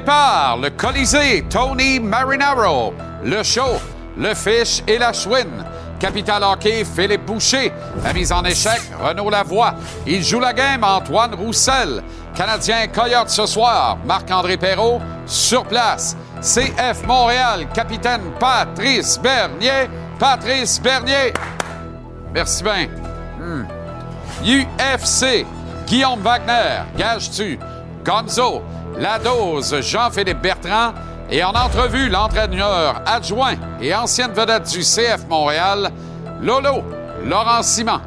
Départ, le Colisée, Tony Marinaro. Le show, le Fish et la Chouine. Capital Hockey, Philippe Boucher. La mise en échec, Renaud Lavoie. Il joue la game, Antoine Roussel. Canadien Coyote ce soir, Marc-André Perrault sur place. CF Montréal, capitaine Patrice Bernier. Patrice Bernier. Merci bien. UFC, Guillaume Wagner, gage-tu, Gonzo, La Dose, Jean-Philippe Bertrand et en entrevue, l'entraîneur adjoint et ancienne vedette du CF Montréal, Lolo, Laurent Simon.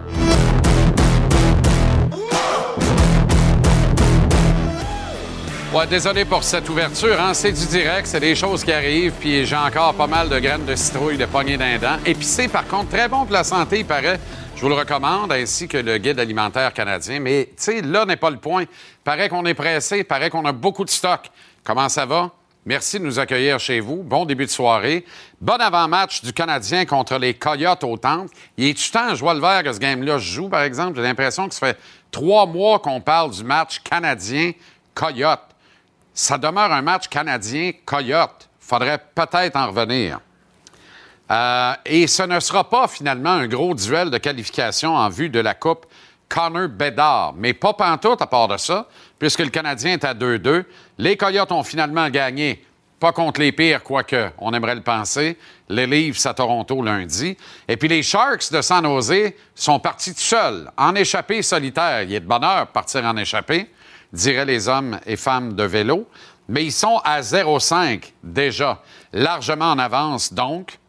Ouais, désolé pour cette ouverture, hein? c'est du direct, c'est des choses qui arrivent, puis j'ai encore pas mal de graines de citrouille de poignée d'un dent. Épicé, par contre, très bon pour la santé, il paraît. Je vous le recommande, ainsi que le guide alimentaire canadien. Mais, tu sais, là n'est pas le point. Paraît qu'on est pressé, paraît qu'on a beaucoup de stock. Comment ça va? Merci de nous accueillir chez vous. Bon début de soirée. Bon avant-match du Canadien contre les Coyotes au Temple. Il est-tu temps, je vois le vert que ce game-là joue, par exemple? J'ai l'impression que ça fait trois mois qu'on parle du match canadien-Coyote. Ça demeure un match canadien-Coyote. Faudrait peut-être en revenir. Euh, et ce ne sera pas finalement un gros duel de qualification en vue de la Coupe Connor Bedard. Mais pas pantoute à part de ça, puisque le Canadien est à 2-2. Les Coyotes ont finalement gagné, pas contre les pires, quoique on aimerait le penser. Les Leafs à Toronto lundi. Et puis les Sharks de San Jose sont partis tout seuls, en échappée solitaire. Il est de bonheur partir en échappée, diraient les hommes et femmes de vélo. Mais ils sont à 0-5 déjà, largement en avance donc.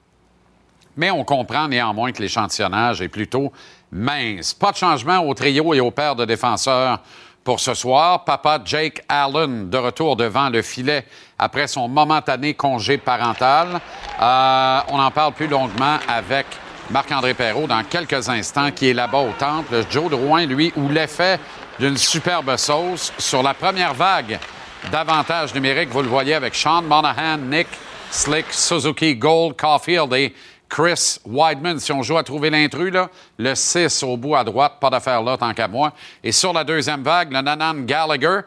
Mais on comprend néanmoins que l'échantillonnage est plutôt mince. Pas de changement au trio et au paire de défenseurs pour ce soir. Papa Jake Allen de retour devant le filet après son momentané congé parental. Euh, on en parle plus longuement avec Marc-André Perrault dans quelques instants, qui est là-bas au temple. Joe Drouin, lui, ou l'effet d'une superbe sauce sur la première vague d'avantages numériques. Vous le voyez avec Sean Monahan, Nick Slick, Suzuki, Gold, Caulfield et Chris Weidman. Si on joue à trouver l'intrus, le 6 au bout à droite, pas d'affaire là tant qu'à moi. Et sur la deuxième vague, le Nanan Gallagher,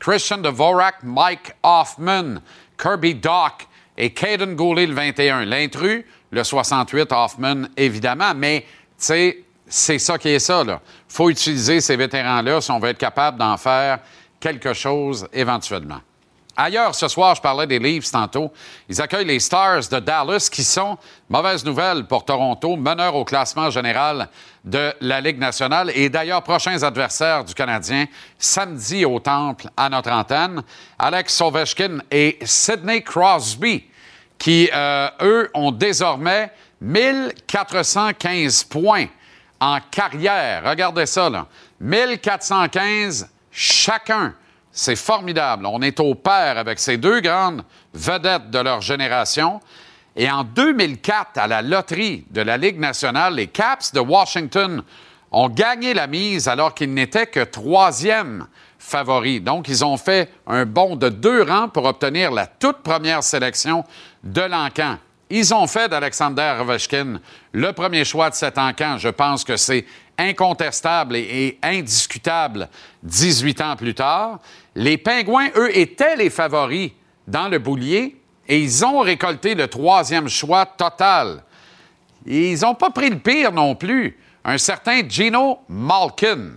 Christian Dvorak, Mike Hoffman, Kirby Dock et Caden Goulet, le 21. L'intrus, le 68, Hoffman, évidemment, mais, tu sais, c'est ça qui est ça, là. faut utiliser ces vétérans-là si on veut être capable d'en faire quelque chose éventuellement. Ailleurs, ce soir, je parlais des Leafs tantôt. Ils accueillent les Stars de Dallas, qui sont, mauvaise nouvelle pour Toronto, meneurs au classement général de la Ligue nationale et d'ailleurs prochains adversaires du Canadien samedi au Temple à notre antenne. Alex Ovechkin et Sidney Crosby, qui, euh, eux, ont désormais 1415 points en carrière. Regardez ça, là. 1415 chacun. C'est formidable. On est au pair avec ces deux grandes vedettes de leur génération. Et en 2004, à la loterie de la Ligue nationale, les Caps de Washington ont gagné la mise alors qu'ils n'étaient que troisième favori. Donc, ils ont fait un bond de deux rangs pour obtenir la toute première sélection de l'encan. Ils ont fait d'Alexander Ovechkin le premier choix de cet encan. Je pense que c'est incontestable et, indiscutable 18 ans plus tard. Les Pingouins, eux, étaient les favoris dans le boulier et ils ont récolté le troisième choix total. Ils n'ont pas pris le pire non plus. Un certain Gino Malkin.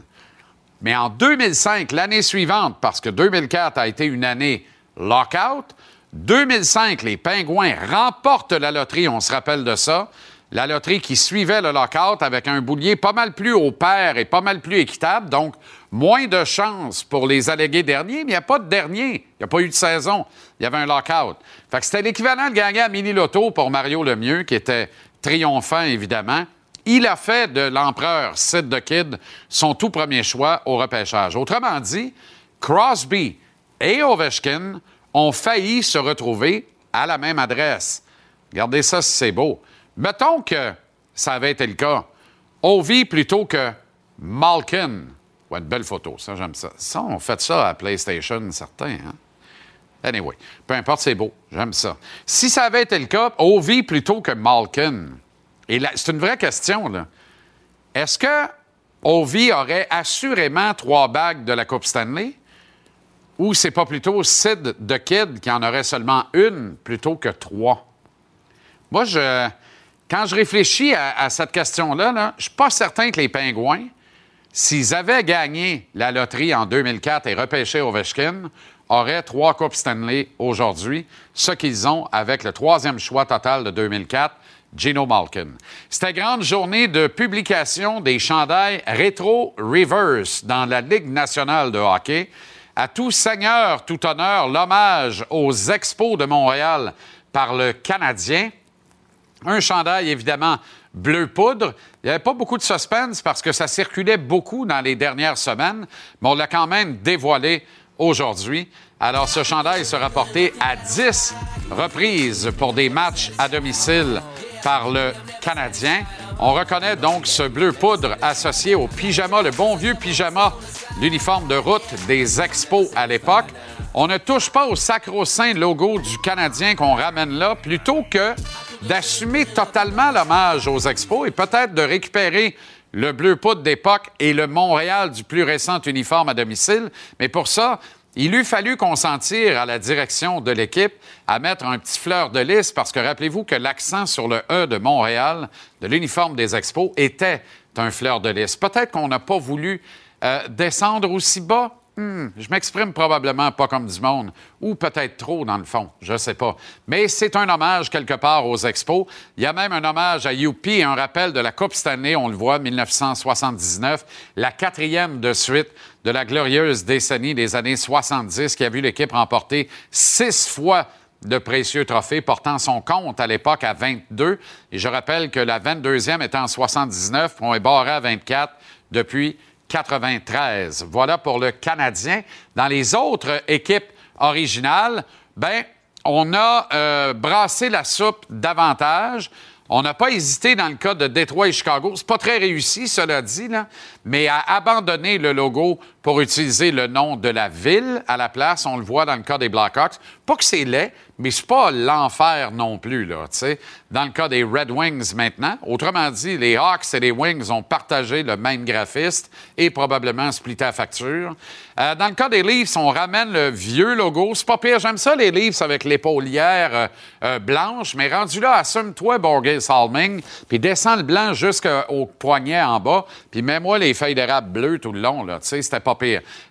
Mais en 2005, l'année suivante, parce que 2004 a été une année lockout, 2005, les Pingouins remportent la loterie, on se rappelle de ça. La loterie qui suivait le lockout avec un boulier pas mal plus au pair et pas mal plus équitable, donc moins de chances pour les allégués derniers, mais il n'y a pas de dernier. Il n'y a pas eu de saison. Il y avait un lockout. Fait que c'était l'équivalent de gagner à mini-loto pour Mario Lemieux, qui était triomphant, évidemment. Il a fait de l'empereur Sid the Kid son tout premier choix au repêchage. Autrement dit, Crosby et Ovechkin ont failli se retrouver à la même adresse. Regardez ça c'est beau. Mettons que ça avait été le cas. Ovi plutôt que Malkin. Ouais, une belle photo, ça, j'aime ça. Ça, on fait ça à PlayStation, certains. Hein? Anyway, peu importe, c'est beau. J'aime ça. Si ça avait été le cas, Ovi plutôt que Malkin. Et c'est une vraie question, là. Est-ce que Ovi aurait assurément trois bagues de la Coupe Stanley? Ou c'est pas plutôt Sid de Kid qui en aurait seulement une plutôt que trois? Moi, je, quand je réfléchis à, cette question-là, là, je suis pas certain que les Pingouins, s'ils avaient gagné la loterie en 2004 et repêché Ovechkin, auraient trois Coupes Stanley aujourd'hui, ce qu'ils ont avec le troisième choix total de 2004, Gino Malkin. C'était grande journée de publication des chandails Retro Reverse dans la Ligue nationale de hockey. À tout seigneur, tout honneur, l'hommage aux Expos de Montréal par le Canadien. Un chandail, évidemment, bleu poudre. Il n'y avait pas beaucoup de suspense parce que ça circulait beaucoup dans les dernières semaines, mais on l'a quand même dévoilé aujourd'hui. Alors, ce chandail sera porté à 10 reprises pour des matchs à domicile par le Canadien. On reconnaît donc ce bleu poudre associé au pyjama, le bon vieux pyjama, l'uniforme de route des Expos à l'époque. On ne touche pas au sacro-saint logo du Canadien qu'on ramène là, plutôt que d'assumer totalement l'hommage aux Expos et peut-être de récupérer le bleu poudre d'époque et le Montréal du plus récent uniforme à domicile. Mais pour ça, il eût fallu consentir à la direction de l'équipe à mettre un petit fleur de lys parce que rappelez-vous que l'accent sur le E de Montréal, de l'uniforme des Expos, était un fleur de lys. Peut-être qu'on n'a pas voulu euh, descendre aussi bas Hmm, je m'exprime probablement pas comme du monde, ou peut-être trop dans le fond, je sais pas. Mais c'est un hommage quelque part aux expos. Il y a même un hommage à Youpi, un rappel de la Coupe année, on le voit, 1979, la quatrième de suite de la glorieuse décennie des années 70 qui a vu l'équipe remporter six fois de précieux trophées, portant son compte à l'époque à 22. Et je rappelle que la 22e était en 79, on est barré à 24 depuis 93. Voilà pour le Canadien. Dans les autres équipes originales, ben, on a euh, brassé la soupe davantage. On n'a pas hésité dans le cas de Détroit et Chicago. C'est pas très réussi, cela dit, là, mais à abandonner le logo pour utiliser le nom de la ville à la place. On le voit dans le cas des Blackhawks. Pas que c'est laid, mais c'est pas l'enfer non plus, là, tu sais. Dans le cas des Red Wings maintenant, autrement dit, les Hawks et les Wings ont partagé le même graphiste et probablement splitté la facture. Euh, dans le cas des Leafs, on ramène le vieux logo. C'est pas pire, j'aime ça, les Leafs avec l'épaulière euh, euh, blanche, mais rendu là, assume-toi, Borges Salming, puis descends le blanc jusqu'au poignet en bas, puis mets-moi les feuilles d'érable bleues tout le long, là, tu sais, c'était pas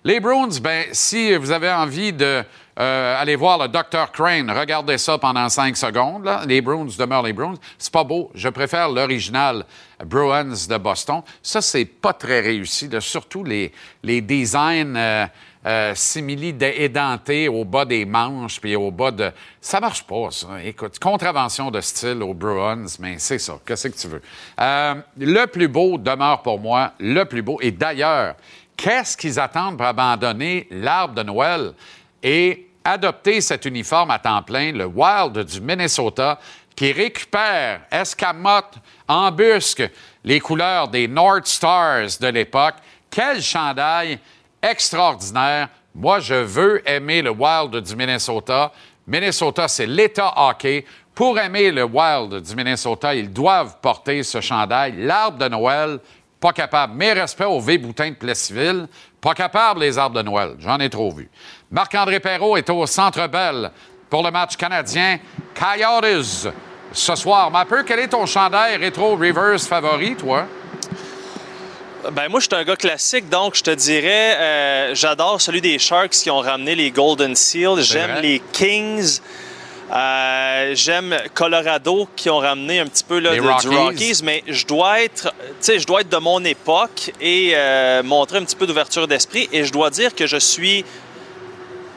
Les Bruins, ben, si vous avez envie de euh, voir le Dr. Crane. Regardez ça pendant cinq secondes. Les Bruins demeurent les Bruins. C'est pas beau. Je préfère l'original Bruins de Boston. Ça, c'est pas très réussi. Surtout les, les designs euh, euh, simili édentés au bas des manches puis au bas de. Ça marche pas, ça. Écoute, contravention de style aux Bruins, mais c'est ça. Qu'est-ce que tu veux? le plus beau demeure pour moi le plus beau. Et d'ailleurs, qu'est-ce qu'ils attendent pour abandonner l'arbre de Noël? et adopter cet uniforme à temps plein, le Wild du Minnesota, qui récupère, escamote, embusque les couleurs des North Stars de l'époque? Quel chandail extraordinaire. Moi, je veux aimer le Wild du Minnesota. Minnesota, c'est l'État hockey. Pour aimer le Wild du Minnesota, ils doivent porter ce chandail. L'arbre de Noël, pas capable. Mes respects au V-Boutin de Plessisville, pas capable les arbres de Noël. J'en ai trop vu. Marc-André Perrault est au Centre Bell pour le match canadien Coyotes ce soir. Ma peu, quel est ton chandail rétro reverse favori, toi? Ben moi, je suis un gars classique, donc je te dirais, euh, j'adore celui des Sharks qui ont ramené les Golden Seals. J'aime les Kings. Euh, j'aime Colorado qui ont ramené un petit peu là, du Rockies, mais je dois être, je dois être de mon époque et euh, montrer un petit peu d'ouverture d'esprit. Et je dois dire que je suis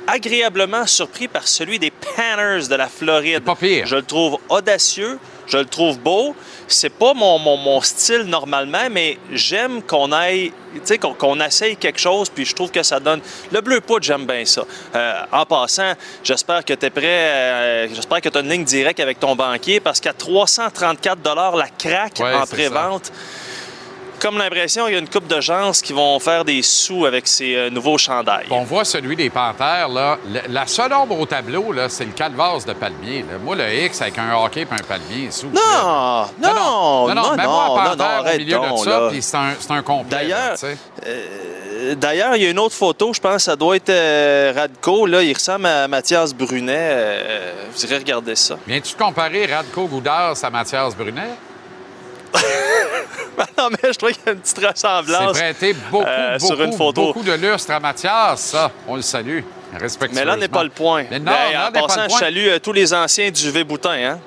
agréablement surpris par celui des Panners de la Floride. Pas pire. Je le trouve audacieux, je le trouve beau. C'est pas mon, mon, style normalement, mais j'aime qu'on aille, qu'on qu'on essaye quelque chose, puis je trouve que ça donne. Le bleu poudre, j'aime bien ça. Euh, en passant, j'espère que tu es prêt, euh, j'espère que tu as une ligne directe avec ton banquier, parce qu'à 334 la craque en pré-vente comme l'impression qu'il y a une coupe de gens qui vont faire des sous avec ces euh, nouveaux chandails. On voit celui des Panthères, là. La seule ombre au tableau, là, c'est le calvasse de palmier. Moi, le X avec un hockey et un palmier, sous. Non, non, non, non, non, non, moi, Panthère au milieu de ça, puis c'est un, un complet. D'ailleurs, D'ailleurs, il y a une autre photo, je pense, ça doit être euh, Radko. Là, il ressemble à Mathias Brunet. Euh, vous irez regarder ça. Viens-tu comparer Radko Goudars à Mathias Brunet? non, mais je trouve qu'il y a une petite ressemblance. C'est prêté beaucoup, beaucoup, sur une photo. beaucoup de lustre à Mathias, ça. On le salue. Mais là n'est pas le point. Mais non, ben, en passant, je salue tous les anciens du V-Boutin, hein?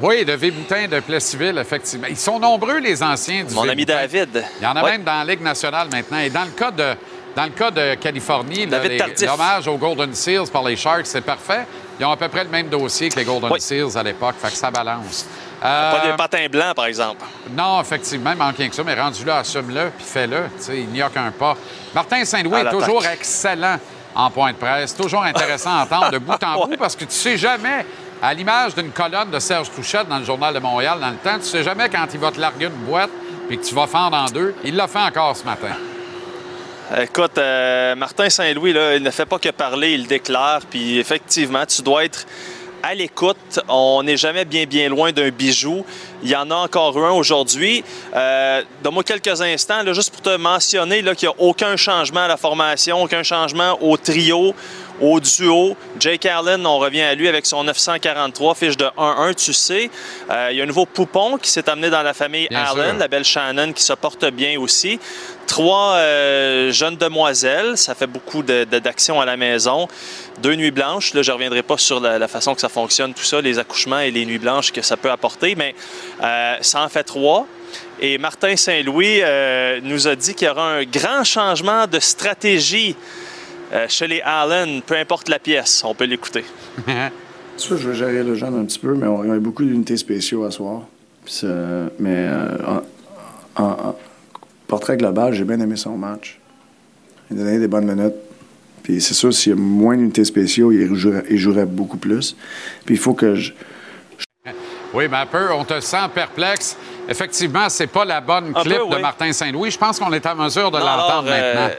Oui, de V-Boutin de Plessisville, effectivement. Ils sont nombreux, les anciens du Mon ami David. Il y en a même dans la Ligue nationale maintenant. Et dans le cas de, dans le cas de Californie, l'hommage aux Golden Seals par les Sharks, c'est parfait. Ils ont à peu près le même dossier que les Golden Seals à l'époque, fait que ça balance. Pas des euh, patins blancs, par exemple. Non, effectivement, en que ça, mais rendu là, assume-le, puis fais-le. Il n'y a qu'un pas. Martin Saint-Louis est toujours excellent en point de presse. Toujours intéressant à entendre de bout en bout parce que tu sais jamais à l'image d'une colonne de Serge Touchette dans le Journal de Montréal dans le temps, tu sais jamais quand il va te larguer une boîte et que tu vas fendre en deux. Il l'a fait encore ce matin. Écoute, euh, Martin Saint-Louis, il ne fait pas que parler, il déclare. Puis effectivement, tu dois être à l'écoute. On n'est jamais bien, bien loin d'un bijou. Il y en a encore un aujourd'hui. Euh, Donne-moi quelques instants, là, juste pour te mentionner qu'il n'y a aucun changement à la formation, aucun changement au trio au duo, Jake Allen, on revient à lui avec son 943, fiche de 1-1, tu sais. Euh, il y a un nouveau poupon qui s'est amené dans la famille Allen, la belle Shannon qui se porte bien aussi. Trois euh, jeunes demoiselles, ça fait beaucoup d'action à la maison. Deux nuits blanches, là je ne reviendrai pas sur la, façon que ça fonctionne, tout ça, les accouchements et les nuits blanches que ça peut apporter, mais euh, ça en fait trois. Et Martin Saint-Louis nous a dit qu'il y aura un grand changement de stratégie euh, chez les Allen, peu importe la pièce, on peut l'écouter. Ça, je vais gérer le jeune un petit peu, mais on a beaucoup d'unités spéciaux à soir. mais euh, en, portrait global, j'ai bien aimé son match. Il a donné des bonnes minutes. Puis c'est sûr, s'il y a moins d'unités spéciaux, il jouerait, beaucoup plus. Puis il faut que je. Oui, mais un peu, on te sent perplexe. Effectivement, c'est pas la bonne clip de Martin Saint-Louis. Je pense qu'on est en mesure de l'entendre euh, maintenant.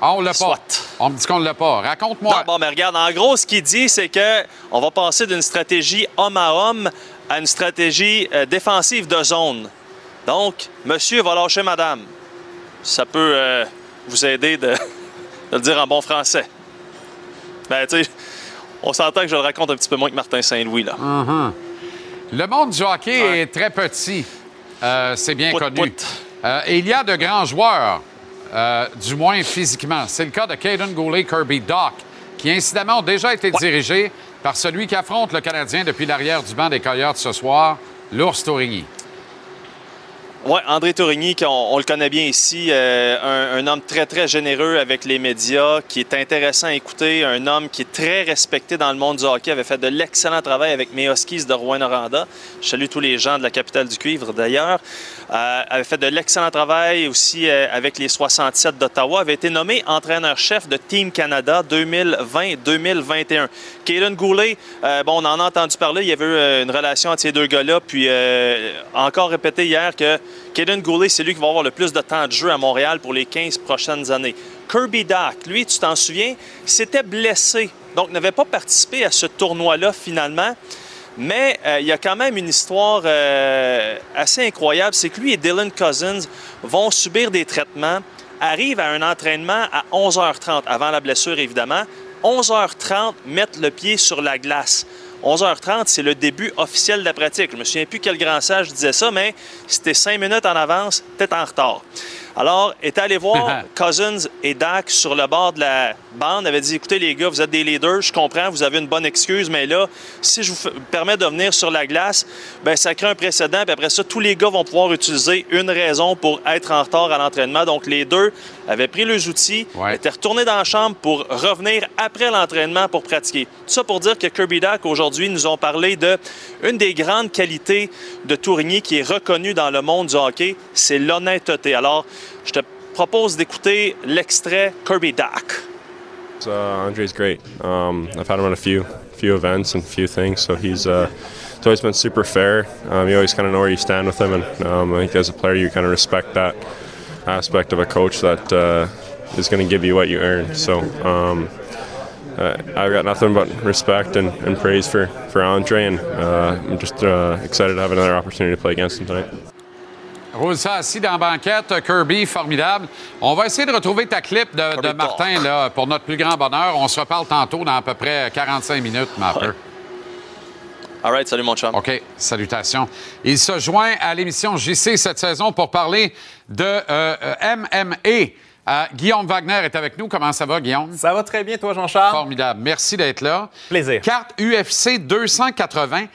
Ah, on l'a pas. On me dit qu'on ne l'a pas. Raconte-moi. bon, mais regarde, en gros, ce qu'il dit, c'est que on va passer d'une stratégie homme à homme à une stratégie euh, défensive de zone. Donc, monsieur va lâcher madame. Ça peut euh, vous aider de, le dire en bon français. Ben, tu sais, on s'entend que je le raconte un petit peu moins que Martin Saint-Louis, là. Uh-huh. Le monde du hockey est très petit. Euh, c'est bien connu. et il y a de grands joueurs. Euh, du moins physiquement. C'est le cas de Caden Goulet Kirby Doc, qui incidemment ont déjà été dirigés par celui qui affronte le Canadien depuis l'arrière du banc des Coyotes ce soir, l'ours Tourigny. Oui, André Tourigny, on, le connaît bien ici, euh, un, homme très, très généreux avec les médias, qui est intéressant à écouter, un homme qui est très respecté dans le monde du hockey, avait fait de l'excellent travail avec mes Huskies de Rouen-Noranda. Je salue tous les gens de la capitale du cuivre d'ailleurs. Euh, avait fait de l'excellent travail aussi euh, avec les 67 d'Ottawa, avait été nommé entraîneur-chef de Team Canada 2020-2021. Kaden Goulet, bon, on en a entendu parler, il y avait eu une relation entre ces deux gars-là, puis encore répété hier que Kaden Goulet, c'est lui qui va avoir le plus de temps de jeu à Montréal pour les 15 prochaines années. Kirby Dock, lui, tu t'en souviens, s'était blessé, donc n'avait pas participé à ce tournoi-là finalement. Mais euh, il y a quand même une histoire euh, assez incroyable, c'est que lui et Dylan Cousins vont subir des traitements, arrivent à un entraînement à 11h30, avant la blessure évidemment. 11h30, mettre le pied sur la glace. 11h30, c'est le début officiel de la pratique. Je ne me souviens plus quel grand sage disait ça, mais c'était cinq minutes en avance, peut-être en retard. Alors, est allé voir Cousins et Dak sur le bord de la bande, avait dit écoutez les gars, vous êtes des leaders, je comprends, vous avez une bonne excuse, mais là, si je vous permets de venir sur la glace, ben ça crée un précédent, puis après ça, tous les gars vont pouvoir utiliser une raison pour être en retard à l'entraînement. Donc les deux avaient pris leurs outils, étaient retournés dans la chambre pour revenir après l'entraînement pour pratiquer. Tout ça pour dire que Kirby Dak aujourd'hui nous ont parlé de une des grandes qualités de Tourigny qui est reconnue dans le monde du hockey, c'est l'honnêteté. Alors, je te propose d'écouter l'extrait Kirby Dak. Uh, Andre's great. Um, I've had him on a few few events and a few things, so he's uh, he's always been super fair. Um, you always kind of know where you stand with him, and um, I think as a player you kind of respect that aspect of a coach that uh, is going to give you what you earn. So um, uh, I've got nothing but respect and, and praise for for Andre, and uh, I'm just uh, excited to have another opportunity to play against him tonight. Roule ça assis dans la banquette. Kirby, formidable. On va essayer de retrouver ta clip de, de Martin là, pour notre plus grand bonheur. On se reparle tantôt dans à peu près 45 minutes, ma Ouais. All right, salut mon chum. OK, salutations. Il se joint à l'émission JC cette saison pour parler de euh, euh, MMA. Euh, Guillaume Wagner est avec nous. Comment ça va, Guillaume? Ça va très bien, toi, Jean-Charles? Formidable. Merci d'être là. Plaisir. Carte UFC 280.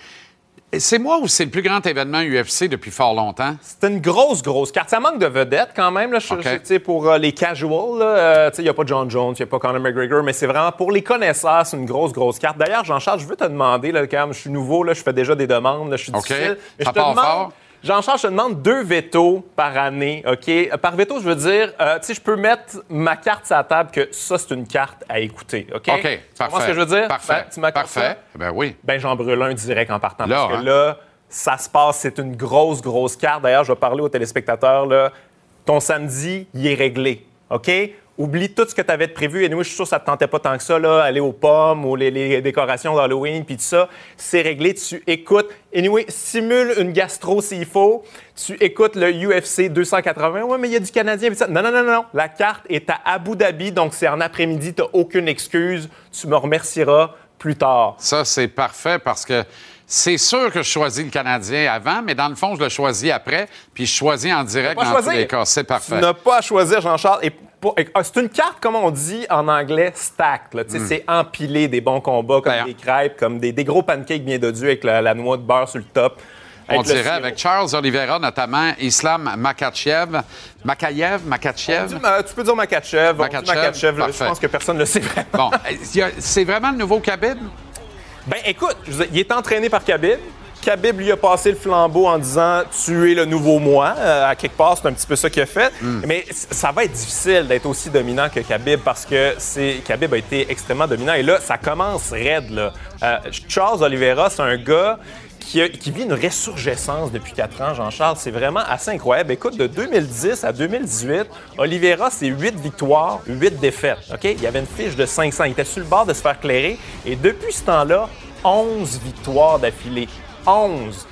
C'est moi ou c'est le plus grand événement UFC depuis fort longtemps? C'est une grosse, grosse carte. Ça manque de vedettes quand même. Là, je- OK. je- tu sais, pour euh, les casuals, euh, il n'y a pas John Jones, il n'y a pas Conor McGregor, mais c'est vraiment pour les connaisseurs, c'est une grosse, grosse carte. D'ailleurs, Jean-Charles, je veux te demander, là, quand même, je suis nouveau, là, je fais déjà des demandes, là, je suis difficile. mais je te demande, fort. Jean-Charles, je te demande deux veto par année, OK? Euh, Par veto, je veux dire, euh, tu sais, je peux mettre ma carte sur la table que ça, c'est une carte à écouter, OK? OK, Tu parfait. ce que je veux dire? Parfait. Ben, tu ça? Parfait. Ben oui. Ben, j'en brûle un direct en partant. Là, parce que hein? là, ça se passe, c'est une grosse, grosse carte. D'ailleurs, je vais parler aux téléspectateurs. Là. Ton samedi, il est réglé. OK? Oublie tout ce que tu avais de prévu. Et nous, je suis sûr que ça ne te tentait pas tant que ça, là, aller aux pommes ou les, les décorations d'Halloween, puis tout ça. C'est réglé. Tu écoutes. Anyway, simule une gastro s'il faut. Tu écoutes le UFC 280. Ouais, mais il y a du Canadien. puis ça. Non, non, non, non. La carte est à Abu Dhabi, donc c'est en après-midi. Tu n'as aucune excuse. Tu me remercieras plus tard. Ça, c'est parfait parce que c'est sûr que je choisis le Canadien avant, mais dans le fond, je le choisis après, puis je choisis en direct dans choisir. tous les cas. C'est Tu parfait. n'as pas à choisir, Jean-Charles. Et ah, c'est une carte, comme on dit en anglais, stacked. sais, C'est empilé des bons combats, comme Hmm. Ben, des crêpes, comme des, des gros pancakes bien dodus avec la, la noix de beurre sur le top. On dirait avec Charles Oliveira, notamment Islam Makachev. Makayev, Makachev? Tu, tu peux dire Makachev. Makachev, je pense que personne ne le sait vraiment. Bon, c'est vraiment le nouveau Khabib? Ben écoute, je veux dire, il est entraîné par Khabib. Khabib lui a passé le flambeau en disant tu es le nouveau moi. Euh, à quelque part, c'est un petit peu ça qu'il a fait. Mais c- ça va être difficile d'être aussi dominant que Khabib parce que c'est Khabib a été extrêmement dominant. Et là, ça commence raide. Là. Euh, Charles Oliveira, c'est un gars qui, a- qui vit une résurgescence depuis quatre ans, Jean-Charles. C'est vraiment assez incroyable. Écoute, de 2010 à 2018, Oliveira, c'est 8 victoires, 8 défaites. OK? Il y avait une fiche de 500. Il était sur le bord de se faire clairer. Et depuis ce temps-là, 11 victoires d'affilée. 11.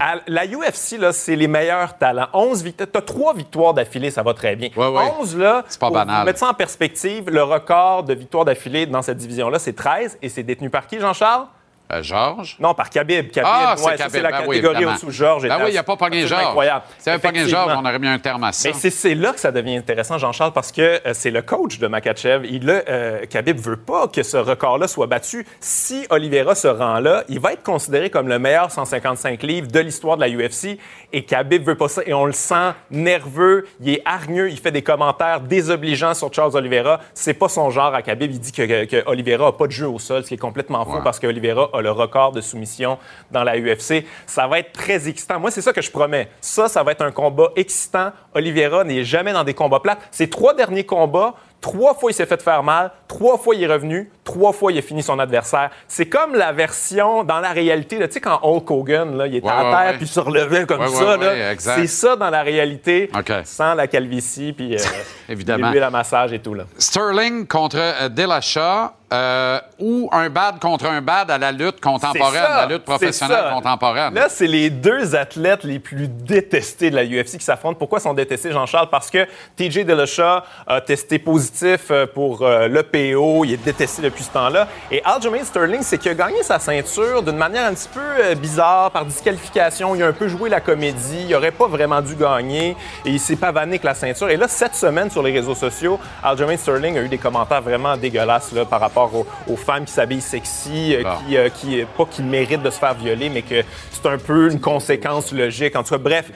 À la UFC, là, c'est les meilleurs talents. 11 victoires. Tu as 3 victoires d'affilée, ça va très bien. Ouais, ouais. 11, là, C'est pas pour banal. mettre ça en perspective, le record de victoires d'affilée dans cette division-là, c'est 13 et c'est détenu par qui, Jean-Charles? Euh, Georges? Non, par Khabib. Khabib, Ah, ouais, c'est la Ben oui, catégorie au-dessous. Georges Ben oui, il n'a pas pogné Georges. incroyable. S'il avait pogné Georges, on aurait mis un terme à ça. Mais c'est- c'est là que ça devient intéressant, Jean-Charles, parce que euh, c'est le coach de Makachev. Il a, euh, Khabib veut pas que ce record-là soit battu. Si Oliveira se rend là, il va être considéré comme le meilleur 155 livres de l'histoire de la UFC. Et Khabib veut pas ça. Et on le sent nerveux, il est hargneux, il fait des commentaires désobligeants sur Charles Oliveira. C'est pas son genre à Khabib. Il dit que, que, que Oliveira a pas de jeu au sol, ce qui est complètement faux Ouais. parce que Oliveira a le record de soumission dans la UFC. Ça va être très excitant. Moi, c'est ça que je promets. Ça, ça va être un combat excitant. Oliveira n'est jamais dans des combats plats. Ces trois derniers combats, trois fois il s'est fait faire mal, trois fois il est revenu, trois fois il a fini son adversaire. C'est comme la version dans la réalité. Tu sais, quand Hulk Hogan, là, il était Ouais, à ouais, terre ouais. puis il se relevait comme ça. c'est ça dans la réalité, sans la calvitie puis euh, Évidemment. l'huile à massage et tout. Là. Sterling contre euh, Dillashaw euh, ou un bad contre un bad à la lutte contemporaine, ça, la lutte professionnelle contemporaine. Là, c'est les deux athlètes les plus détestés de la UFC qui s'affrontent. Pourquoi sont détestés, Jean-Charles? Parce que TJ Dillashaw a testé positif euh, pour euh, le PO. Il est détesté depuis ce temps-là. Et Aljamain Sterling, c'est qu'il a gagné sa ceinture d'une manière un petit peu bizarre, par disqualification. Il a un peu joué la comédie. Il aurait pas vraiment dû gagner. Et il s'est pavané avec la ceinture. Et là, cette semaine, sur les réseaux sociaux, Aljamain Sterling a eu des commentaires vraiment dégueulasses là, par rapport aux, aux femmes qui s'habillent sexy, euh, Bon. qui, euh, qui, pas qui méritent de se faire violer, mais que c'est un peu une conséquence logique. En tout cas, bref,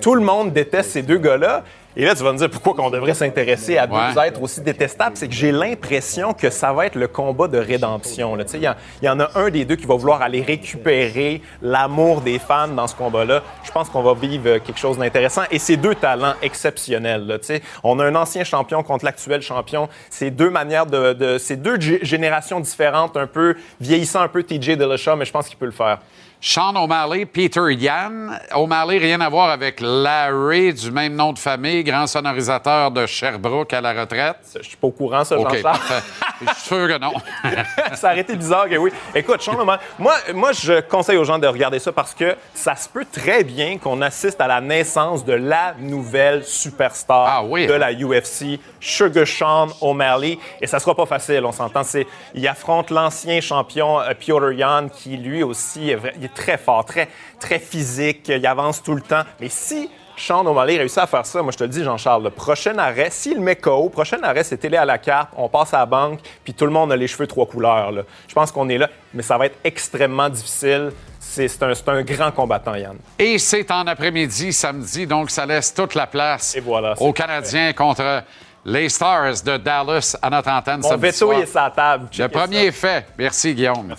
tout le monde déteste ces deux gars-là. Et là, tu vas me dire pourquoi qu'on devrait s'intéresser à deux Ouais. êtres aussi détestables. C'est que j'ai l'impression que ça va être le combat de rédemption. là. Tu sais, Il y, en- il y en a un des deux qui va vouloir aller récupérer l'amour des fans dans ce combat-là. Je pense qu'on va vivre euh, quelque chose d'intéressant. Et c'est deux talents exceptionnels. là. Tu sais, On a un ancien champion contre l'actuel champion. C'est deux manières de... de c'est deux gé- générations différentes, un peu vieillissant un peu TJ Dillashaw, mais je pense qu'il peut le faire. Sean O'Malley, Peter Yan. O'Malley, rien à voir avec Larry, du même nom de famille, grand sonorisateur de Sherbrooke à la retraite. Je suis pas au courant, ça, OK, Jean-Charles. parfait. Je suis sûr que non. ça aurait été bizarre que oui. Écoute, Sean O'Malley, moi, moi, je conseille aux gens de regarder ça parce que ça se peut très bien qu'on assiste à la naissance de la nouvelle superstar Ah oui, de hein? la UFC, Sugar Sean O'Malley. Et ça sera pas facile, on s'entend. C'est, il affronte l'ancien champion euh, Piotr Jan qui, lui aussi, est, vra- il est très fort, très, très physique, il avance tout le temps. Mais si Sean O'Malley réussit à faire ça, moi je te le dis, Jean-Charles, le prochain arrêt, s'il met KO, prochain arrêt, c'est télé à la carte, on passe à la banque, puis tout le monde a les cheveux trois couleurs. là. Je pense qu'on est là, mais ça va être extrêmement difficile. C'est, un, c'est un grand combattant, Yann. Et c'est en après-midi, samedi, donc ça laisse toute la place Et voilà, c'est aux Canadiens contre les Stars de Dallas à notre antenne Mon veto soir. est sa table. Le premier est fait. Merci, Guillaume.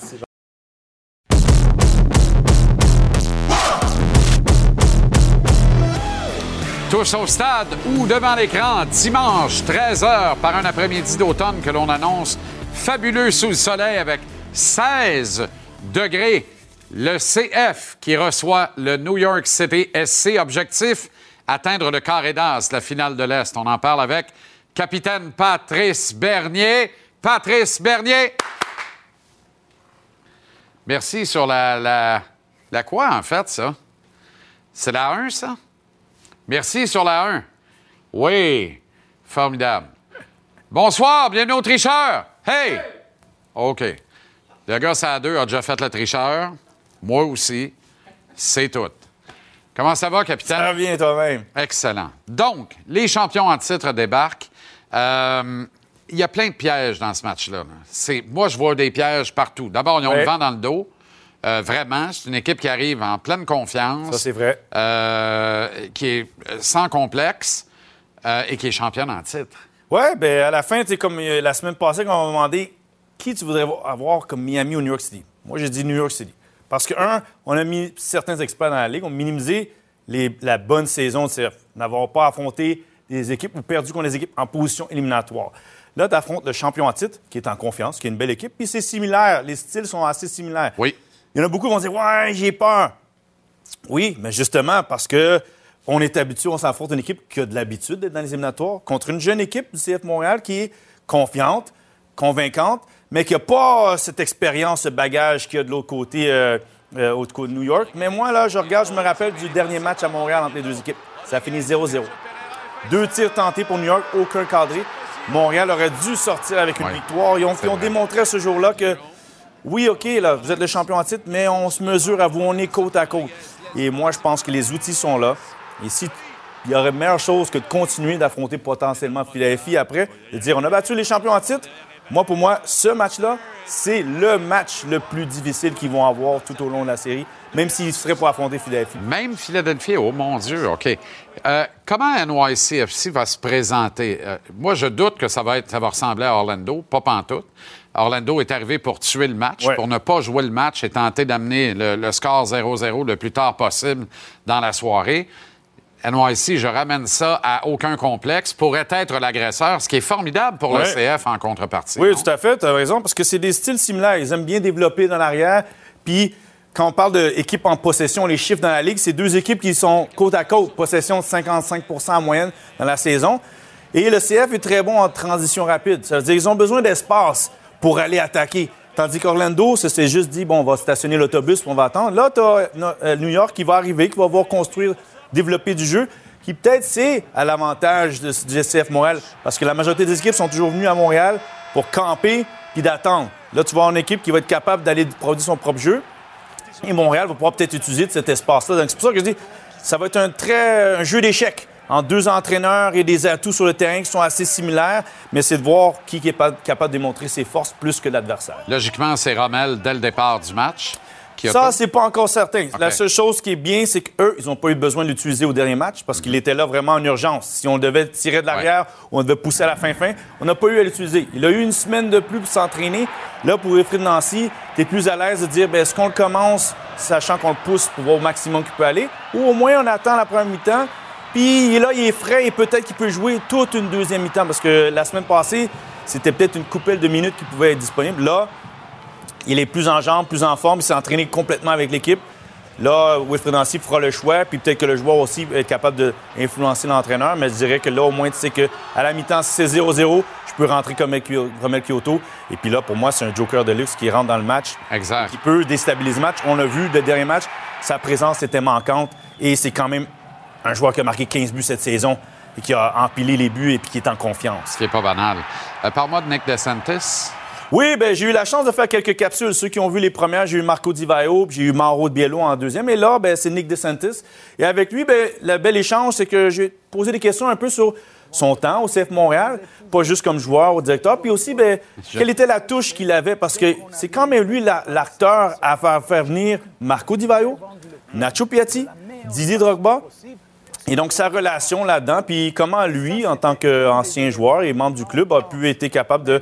Tous au stade ou devant l'écran, dimanche 13h par un après-midi d'automne que l'on annonce fabuleux sous le soleil avec 16 degrés. Le CF qui reçoit le New York City SC. Objectif, atteindre le carré d'as, la finale de l'Est. On en parle avec capitaine Patrice Bernier. Patrice Bernier! Merci sur la, la, la quoi, en fait, ça? C'est la 1, ça? Merci sur la 1. Oui, formidable. Bonsoir, bienvenue au tricheur. Hey! OK. Le gars, ça a deux, a déjà fait le tricheur. Moi aussi. C'est tout. Comment ça va, capitaine? Ça revient toi-même? Excellent. Donc, les champions en titre débarquent. Euh, il y a plein de pièges dans ce match-là. là. C'est, moi, je vois des pièges partout. D'abord, ils ont Ouais. le vent dans le dos. Euh, vraiment, c'est une équipe qui arrive en pleine confiance. Ça, c'est vrai. Euh, qui est sans complexe euh, et qui est championne en titre. Ouais, ben à la fin, tu sais, comme la semaine passée, quand on m'a demandé qui tu voudrais avoir comme Miami ou New York City? Moi, j'ai dit New York City. Parce que, un, on a mis certains experts dans la ligue, on a minimisé les- la bonne saison de CF. N'avoir pas affronté des équipes ou perdu contre des équipes en position éliminatoire. Là, tu affrontes le champion en titre, qui est en confiance, qui est une belle équipe, puis c'est similaire. Les styles sont assez similaires. Oui. Il y en a beaucoup qui vont dire Ouais, j'ai peur. Oui, mais justement, parce que on est habitué, on s'affronte une équipe qui a de l'habitude d'être dans les éliminatoires contre une jeune équipe du CF Montréal qui est confiante, convaincante, mais qui n'a pas cette expérience, ce bagage qu'il y a de l'autre côté, euh, euh, au côté de New York. Mais moi, là, je regarde, je me rappelle du dernier match à Montréal entre les deux équipes. Ça a fini 0-0. Deux tirs tentés pour New York, aucun cadré. Montréal aurait dû sortir avec une Ouais, victoire. Ils ont, ils démontré ce jour-là que oui, OK, là, vous êtes le champion en titre, mais on se mesure à vous, on est côte à côte. Et moi, je pense que les outils sont là. Et si il y aurait meilleure chose que de continuer d'affronter potentiellement Philadelphie après, de dire on a battu les champions en titre. Moi, pour moi, ce match-là, c'est le match le plus difficile qu'ils vont avoir tout au long de la série, même s'ils seraient pour affronter Philadelphie. Même Philadelphie, oh mon Dieu, OK. Euh, comment NYCFC va se présenter? Euh, moi, je doute que ça va, être, ça va ressembler à Orlando, pas pantoute. Orlando est arrivé pour tuer le match, Ouais. pour ne pas jouer le match et tenter d'amener le, le score 0-0 le plus tard possible dans la soirée. NYC, je ramène ça à aucun complexe, pourrait être l'agresseur, ce qui est formidable pour le. CF en contrepartie. Oui, non? tout à fait, tu as raison, parce que c'est des styles similaires. Ils aiment bien développer dans l'arrière. Puis, quand on parle d'équipes en possession, les chiffres dans la Ligue, c'est deux équipes qui sont côte à côte, possession de 55% en moyenne dans la saison. Et le CF est très bon en transition rapide. Ça veut dire qu'ils ont besoin d'espace pour aller attaquer. Tandis qu'Orlando, ça s'est juste dit, bon, on va stationner l'autobus, on va attendre. Là, tu as New York qui va arriver, qui va voir construire, développer du jeu, qui peut-être c'est à l'avantage du CF Montréal, parce que la majorité des équipes sont toujours venues à Montréal pour camper puis d'attendre. Là, tu vas avoir une équipe qui va être capable d'aller produire son propre jeu. Et Montréal va pouvoir peut-être utiliser de cet espace-là. Donc, c'est pour ça que je dis, ça va être un très jeu d'échecs entre deux entraîneurs et des atouts sur le terrain qui sont assez similaires, mais c'est de voir qui est capable de démontrer ses forces plus que l'adversaire. Logiquement, c'est Rommel dès le départ du match. Qui Ça, c'est pas encore certain. La seule chose qui est bien, c'est qu'eux, ils n'ont pas eu besoin de l'utiliser au dernier match parce qu'il était là vraiment en urgence. Si on devait tirer de l'arrière ou on devait pousser à la fin-fin, on n'a pas eu à l'utiliser. Il a eu une semaine de plus pour s'entraîner. Là, pour Wilfried Nancy, tu es plus à l'aise de dire, ben, est-ce qu'on le commence sachant qu'on le pousse pour voir au maximum qu'il peut aller? Ou au moins on attend la première mi-temps puis il est là, il est frais et peut-être qu'il peut jouer toute une deuxième mi-temps parce que la semaine passée, c'était peut-être une coupelle de minutes qui pouvait être disponible. Là, Il est plus en jambes, plus en forme. Il s'est entraîné complètement avec l'équipe. Là, Wilfred Nancy fera le choix, puis peut-être que le joueur aussi va être capable d'influencer l'entraîneur, mais je dirais que là, au moins, tu sais qu'à la mi-temps, si c'est 0-0, je peux rentrer comme Romel Kyoto. Et puis là, pour moi, c'est un joker de luxe qui rentre dans le match. Exact. Qui peut déstabiliser le match. On l'a vu, le dernier match, sa présence était manquante et c'est quand même un joueur qui a marqué 15 buts cette saison et qui a empilé les buts et puis qui est en confiance. Ce qui n'est pas banal. Euh, Parle-moi de Nick DeSantis. Oui, ben j'ai eu la chance de faire quelques capsules. Ceux qui ont vu les premières, j'ai eu Marco Di Vaio, puis j'ai eu Mauro de Biello en deuxième. Et là, ben, c'est Nick DeSantis. Et avec lui, ben, le bel échange, c'est que j'ai posé des questions un peu sur son temps au CF Montréal, pas juste comme joueur ou directeur, puis aussi, ben, quelle était la touche qu'il avait, parce que c'est quand même lui l'acteur à faire, faire venir Marco Di Vaio, Nacho Piatti, Didier Drogba, et donc, sa relation là-dedans, puis comment lui, en tant qu'ancien joueur et membre du club, a pu être capable de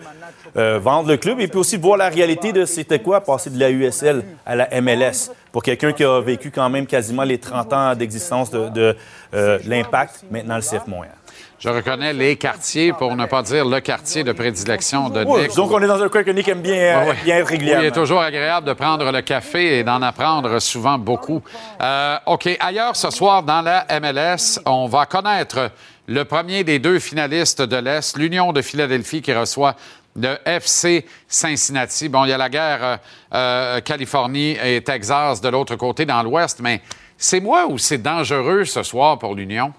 euh, vendre le club et puis aussi voir la réalité de c'était quoi passer de la USL à la MLS pour quelqu'un qui a vécu quand même quasiment les 30 ans d'existence de, euh, l'impact, maintenant le CF Montréal. Je reconnais les quartiers, pour ne pas dire le quartier de prédilection de Nick. Donc, on est dans un coin que Nick aime bien, bien être régulièrement. il est toujours agréable de prendre le café et d'en apprendre souvent beaucoup. Euh, OK, ailleurs ce soir dans la MLS, on va connaître le premier des deux finalistes de l'Est, l'Union de Philadelphie qui reçoit le FC Cincinnati. Bon, il y a la guerre euh, euh, Californie et Texas de l'autre côté dans l'Ouest, mais c'est moi ou c'est dangereux ce soir pour l'Union?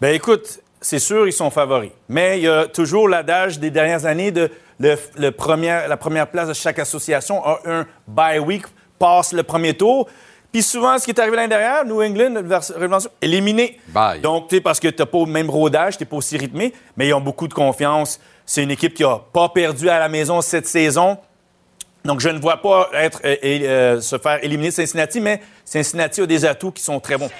Ben écoute, c'est sûr, ils sont favoris. Mais il y a toujours l'adage des dernières années de le, la première place de chaque association a un bye week, passe le premier tour. Puis souvent, ce qui est arrivé l'année dernière, New England, éliminé. Bye. Donc, tu parce que tu n'as pas le même rodage, tu n'es pas aussi rythmé, mais ils ont beaucoup de confiance. C'est une équipe qui n'a pas perdu à la maison cette saison. Donc, je ne vois pas euh, euh, se faire éliminer Cincinnati, mais Cincinnati a des atouts qui sont très bons.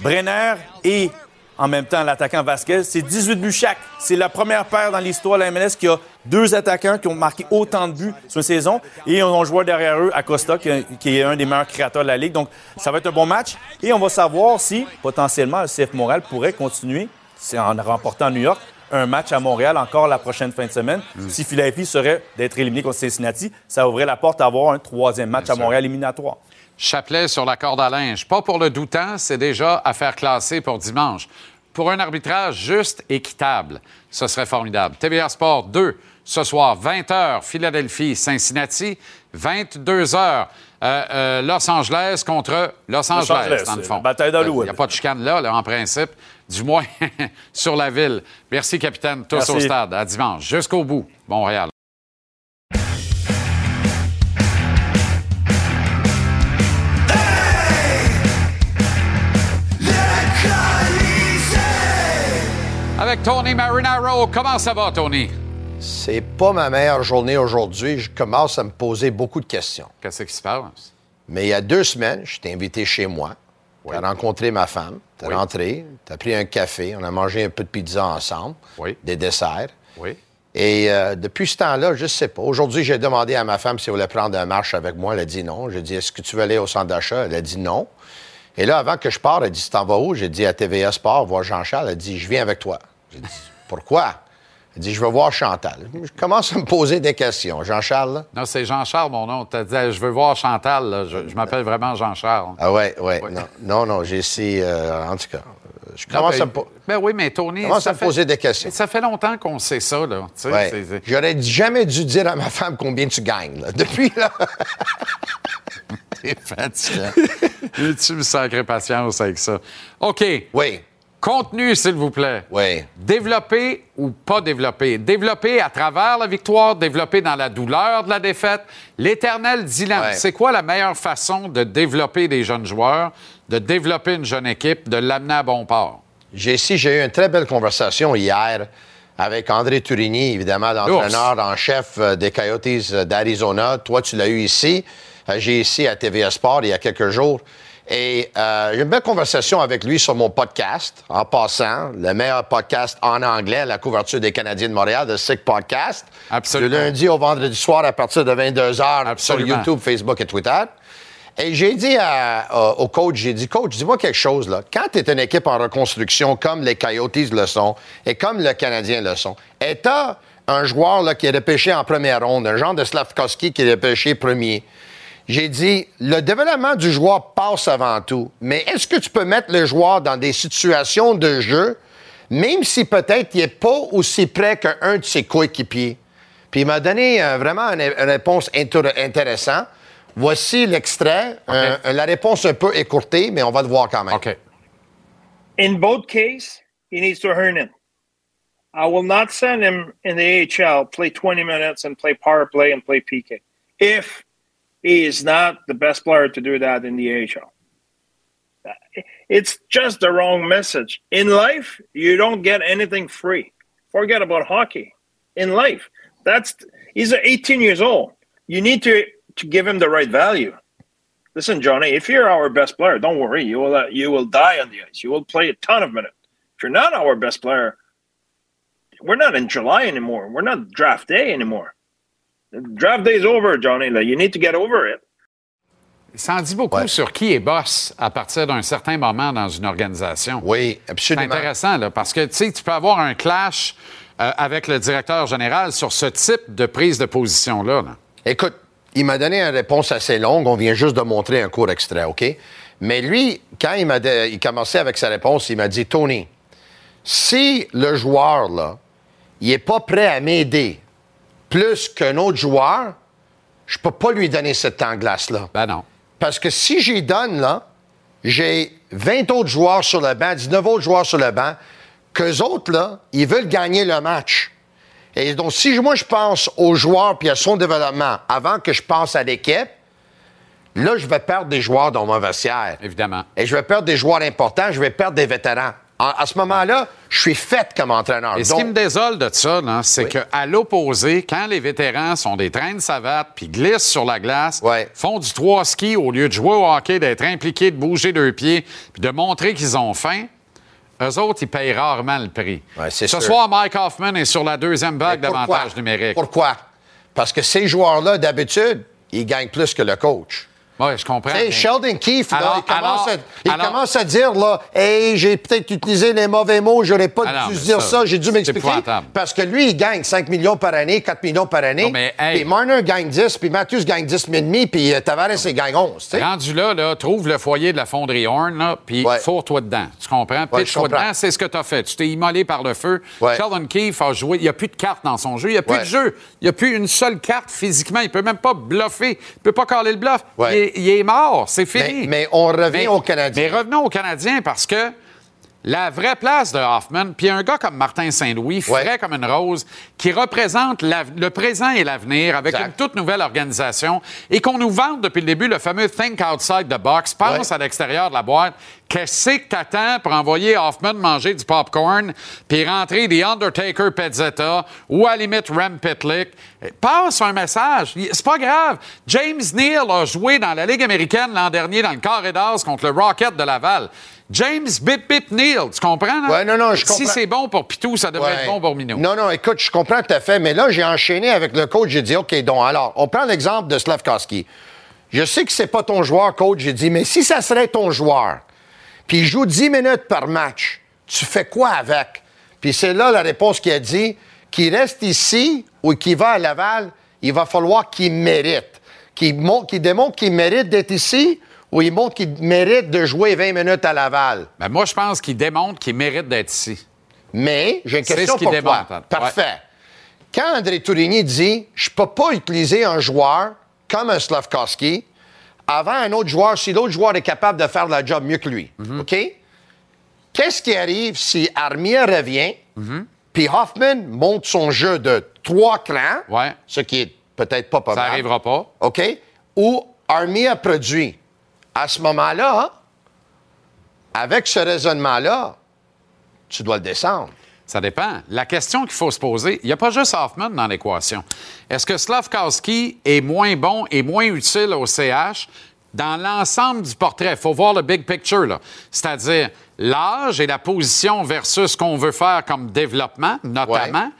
Brenner et en même temps l'attaquant Vasquez. C'est 18 buts chaque. C'est la première paire dans l'histoire de la MLS qui a deux attaquants qui ont marqué autant de buts sur une saison. Et on a joueur derrière eux, Acosta, qui, est un des meilleurs créateurs de la Ligue. Donc, ça va être un bon match. Et on va savoir si, potentiellement, le CF Montréal pourrait continuer, en remportant New York, un match à Montréal encore la prochaine fin de semaine. Mm. Si Philadelphie serait d'être éliminé contre Cincinnati, ça ouvrait la porte à avoir un troisième match à Montréal éliminatoire. Chapelet sur la corde à linge. Pas pour le doutant, c'est déjà à faire classer pour dimanche. Pour un arbitrage juste, équitable, ce serait formidable. TVA Sport 2, ce soir, 20h, Philadelphie, Cincinnati, 22h, euh, euh, Los Angeles contre Los Angeles, dans le fond. Bataille Il n'y a pas de chicane là, là, en principe, du moins sur la ville. Merci, capitaine. Tous au stade. À dimanche. Jusqu'au bout. Montréal. Avec Tony Marinaro. Comment ça va, Tony? C'est pas ma meilleure journée aujourd'hui. Je commence à me poser beaucoup de questions. Qu'est-ce qui se passe? Mais il y a deux semaines, je t'ai invité chez moi. Tu as rencontré ma femme. Tu es rentré. Tu as pris un café. On a mangé un peu de pizza ensemble. Oui. Des desserts. Oui. Et euh, depuis ce temps-là, je ne sais pas. Aujourd'hui, j'ai demandé à ma femme si elle voulait prendre une marche avec moi. Elle a dit non. J'ai dit, est-ce que tu veux aller au centre d'achat? Elle a dit non. Et là, avant que je parte, elle a dit, tu t'en vas où? J'ai dit à TVA Sport, voir Jean-Charles. Elle a dit, je viens avec toi. J'ai dit, pourquoi? Elle dit, je veux voir Chantal. Je commence à me poser des questions. Jean-Charles? Non, c'est Jean-Charles, mon nom. Tu as dit, je veux voir Chantal. Je, m'appelle vraiment Jean-Charles. Ah ouais, ouais. Non, non, non j'ai essayé, euh, en tout cas. Je commence ben, à me ben oui, mais Tony. Commence à me poser des questions. Ça fait longtemps qu'on sait ça, là. J'aurais jamais dû dire à ma femme combien tu gagnes, là. Depuis, là. T'es fatiguant. tu me sacré patience avec ça? OK. Oui. Contenu, s'il vous plaît. Oui. Développer ou pas développer? Développer à travers la victoire, développer dans la douleur de la défaite. L'éternel dilemme. C'est quoi la meilleure façon de développer des jeunes joueurs, de développer une jeune équipe, de l'amener à bon port? J'ai j'ai eu une très belle conversation hier avec André Turini, évidemment, l'entraîneur en chef euh, des Coyotes euh, d'Arizona. Toi, tu l'as eu ici. Euh, j'ai ici à TVA Sport il y a quelques jours. Et euh, j'ai une belle conversation avec lui sur mon podcast, en passant, le meilleur podcast en anglais à la couverture des Canadiens de Montréal, le Sick Podcast. Absolument. Du lundi au vendredi soir à partir de 22 h sur YouTube, Facebook et Twitter. Et j'ai dit au coach, j'ai dit, coach, dis-moi quelque chose, là. Quand tu es une équipe en reconstruction comme les Coyotes le sont et comme le Canadien le sont, et tu un joueur là, qui est repêché en première ronde, un genre de Slavkovski qui est repêché premier? J'ai dit, le développement du joueur passe avant tout, mais est-ce que tu peux mettre le joueur dans des situations de jeu, même si peut-être il n'est pas aussi près qu'un de ses coéquipiers? Puis il m'a donné euh, vraiment une, une réponse inter- intéressante. Voici l'extrait. Euh, la réponse un peu écourtée, mais on va le voir quand même. OK. in both case, he needs to earn it. I will not send him in the AHL play 20 minutes and play power play and play PK if he is not the best player to do that in the AHL. It's just the wrong message. In life, you don't get anything free. Forget about hockey. In life, that's he's 18 years old. You need to to give him the right value. Listen, Johnny, if you're our best player, don't worry. You will uh, you will die on the ice. You will play a ton of minutes. If you're not our best player, we're not in July anymore. We're not draft day anymore. Draft day is over, Johnny. Like, you need to get over it. Ça en dit beaucoup Ouais. sur qui est boss à partir d'un certain moment dans une organisation. Oui, C'est absolument. intéressant, là, parce que tu sais, tu peux avoir un clash euh, avec le directeur général sur ce type de prise de position-là. là. Écoute, il m'a donné une réponse assez longue. On vient juste de montrer un court extrait, OK? Mais lui, quand il m'a il commençait avec sa réponse, il m'a dit Tony, si le joueur, là, il n'est pas prêt à m'aider plus qu'un autre joueur, je peux pas lui donner ce temps glace-là. Ben non. Parce que si j'y donne, là, j'ai 20 autres joueurs sur le banc, 19 autres joueurs sur le banc, qu'eux autres, là, ils veulent gagner le match. Et donc, si moi, je pense aux joueurs puis à son développement avant que je pense à l'équipe, là, je vais perdre des joueurs dans mon vestiaire. Évidemment. Et je vais perdre des joueurs importants, je vais perdre des vétérans. À ce moment-là, je suis fait comme entraîneur. Et ce Donc, qui me désole de ça, c'est qu'à l'opposé, quand les vétérans sont des trains de savate puis glissent sur la glace, font du trois ski au lieu de jouer au hockey, d'être impliqués, de bouger deux pieds puis de montrer qu'ils ont faim, eux autres, ils payent rarement le prix. Ouais, Ce sûr. soir, Mike Hoffman est sur la deuxième vague d'avantages numériques. Pourquoi? Parce que ces joueurs-là, d'habitude, ils gagnent plus que le coach. Oui, je comprends. Mais- Sheldon Keefe, là, Alors- il, commence, à, il alors- commence à dire, là, hey, j'ai peut-être utilisé les mauvais mots, j'aurais pas Ah dû dire ça, ça, j'ai dû m'expliquer. Parce que lui, il gagne 5 millions par année, 4 millions par année. Non, mais, hey. Puis Marner gagne 10, puis Matthews gagne 10 et demi, puis euh, Tavares, il gagne 11. tu sais. Rendu là, là, trouve le foyer de la fonderie Horn, là, puis Ouais. fourre-toi dedans. Tu comprends? Pitch-toi je comprends. dedans, c'est ce que tu as fait. Tu t'es immolé par le feu. Ouais. Sheldon Keefe a joué. Il n'y a plus de cartes dans son jeu. Il n'y a plus Ouais. de jeu. Il n'y a plus une seule carte physiquement. Il peut même pas bluffer. Il peut pas caler le bluff. Ouais. Il, est, il est mort. C'est fini. Mais- mais on revient aux Canadiens. Mais revenons aux Canadiens parce que la vraie place de Hoffman, puis un gars comme Martin Saint-Louis, frais Ouais. comme une rose, qui représente le présent et l'avenir avec Exact. une toute nouvelle organisation et qu'on nous vante depuis le début le fameux Think Outside the Box, pense Ouais. à l'extérieur de la boîte. Qu'est-ce que t'attends pour envoyer Hoffman manger du popcorn puis rentrer des Undertaker Pezzetta ou à la limite Rem Pitlick? Passe un message. C'est pas grave. James Neal a joué dans la Ligue américaine l'an dernier dans le carré d'as contre le Rocket de Laval. James Bip Bip Neal, tu comprends? là? Ouais, non, non, je Si comprends. c'est bon pour Pitou, ça devrait Ouais. être bon pour Minou. Non, non, écoute, je comprends tout à fait, mais là, j'ai enchaîné avec le coach, j'ai dit, OK, donc, alors, on prend l'exemple de Slavkovski. Je sais que c'est pas ton joueur, coach, j'ai dit, mais si ça serait ton joueur, puis il joue 10 minutes par match, tu fais quoi avec? Puis c'est là la réponse qu'il a dit, qu'il reste ici ou qu'il va à Laval, il va falloir qu'il mérite. Qu'il démontre qu'il mérite d'être ici ou il montre qu'il mérite de jouer 20 minutes à Laval. Ben, moi, je pense qu'il démontre qu'il mérite d'être ici. Mais j'ai une question ce qu'il pour démontre, toi. hein. Parfait. Quand André Tourigny dit je peux pas utiliser un joueur comme un Slavkovski avant un autre joueur si l'autre joueur est capable de faire le job mieux que lui, Mhm. OK? Qu'est-ce qui arrive si Armia revient Mhm. puis Hoffman monte son jeu de trois crans, Ouais. ce qui est peut-être pas pas Ça n'arrivera pas. OK? Ou Armia produit. À ce moment-là, avec ce raisonnement-là, tu dois le descendre. Ça dépend. La question qu'il faut se poser, il n'y a pas juste Hoffman dans l'équation. Est-ce que Slavkowski est moins bon et moins utile au CH dans l'ensemble du portrait? Il faut voir le big picture, là. C'est-à-dire l'âge et la position versus ce qu'on veut faire comme développement, notamment.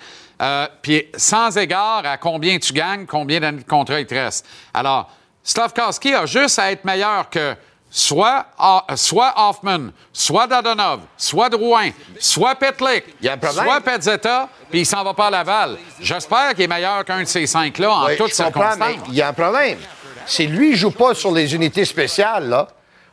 Euh, Puis sans égard à combien tu gagnes, combien d'années de contrat il te reste. Alors, Slavkowski a juste à être meilleur que soit, soit Hoffman, soit Dadonov, soit Drouin, soit Petlik, soit Pezzetta, puis il s'en va pas à Laval. J'espère qu'il est meilleur qu'un de ces cinq-là en Oui, toutes circonstances. il y a un problème. Si lui ne joue pas sur les unités spéciales, là,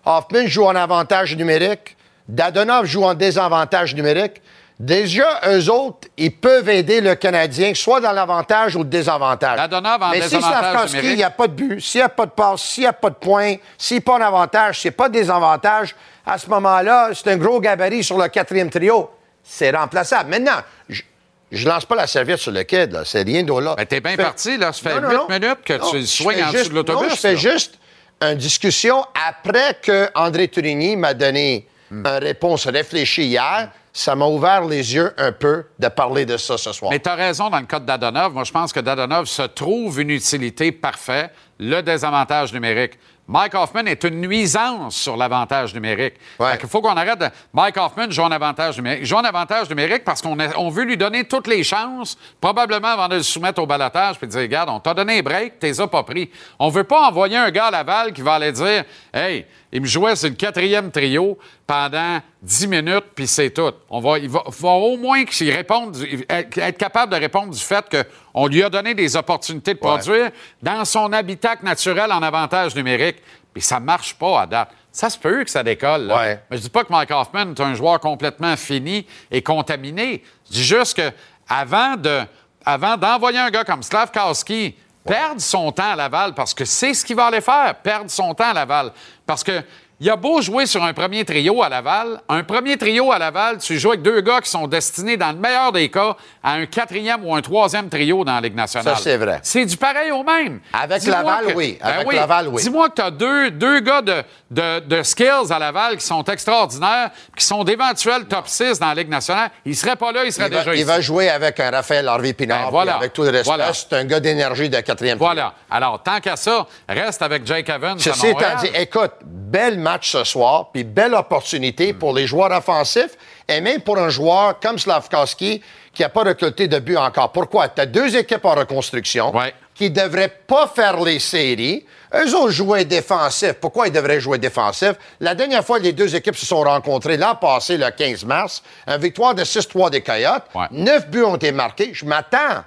Hoffman joue en avantage numérique, Dadonov joue en désavantage numérique. Déjà, eux autres, ils peuvent aider le Canadien, soit dans l'avantage ou le désavantage. Dadonov en Mais si Slavkovski, il n'y a pas de but, s'il n'y a pas de passe, s'il n'y a pas de point, s'il n'est pas en avantage, s'il n'y a pas de désavantage, à ce moment-là, c'est un gros gabarit sur le quatrième trio. C'est remplaçable. Maintenant, je ne lance pas la serviette sur le kid, là. C'est rien d'au là. Ben, t'es bien parti, là. Ça fait Non, non, huit non. minutes que Non, tu je soignes en dessous juste- de l'autobus. non, je fais là. juste une discussion après que André Turigny m'a donné Hmm. une réponse réfléchie hier. Ça m'a ouvert les yeux un peu de parler de ça ce soir. Mais tu as raison dans le cas de Dadonov. Moi, je pense que Dadonov se trouve une utilité parfaite, le désavantage numérique. Mike Hoffman est une nuisance sur l'avantage numérique. Ouais. Il faut qu'on arrête de. Mike Hoffman joue en avantage numérique. Il joue en avantage numérique parce qu'on a- on veut lui donner toutes les chances, probablement avant de le soumettre au balotage, puis de dire Regarde, on t'a donné un break, t'es as pas pris. On veut pas envoyer un gars à Laval qui va aller dire Hey, il me jouait sur le quatrième trio pendant 10 minutes, puis c'est tout. On va, il va, faut au moins qu'il réponde, être capable de répondre du fait qu'on lui a donné des opportunités de produire dans son habitat naturel en avantage numérique. Puis ça marche pas à date. Ça se peut que ça décolle. là. Ouais. Mais je dis pas que Mike Hoffman est un joueur complètement fini et contaminé. Je dis juste que avant de, avant d'envoyer un gars comme Slavkowski perdre son temps à Laval, parce que c'est ce qu'il va aller faire, perdre son temps à Laval. Parce que il a beau jouer sur un premier trio à Laval, un premier trio à Laval, tu joues avec deux gars qui sont destinés, dans le meilleur des cas, à un quatrième ou un troisième trio dans la Ligue nationale. Ça, c'est vrai. C'est du pareil au même. Avec Laval, que- oui. Ben Avec Laval, oui. Dis-moi que tu as deux, deux gars de, de, de skills à Laval qui sont extraordinaires, qui sont d'éventuels top 6 dans la Ligue nationale. Ils ne seraient pas là, ils seraient il, va, déjà il ici. va jouer avec un Raphaël Harvey Pinard. Ben, voilà. Avec tout le respect, Voilà. c'est un gars d'énergie de quatrième trio. Voilà. Alors, tant qu'à ça, reste avec Jake Evans. Ceci étant dit, écoute, bel match ce soir, puis belle opportunité pour les joueurs offensifs et même pour un joueur comme Slavkowski qui n'a pas recruté de but encore. Pourquoi? Tu as deux équipes en reconstruction Ouais. qui ne devraient pas faire les séries. Eux ont joué défensif. Pourquoi ils devraient jouer défensif? La dernière fois, les deux équipes se sont rencontrées l'an passé, le 15 mars, une victoire de 6-3 des Coyotes. Ouais. Neuf buts ont été marqués. Je m'attends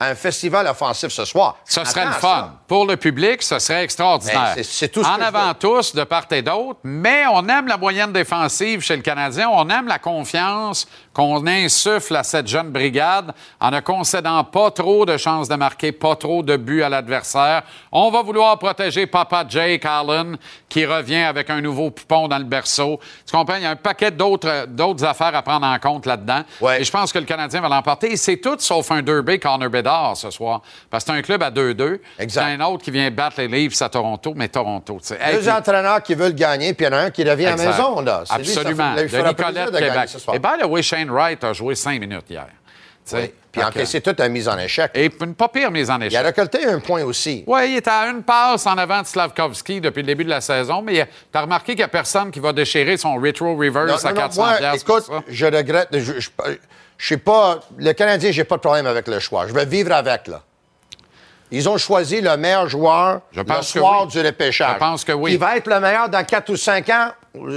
un festival offensif ce soir. Ce serait le fun. Pour le public, ce serait extraordinaire. Ben, c'est- tout ce en que je avant tous, de part et d'autre, mais on aime la moyenne défensive chez le Canadien. On aime la confiance qu'on insuffle à cette jeune brigade en ne concédant pas trop de chances de marquer, pas trop de buts à l'adversaire. On va vouloir protéger Papa Jake Allen, qui revient avec un nouveau poupon dans le berceau. Tu comprends? Il y a un paquet d'autres d'autres affaires à prendre en compte là-dedans. Ouais. Et je pense que le Canadien va l'emporter. Et c'est tout sauf un derby Connor Bedard ce soir. Parce que c'est un club à 2-2. Exact. C'est un autre qui vient battre les Leafs à Toronto, mais Toronto. tu sais. Hey, Deux entraîneurs qui veulent gagner, puis il y en a un qui revient à la maison. Là. C'est lui, ça fait- Absolument. de Nicolette, Québec. ce soir. Et the way, Shane Wright a joué cinq minutes hier. Oui. Puis encaissé toute la mise en échec. Et une pas pire mise en Il a échec. récolté un point aussi. Oui, il était à une passe en avant de Slavkovski depuis le début de la saison, mais tu as remarqué qu'il n'y a personne qui va déchirer son retro reverse à 400 moi, piastres écoute, ça. je regrette. Je, je, je sais pas. Le Canadien, j'ai pas de problème avec le choix. Je vais vivre avec, là. Ils ont choisi le meilleur joueur Je le pense que soir oui. du repêchage. Je pense que oui. Il va être le meilleur dans 4 ou 5 ans.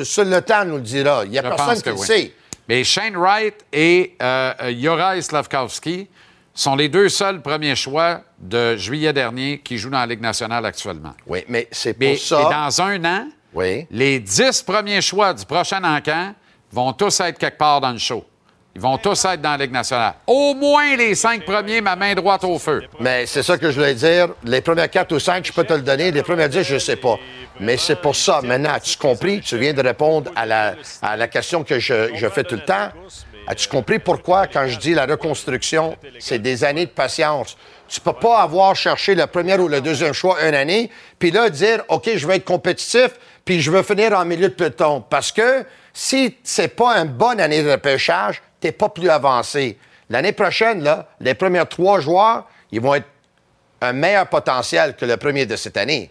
Seul le temps nous le dira. Il n'y a Je personne qui le oui. sait. Mais Shane Wright et euh, euh, Juraj Slavkovski sont les deux seuls premiers choix de juillet dernier qui jouent dans la Ligue nationale actuellement. Oui, mais c'est pour Mais ça. et dans un an, Oui. les dix premiers choix du prochain encamp vont tous être quelque part dans le show. Ils vont tous être dans la Ligue nationale. Au moins les cinq premiers, ma main droite au feu. Mais c'est ça que je voulais dire. Les premières 4 ou 5, je peux te le donner. Les premières 10, je ne sais pas. Mais c'est pour ça. Maintenant, as-tu compris? Tu viens de répondre à la, question que je, fais tout le temps. As-tu compris pourquoi, quand je dis la reconstruction, c'est des années de patience? Tu peux pas avoir cherché le premier ou le deuxième choix une année, puis là, dire, OK, je vais être compétitif, puis je veux finir en milieu de peloton. Parce que si c'est pas une bonne année de repêchage, t'es pas plus avancé. L'année prochaine, là, les premiers trois joueurs, ils vont être un meilleur potentiel que le premier de cette année.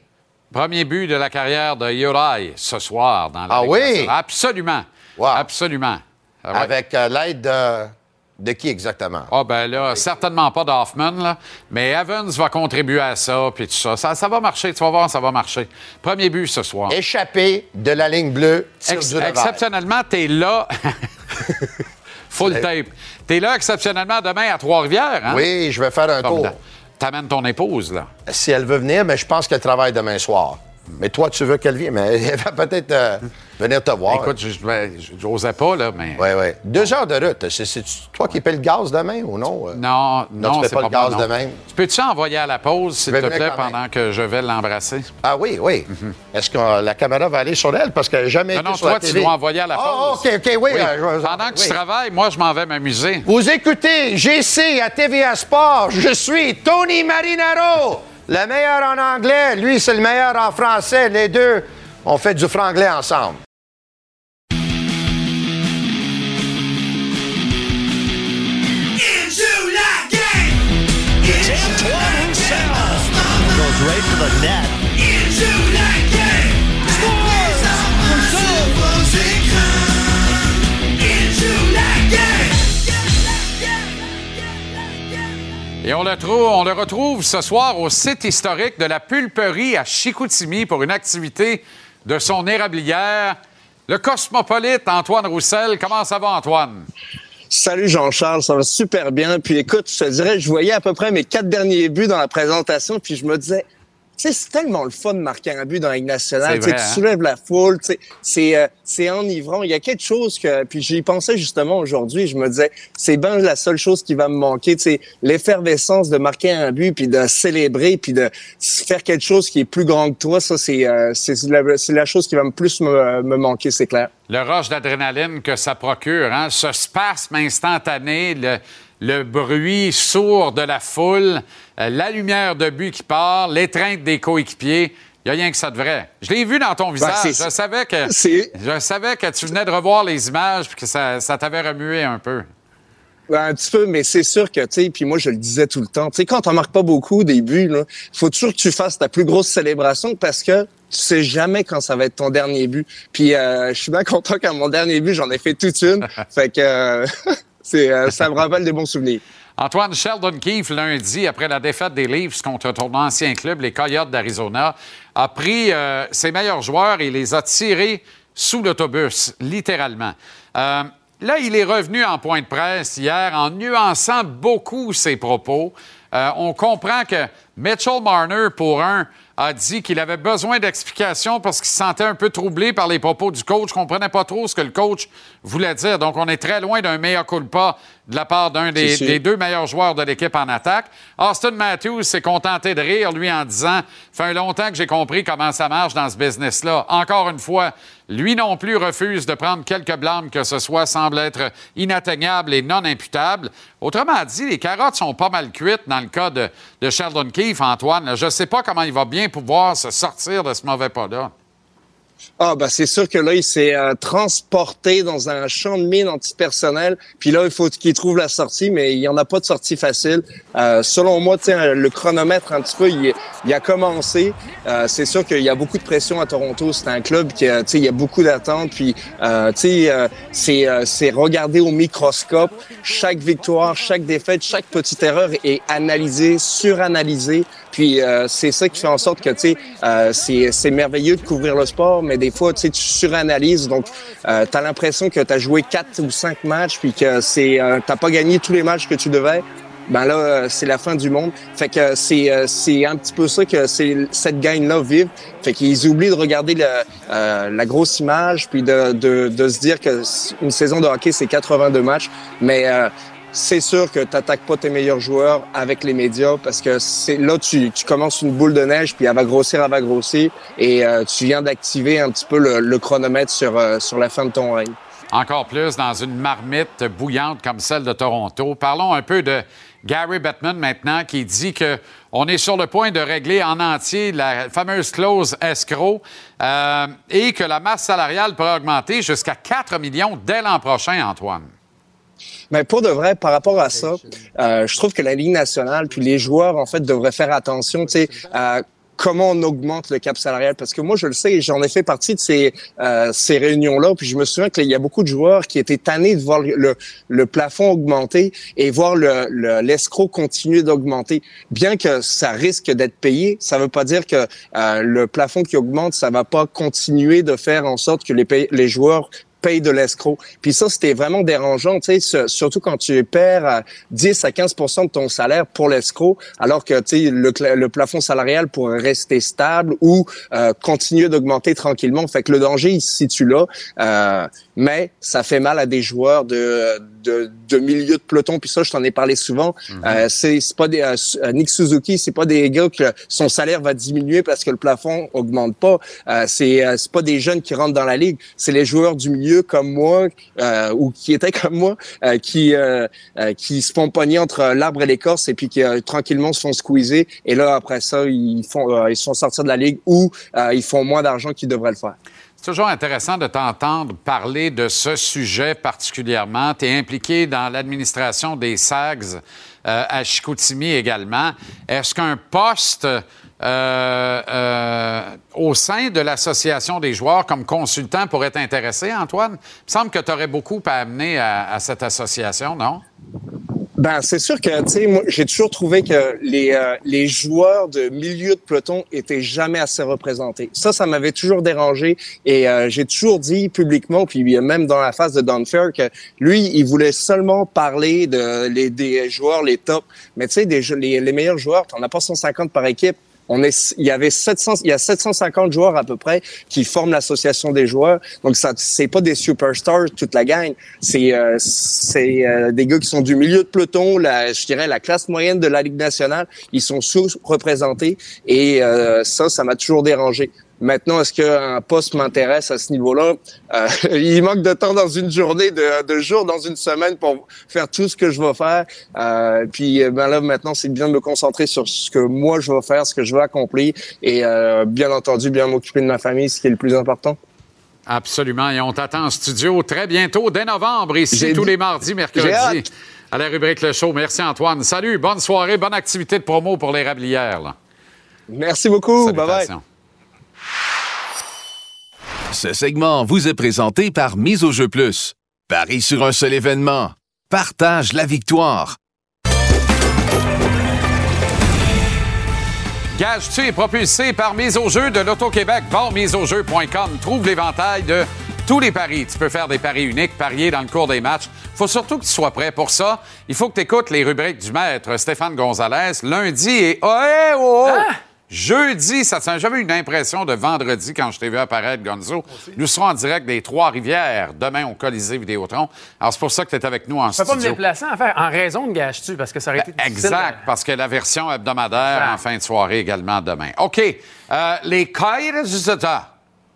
Premier but de la carrière de Uri ce soir dans la Ah oui? Absolument. Wow. Absolument. Ah ouais. Avec euh, l'aide de De qui exactement? Ah, ben là, certainement pas d'Hoffman, là. Mais Evans va contribuer à ça, puis tout ça. ça. ça. va marcher, tu vas voir, ça va marcher. Premier but ce soir. Échappé de la ligne bleue, Ex- du exceptionnellement, t'es là. Full tape. T'es là exceptionnellement demain à Trois-Rivières, hein? Oui, je vais faire un tour. T'amènes ton épouse, là. Si elle veut venir, mais je pense qu'elle travaille demain soir. Mais toi, tu veux qu'elle vienne, mais elle va peut-être euh, venir te voir. Écoute, je- j'osais pas, là, mais. Oui, oui. Deux heures de route. C'est toi qui paies le gaz demain ou non? euh? Non, non, tu pas pas, le gaz bon, non. de même? Tu peux-tu envoyer à la pause, s'il te plaît, pendant que je vais l'embrasser? Ah oui, oui. Est-ce que la caméra va aller sur elle? Parce qu'elle n'a jamais Non, été non, sur toi, la tu TV. dois envoyer à la Ah, pause. OK, OK, oui. Oui. euh, je- Pendant que oui. tu travailles, moi, je m'en vais m'amuser. Vous écoutez GC à TVA Sport. Je suis Tony Marinaro, le meilleur en anglais. Lui, c'est le meilleur en français. Les deux, on fait du franglais ensemble. Antoine Roussel goes right for the net. Et on le, retrouve ce soir au site historique de la Pulperie à Chicoutimi pour une activité de son érablière. Le cosmopolite Antoine Roussel. Comment ça va, Antoine? Salut Jean-Charles, ça va super bien. Puis écoute, je te dirais, je voyais à peu près mes quatre derniers buts dans la présentation, puis je me disais, c'est tellement le fun de marquer un but dans la Ligue nationale. Tu vrai, tu hein? soulèves la foule, c'est euh, c'est enivrant. Il y a quelque chose que, puis j'y pensais justement aujourd'hui. Je me disais, c'est bien la seule chose qui va me manquer, l'effervescence de marquer un but, puis de célébrer, puis de faire quelque chose qui est plus grand que toi. Ça, c'est euh, c'est la, la chose qui va me plus me, me manquer, c'est clair. Le rush d'adrénaline que ça procure, hein? ce spasme instantané, le, le bruit sourd de la foule, euh, la lumière de but qui part, l'étreinte des coéquipiers. Il n'y a rien que ça de vrai. Je l'ai vu dans ton visage. Ben, c'est- je, savais que, je savais que tu venais de revoir les images et que ça, ça t'avait remué un peu. Ouais, un petit peu, mais c'est sûr que, tu sais, puis moi, je le disais tout le temps, tu sais, quand t'en marques pas beaucoup au début, là, faut toujours que tu fasses ta plus grosse célébration parce que tu sais jamais quand ça va être ton dernier but. Puis euh, je suis bien content qu'à mon dernier but, j'en ai fait toute une. fait que euh, euh, ça me rappelle des bons souvenirs. Antoine Sheldon Keefe, lundi, après la défaite des Leafs contre ton ancien club, les Coyotes d'Arizona, a pris euh, ses meilleurs joueurs et les a tirés sous l'autobus, littéralement. Euh, là, il est revenu en point de presse hier en nuançant beaucoup ses propos. On comprend que Mitchell Marner, pour un, a dit qu'il avait besoin d'explications parce qu'il se sentait un peu troublé par les propos du coach, ne comprenait pas trop ce que le coach voulait dire. Donc, on est très loin d'un meilleur culpa de la part d'un des, des deux meilleurs joueurs de l'équipe en attaque. Austin Matthews s'est contenté de rire, lui, en disant fait longtemps que j'ai compris comment ça marche dans ce business-là. Encore une fois, lui non plus refuse de prendre quelque blâme que ce soit, semble être inatteignable et non imputable. Autrement dit, les carottes sont pas mal cuites dans le cas de, de Sheldon Antoine. Je ne sais pas comment il va bien pouvoir se sortir de ce mauvais pas-là. Ah, ben c'est sûr que là, il s'est euh, transporté dans un champ de mine antipersonnel. Puis là, il faut qu'il trouve la sortie, mais il n'y en a pas de sortie facile. Euh, selon moi, sais, le chronomètre, un petit peu, il, il a commencé. Euh, c'est sûr qu'il y a beaucoup de pression à Toronto. C'est un club qui, a- tu il y a beaucoup d'attentes. Puis, euh, tu sais, euh, c'est, euh, c'est regarder au microscope chaque victoire, chaque défaite, chaque petite erreur est analysée, suranalysée. Puis euh, c'est ça qui fait en sorte que tu sais, euh, c'est c'est merveilleux de couvrir le sport, des fois tu tu suranalyses, donc euh, t'as l'impression que t'as joué quatre ou cinq matchs, puis que c'est euh, t'as pas gagné tous les matchs que tu devais. Ben là, euh, c'est la fin du monde. Fait que c'est euh, c'est un petit peu ça que c'est cette gagne-là vive. Fait qu'ils oublient de regarder le, euh, la grosse image, puis de, de, de se dire que une saison de hockey c'est 82 matchs, mais euh, c'est sûr que tu n'attaques pas tes meilleurs joueurs avec les médias parce que c'est là tu, tu commences une boule de neige puis elle va grossir, elle va grossir et euh, tu viens d'activer un petit peu le, chronomètre sur, euh, sur la fin de ton règne. Encore plus dans une marmite bouillante comme celle de Toronto. Parlons un peu de Gary Bettman maintenant qui dit que on est sur le point de régler en entier la fameuse clause escroc euh, et que la masse salariale pourrait augmenter jusqu'à 4 millions dès l'an prochain, Antoine. Mais pour de vrai, par rapport à ça, euh, je trouve que la Ligue nationale puis les joueurs en fait devraient faire attention, tu sais, à comment on augmente le cap salarial. Parce que moi, je le sais, j'en ai fait partie de ces, euh, ces réunions-là. Puis je me souviens qu'il y a beaucoup de joueurs qui étaient tannés de voir le, le plafond augmenter et voir le, l'escroc continuer d'augmenter. Bien que ça risque d'être payé, ça ne veut pas dire que euh, le plafond qui augmente, ça va pas continuer de faire en sorte que les, les joueurs paye de l'escroc. Puis ça, c'était vraiment dérangeant, tu sais, surtout quand tu perds 10 à 15% de ton salaire pour l'escroc, alors que tu sais le, le, plafond salarial pourrait rester stable ou euh, continuer d'augmenter tranquillement. Fait que le danger il se situe là, euh, mais ça fait mal à des joueurs de, de, de milieu de peloton. Puis ça, je t'en ai parlé souvent. Mhm. euh, c'est pas des euh, Nick Suzuki, c'est pas des gars que son salaire va diminuer parce que le plafond augmente pas. Euh, c'est c'est pas des jeunes qui rentrent dans la ligue. C'est les joueurs du milieu comme moi euh, ou qui étaient comme moi, euh, qui euh, qui se font pogner entre l'arbre et l'écorce et puis qui tranquillement se font squeezer. Et là après ça, ils font ils sont sortis de la ligue ou ils font moins d'argent qu'ils devraient le faire. C'est toujours intéressant de t'entendre parler de ce sujet particulièrement. Tu es impliqué dans l'administration des SAGs à Chicoutimi également. Est-ce qu'un poste euh, euh, au sein de l'association des joueurs comme consultant pourrait t'intéresser, Antoine? Il me semble que tu aurais beaucoup à amener à, cette association, non? Ben, c'est sûr que, tu sais, j'ai toujours trouvé que les, euh, les joueurs de milieu de peloton étaient jamais assez représentés. Ça, ça m'avait toujours dérangé et j'ai toujours dit publiquement, puis même dans la phase de Don Fair, que lui, il voulait seulement parler de les, des joueurs, les tops. Mais tu sais, les, les meilleurs joueurs, t'en as pas 150 par équipe on est, il y avait 700, il y a 750 joueurs à peu près qui forment l'association des joueurs. Donc ça, c'est pas des superstars toute la gang. C'est, euh, c'est euh, des gars qui sont du milieu de peloton, la, je dirais la classe moyenne de la Ligue nationale. Ils sont sous-représentés et euh, ça, ça m'a toujours dérangé. Maintenant, est-ce qu'un poste m'intéresse à ce niveau-là? Euh, il manque de temps dans une journée, de, de, jours, dans une semaine pour faire tout ce que je vais faire. Euh, puis ben là, maintenant, c'est bien de me concentrer sur ce que moi, je vais faire, ce que je veux accomplir et euh, bien entendu, bien m'occuper de ma famille, ce qui est le plus important. Absolument. Et on t'attend en studio très bientôt, dès novembre, ici, tous les mardis, mercredis, à la rubrique Le Show. Merci, Antoine. Salut, bonne soirée, bonne activité de promo pour les Rablières. Merci beaucoup. Bye-bye. Ce segment vous est présenté par Mise au jeu plus. Paris sur un seul événement. Partage la victoire. Gage-tu est propulsé par Mise au jeu de l'Auto-Québec. miseaujeu.com. Trouve l'éventail de tous les paris. Tu peux faire des paris uniques, parier dans le cours des matchs. faut surtout que tu sois prêt pour ça. Il faut que tu écoutes les rubriques du maître Stéphane Gonzalez lundi et... Oh, oh, oh. Ah! Jeudi, ça j'avais une impression de vendredi quand je t'ai vu apparaître, Gonzo. Nous serons en direct des Trois-Rivières demain au Colisée Vidéotron. Alors, c'est pour ça que tu es avec nous en studio. Je peux pas me déplacer, en fait, en raison de gâche-tu, parce que ça aurait été ben, Exact, parce que la version hebdomadaire en fin de soirée également demain. OK. Euh, les Cailles du Zeta.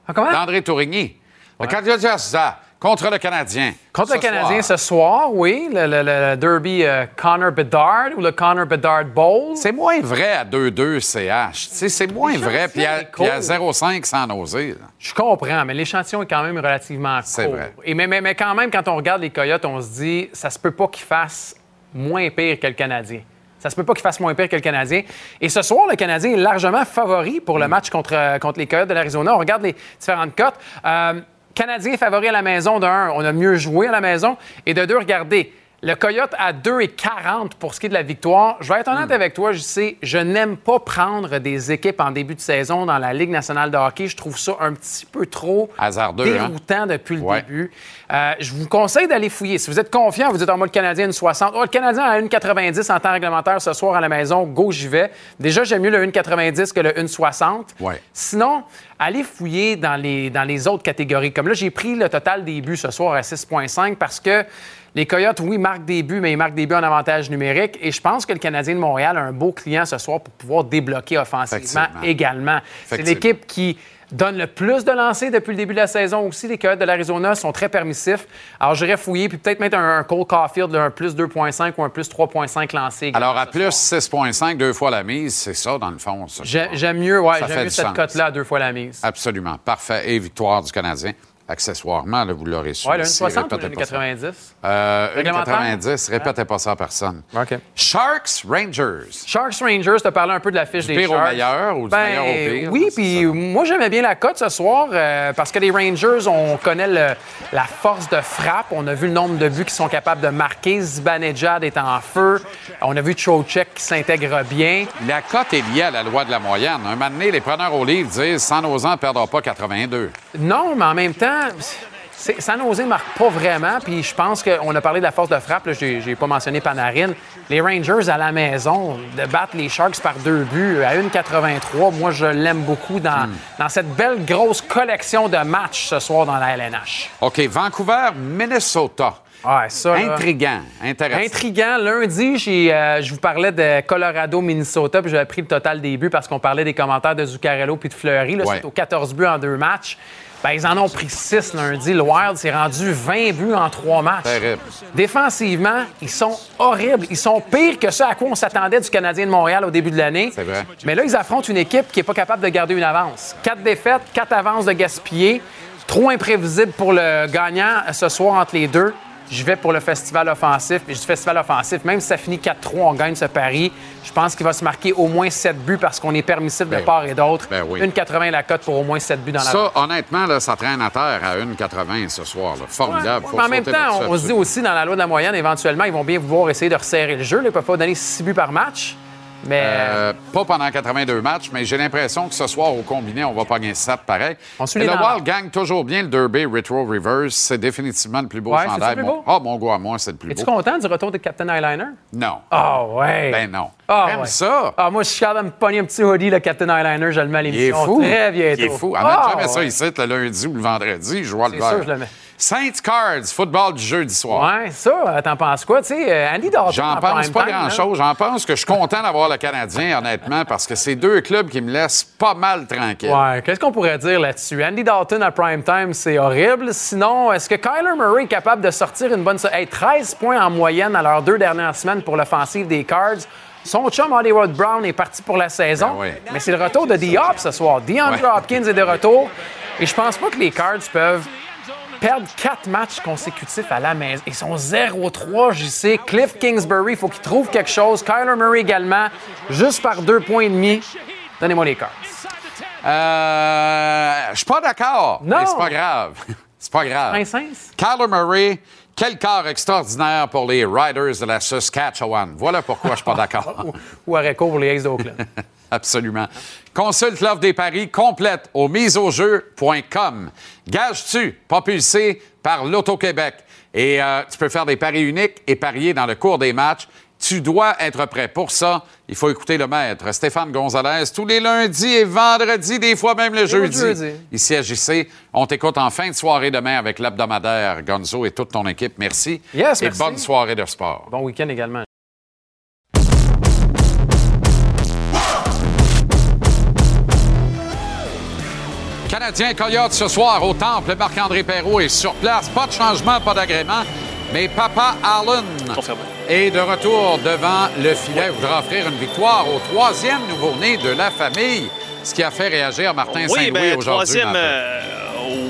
Ah, comment? D'André Tourigny. Ouais. Le Zeta. Contre le Canadien. Contre le Canadien ce soir, oui. Le, derby euh, Connor Bedard ou le Connor Bedard Bowl. C'est moins vrai à 2-2 CH. C'est moins vrai. Puis à, 0-5 sans oser. Je comprends, mais l'échantillon est quand même relativement court. C'est vrai. Et mais, mais, quand même, quand on regarde les Coyotes, on se dit, ça se peut pas qu'ils fassent moins pire que le Canadien. Ça se peut pas qu'ils fassent moins pire que le Canadien. Et ce soir, le Canadien est largement favori pour le mm. match contre, contre les Coyotes de l'Arizona. On regarde les différentes cotes. Euh, Canadien favori à la maison, d'un, on a mieux joué à la maison. Et de deux, regardez, le Coyote à 2,40 pour ce qui est de la victoire. Je vais être honnête avec toi, je sais, je n'aime pas prendre des équipes en début de saison dans la Ligue nationale de hockey. Je trouve ça un petit peu trop Hasardeux, hein? déroutant depuis le début. Euh, je vous conseille d'aller fouiller. Si vous êtes confiant, vous êtes en mode Canadien 1,60. Oh, le Canadien a 1,90 en temps réglementaire ce soir à la maison. Go, j'y vais. Déjà, j'aime mieux le 1,90 que le 1,60. Ouais. Sinon, allez fouiller dans les, dans les autres catégories. Comme là, j'ai pris le total des buts ce soir à 6,5 parce que les Coyotes, oui, marquent des buts, mais ils marquent des buts en avantage numérique. Et je pense que le Canadien de Montréal a un beau client ce soir pour pouvoir débloquer offensivement également. C'est l'équipe qui donne le plus de lancers depuis le début de la saison aussi. Les Coyotes de l'Arizona sont très permissifs. Alors, j'irais fouiller puis peut-être mettre un, Cole Caulfield, un plus 2,5 ou un plus 3,5 lancés. Alors, à plus 6,5, deux fois la mise, c'est ça, dans le fond. J'aime mieux, ouais, j'aime mieux cette cote-là deux fois la mise. Absolument. Parfait. Et victoire du Canadien. Accessoirement, là, vous l'aurez su. Ici, 60 ou répétez le pas ça. 90? Euh, une Réglementaire? 90, répétez pas ça à personne. OK. Sharks Rangers. Sharks Rangers, tu as parlé un peu de la fiche Du des pire au Sharks. meilleur ou du Ben, meilleur au pire? Oui, puis moi, j'aimais bien la cote ce soir euh, parce que les Rangers, on connaît le- la force de frappe. On a vu le nombre de buts qu'ils sont capables de marquer. Zibanejad est en feu. On a vu Trocheck qui s'intègre bien. La cote est liée à la loi de la moyenne. Un moment donné, les preneurs au livre disent San Jose ne perdra pas 82. Non, mais en même temps, c'est- San Jose marque pas vraiment. Puis je pense qu'on a parlé de la force de frappe. Je n'ai pas mentionné Panarin. Les Rangers à la maison, de battre les Sharks par deux buts à 1,83, moi, je l'aime beaucoup dans, dans cette belle grosse collection de matchs ce soir dans la LNH. OK, Vancouver, Minnesota. Ouais, ça. Intriguant, intéressant. Intriguant. Lundi, j'ai, euh, je vous parlais de Colorado, Minnesota, puis j'avais pris le total des buts parce qu'on parlait des commentaires de Zuccarello puis de Fleury. Là, Ouais. C'est aux 14 buts en deux matchs. Ben, ils en ont pris 6 lundi. Le Wild s'est rendu 20 buts en trois matchs. Terrible. Défensivement, ils sont horribles. Ils sont pires que ce à quoi on s'attendait du Canadien de Montréal au début de l'année. C'est vrai. Mais là, ils affrontent une équipe qui n'est pas capable de garder une avance. Quatre défaites, quatre avances de gaspillées. Trop imprévisible pour le gagnant ce soir entre les deux. Je vais pour le festival offensif. Puis dis festival offensif, même si ça finit 4-3, on gagne ce pari. Je pense qu'il va se marquer au moins 7 buts parce qu'on est permissif de Ben part et d'autre. Ben oui. 1,80 la cote pour au moins 7 buts dans la Ça, honnêtement, là, ça traîne à terre à 1,80 ce soir. là. Formidable. Mais en même temps, on se dit aussi dans la loi de la moyenne, éventuellement, ils vont bien vouloir essayer de resserrer le jeu. Ils ne peuvent pas donner 6 buts par match. Mais Euh, pas pendant 82 matchs, mais j'ai l'impression que ce soir, au combiné, on va pogner 7 pareil. On suit Et les le dans- Wild gagne toujours bien le Derby Retro Reverse. C'est définitivement le plus beau Ouais, chandail. le plus Mon-? Ah, mon gars, moi, c'est le plus es-tu beau. content du retour de Captain Eyeliner? Non. Ah ouais! Ben non. Ah, ouais. ça? Ah, moi, je suis capable de me pogner un petit hoodie, le Captain Eyeliner, je le mets à Il est l'émission. fou. Très bientôt. Il est fou. Ah, jamais ça ouais. ici, le lundi ou le vendredi. Je vois le vert. sûr, je le mets. Saints Cards, football du jeudi soir. Ouais, ça, t'en penses quoi? Tu sais, euh, Andy Dalton. J'en en pense pas grand-chose. J'en pense que je suis content d'avoir le Canadien, honnêtement, parce que c'est deux clubs qui me laissent pas mal tranquille. Ouais, qu'est-ce qu'on pourrait dire là-dessus? Andy Dalton à prime time, c'est horrible. Sinon, est-ce que Kyler Murray est capable de sortir une bonne... Hey, 13 points en moyenne à leurs deux dernières semaines pour l'offensive des Cards. Son chum Hollywood Brown est parti pour la saison. Ben oui. Mais c'est le retour de D-Hop ce soir. DeAndre Ouais. Hopkins est de retour. Et je pense pas que les Cards peuvent perdre quatre matchs consécutifs à la maison. Ils sont 0-3, j'y sais. Cliff Kingsbury, il faut qu'il trouve quelque chose. Kyler Murray également, juste par deux points et demi. Donnez-moi les Cards. Euh, je suis pas d'accord. Non. Mais c'est pas grave. c'est pas grave. Saint-Saëns? Kyler Murray, quel quart extraordinaire pour les Riders de la Saskatchewan. Voilà pourquoi je suis pas d'accord. Ou à pour les Aces d'Oakland. Absolument. Consulte l'offre des paris complète au miseaujeu.com. Gage-tu, propulsé par l'Auto-Québec? Et euh, tu peux faire des paris uniques et parier dans le cours des matchs. Tu dois être prêt pour ça. Il faut écouter le maître, Stéphane Gonzalez, tous les lundis et vendredis, des fois même le jeudi. jeudi. Ici à JC, on t'écoute en fin de soirée demain avec l'hebdomadaire Gonzo et toute ton équipe. Merci. Yes, et merci. bonne soirée de sport. Bon week-end également. Canadien Coyote ce soir au Temple. Marc-André Perrault est sur place. Pas de changement, pas d'agrément. Mais Papa Allen Confirmé. est de retour devant le filet. Il voudra offrir une victoire au troisième nouveau-né de la famille. Ce qui a fait réagir Martin Oui, Saint-Louis ben, aujourd'hui. troisième, euh,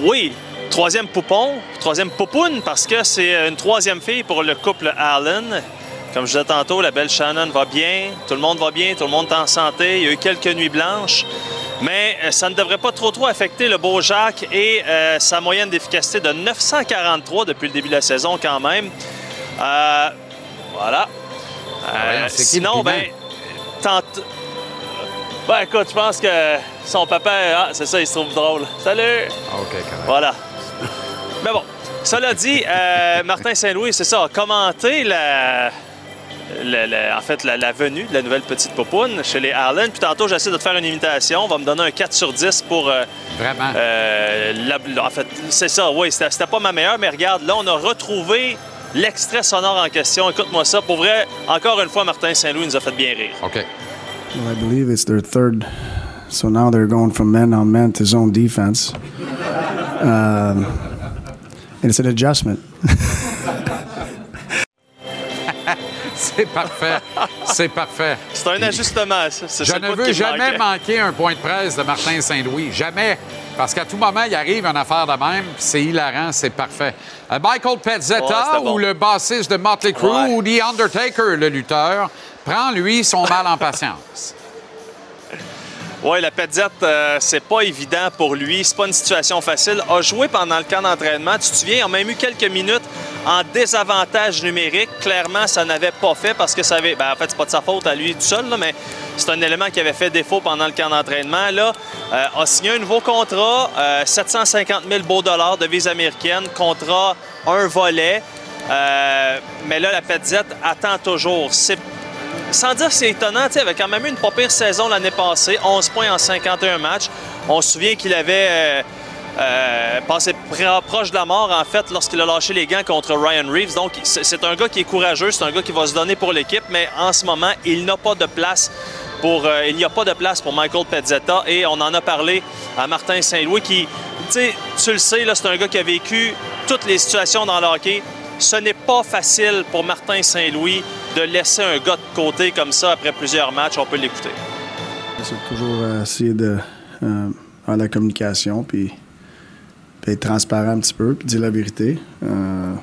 oui, troisième poupon, troisième poupoune, parce que c'est une troisième fille pour le couple Allen. Comme je disais tantôt, la belle Shannon va bien, tout le monde va bien, tout le monde est en santé. Il y a eu quelques nuits blanches, mais euh, ça ne devrait pas trop trop affecter le beau Jacques et euh, sa moyenne d'efficacité de 943 depuis le début de la saison quand même. Euh, voilà. Euh, le sinon, ben, tente- ben écoute, je pense que son papa, ah, c'est ça, il se trouve drôle. Salut! OK, correct. Voilà. Mais bon, cela dit, euh, Martin Saint-Louis, c'est ça, a commenté la, en fait, la, la venue de la nouvelle petite popoune chez les Allen. Puis tantôt, j'essaie de te faire une imitation. On va me donner un 4 sur 10 pour... euh, Vraiment. euh, la- en fait, c'est ça, oui, c'était c'était pas ma meilleure, mais regarde, là, on a retrouvé l'extrait sonore en question. Écoute-moi ça. Pour vrai, encore une fois, Martin Saint-Louis nous a fait bien rire. OK. Well, I believe it's their third. So now they're going from man on man to zone defense. Um, and it's an adjustment. C'est parfait. C'est parfait. C'est un ajustement, ça. Je ne veux jamais manquer un point de presse de Martin Saint-Louis. Jamais. Parce qu'à tout moment, il arrive une affaire de même, c'est hilarant, c'est parfait. Euh, Michael Pezzetta ou le bassiste de Motley Crue ou The Undertaker, le lutteur, prend, lui, son mal en patience. Oui, la Petzette, euh, c'est pas évident pour lui. C'est pas une situation facile. A joué pendant le camp d'entraînement. Tu te souviens, il a même eu quelques minutes en désavantage numérique. Clairement, ça n'avait pas fait parce que ça avait. Ben, en fait, c'est pas de sa faute à lui tout seul, mais c'est un élément qui avait fait défaut pendant le camp d'entraînement. Là, euh, a signé un nouveau contrat, 750 euh, 000 beaux dollars de vise américaine, contrat un volet. mais là, la Petzette attend toujours. C'est sans dire c'est étonnant, il avait quand même eu une pas pire saison l'année passée, 11 points en 51 matchs. On se souvient qu'il avait euh, euh, passé proche de la mort, en fait, lorsqu'il a lâché les gants contre Ryan Reeves. Donc, c'est un gars qui est courageux, c'est un gars qui va se donner pour l'équipe, mais en ce moment, il n'a pas de place pour, euh, il n'y a pas de place pour Michael Pezzetta et on en a parlé à Martin Saint-Louis qui, tu le sais, c'est un gars qui a vécu toutes les situations dans le hockey. Ce n'est pas facile pour Martin Saint-Louis de laisser un gars de côté comme ça après plusieurs matchs, on peut l'écouter. C'est toujours euh, essayer de euh, la communication, puis, être transparent un petit peu, puis dire la vérité. Euh,